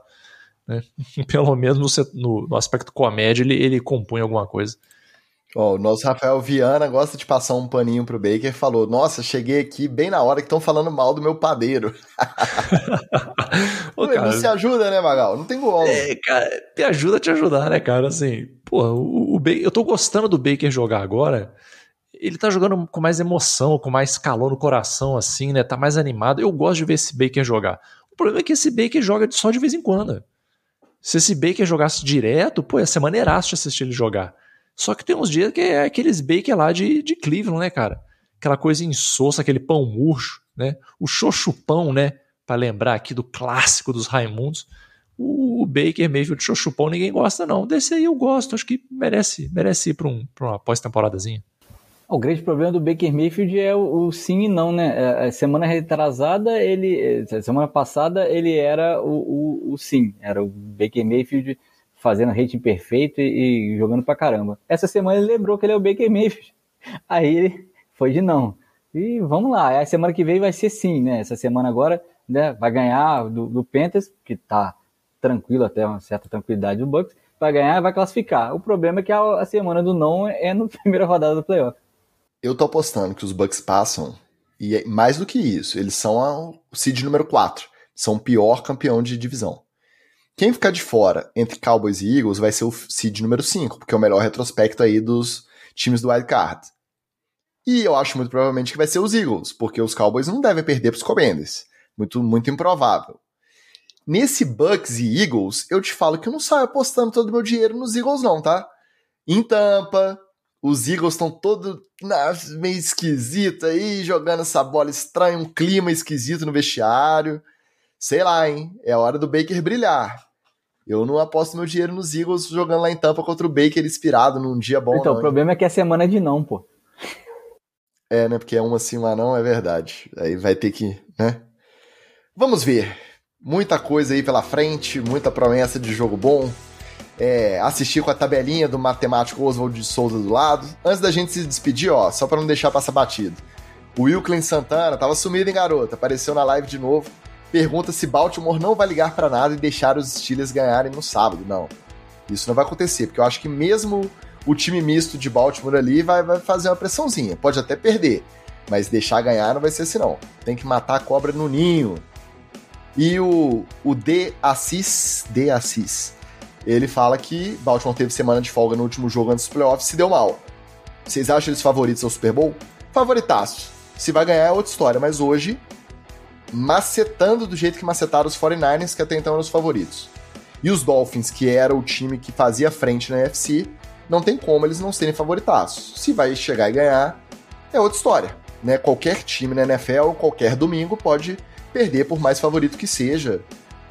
Né? Pelo menos no, no, aspecto comédia ele, ele compõe alguma coisa. Oh, o nosso Rafael Viana gosta de passar um paninho pro Baker falou: Nossa, cheguei aqui bem na hora que estão falando mal do meu padeiro. Ô, cara, não se ajuda, né, Magal? Não tem como. É, cara, te ajuda a te ajudar, né, cara? Assim, porra, o, o Baker, eu tô gostando do Baker jogar agora ele tá jogando com mais emoção, com mais calor no coração, assim, né? Tá mais animado. Eu gosto de ver esse Baker jogar. O problema é que esse Baker joga só de vez em quando. Se esse Baker jogasse direto, pô, ia ser maneiraço de assistir ele jogar. Só que tem uns dias que é aqueles Baker lá de, de Cleveland, né, cara? Aquela coisa insossa, aquele pão murcho, né? O xoxupão, né? Para lembrar aqui do clássico dos Raimundos. O Baker de xoxupão ninguém gosta, não. Desse aí eu gosto, acho que merece, merece ir para um, uma pós-temporadazinha. O grande problema do Baker Mayfield é o, o sim e não, né? A é, é, semana retrasada, ele. É, semana passada, ele era o, o, o sim. Era o Baker Mayfield fazendo rating perfeito e, e, jogando pra caramba. Essa semana ele lembrou que ele é o Baker Mayfield. Aí ele foi de não. E vamos lá, a semana que vem vai ser sim, né? Essa semana agora né, vai ganhar do, do Panthers, que tá tranquilo até uma certa tranquilidade do Bucks, vai ganhar vai classificar. O problema é que a, a semana do não é na primeira rodada do playoff. Eu tô apostando que os Bucks passam, e é mais do que isso, eles são a, o seed número 4, são o pior campeão de divisão. Quem ficar de fora entre Cowboys e Eagles vai ser o seed número 5, porque é o melhor retrospecto aí dos times do Wild Card. E eu acho muito provavelmente que vai ser os Eagles, porque os Cowboys não devem perder para os Commanders. Muito, muito improvável. Nesse Bucks e Eagles, eu te falo que eu não saio apostando todo o meu dinheiro nos Eagles, não, tá? Em Tampa, os Eagles estão todo meio esquisito aí, jogando essa bola estranha, um clima esquisito no vestiário. Sei lá, hein? É hora do Baker brilhar. Eu não aposto meu dinheiro nos Eagles jogando lá em Tampa contra o Baker inspirado num dia bom. Então, não, o problema hein? é que é semana de não, pô. É, né? Porque é um assim, lá não, é verdade. Aí vai ter que, né? Vamos ver. Muita coisa aí pela frente, muita promessa de jogo bom. É, assistir com a tabelinha do matemático Oswald de Souza do lado. Antes da gente se despedir, ó, só para não deixar passar batido. O Wilklin Santana tava sumido em garota, apareceu na live de novo. Pergunta se Baltimore não vai ligar para nada e deixar os Steelers ganharem no sábado. Não. Isso não vai acontecer, porque eu acho que mesmo o time misto de Baltimore ali vai, vai fazer uma pressãozinha. Pode até perder, mas deixar ganhar não vai ser assim não. Tem que matar a cobra no ninho. E o, o D. Assis, D. Assis, ele fala que Baltimore teve semana de folga no último jogo antes dos playoffs e se deu mal. Vocês acham eles favoritos ao Super Bowl? Favoritaço. Se vai ganhar é outra história, mas hoje, macetando do jeito que macetaram os 49ers, que até então eram os favoritos. E os Dolphins, que era o time que fazia frente na NFC, não tem como eles não serem favoritaços. Se vai chegar e ganhar, é outra história. Né? Qualquer time na NFL, qualquer domingo, pode perder por mais favorito que seja.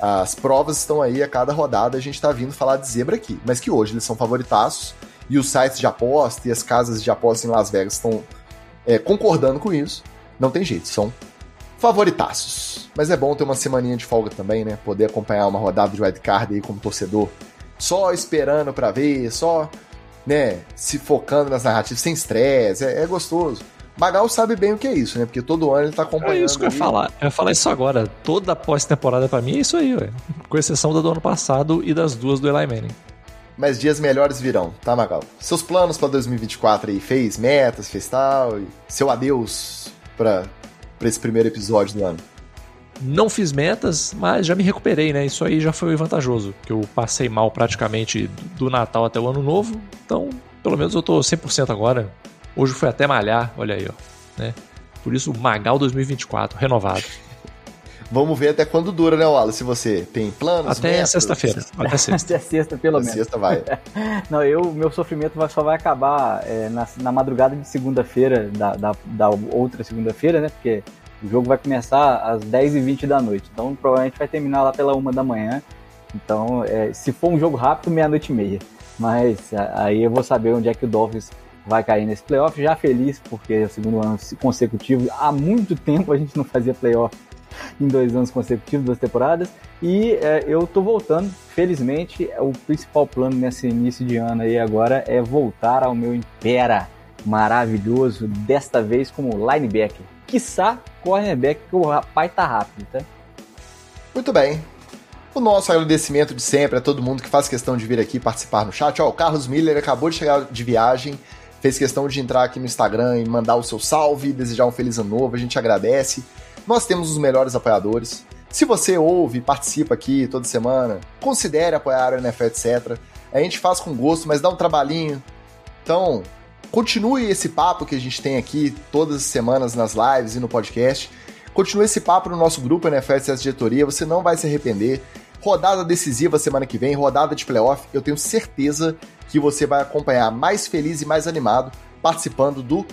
As provas estão aí a cada rodada, a gente está vindo falar de zebra aqui. Mas que hoje eles são favoritaços e os sites de aposta e as casas de aposta em Las Vegas estão é, concordando com isso. Não tem jeito, são favoritaços. Mas é bom ter uma semaninha de folga também, né? Poder acompanhar uma rodada de wildcard aí como torcedor. Só esperando para ver, só né, se focando nas narrativas, sem estresse, é, é, gostoso. Magal sabe bem o que é isso, né? Porque todo ano ele tá acompanhando. É isso que eu ia falar. Eu ia falar isso agora. Toda pós-temporada para mim é isso aí, ué. Com exceção da do ano passado e das duas do Eli Manning. Mas dias melhores virão, tá, Magal? Seus planos para 2024 aí, fez metas, fez tal, e seu adeus para esse primeiro episódio do ano. Não fiz metas, mas já me recuperei, né? Isso aí já foi vantajoso, que eu passei mal praticamente do Natal até o Ano Novo. Então, pelo menos eu tô 100% agora. Hoje foi até malhar, olha aí, ó, né? Por isso, Magal 2024, renovado. Vamos ver até quando dura, né, Wallace? Se você tem planos? Até sexta-feira. Até sexta. Até sexta, pelo até menos. sexta vai. Não, eu, meu sofrimento só vai acabar é, na, na madrugada de segunda-feira, da, da, da outra segunda-feira, né? Porque o jogo vai começar às 10h20 da noite. Então provavelmente vai terminar lá pela uma da manhã. Então, é, se for um jogo rápido, meia-noite e meia. Mas aí eu vou saber onde é que o Dolphins vai cair nesse playoff. Já feliz, porque é o segundo ano consecutivo. Há muito tempo a gente não fazia playoff em dois anos consecutivos, duas temporadas. E é, eu tô voltando, felizmente. O principal plano nesse início de ano aí agora é voltar ao meu Impera maravilhoso, desta vez como linebacker quiçá cornerback, que o rapaz tá rápido, tá? Muito bem. O nosso agradecimento de sempre a todo mundo que faz questão de vir aqui participar no chat. Ó, o Carlos Miller acabou de chegar de viagem, fez questão de entrar aqui no Instagram e mandar o seu salve, desejar um feliz ano novo, a gente agradece. Nós temos os melhores apoiadores. Se você ouve participa aqui toda semana, considere apoiar o NFL, etc. A gente faz com gosto, mas dá um trabalhinho. Então, Continue esse papo que a gente tem aqui todas as semanas nas lives e no podcast. Continue esse papo no nosso grupo NFL CS Diretoria, você não vai se arrepender. Rodada decisiva semana que vem, rodada de playoff. Eu tenho certeza que você vai acompanhar mais feliz e mais animado participando do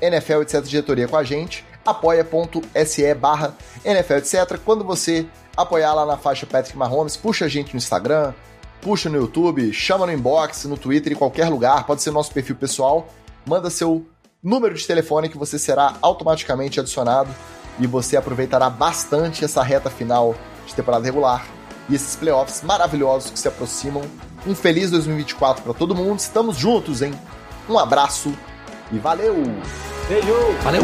NFL etc diretoria com a gente. apoia.se barra NFL etc. Quando você apoiar lá na faixa Patrick Mahomes, puxa a gente no Instagram, puxa no YouTube, chama no inbox, no Twitter, em qualquer lugar, pode ser nosso perfil pessoal manda seu número de telefone que você será automaticamente adicionado e você aproveitará bastante essa reta final de temporada regular e esses playoffs maravilhosos que se aproximam. Um feliz 2024 para todo mundo. Estamos juntos, hein? Um abraço e valeu! Beijo. Valeu.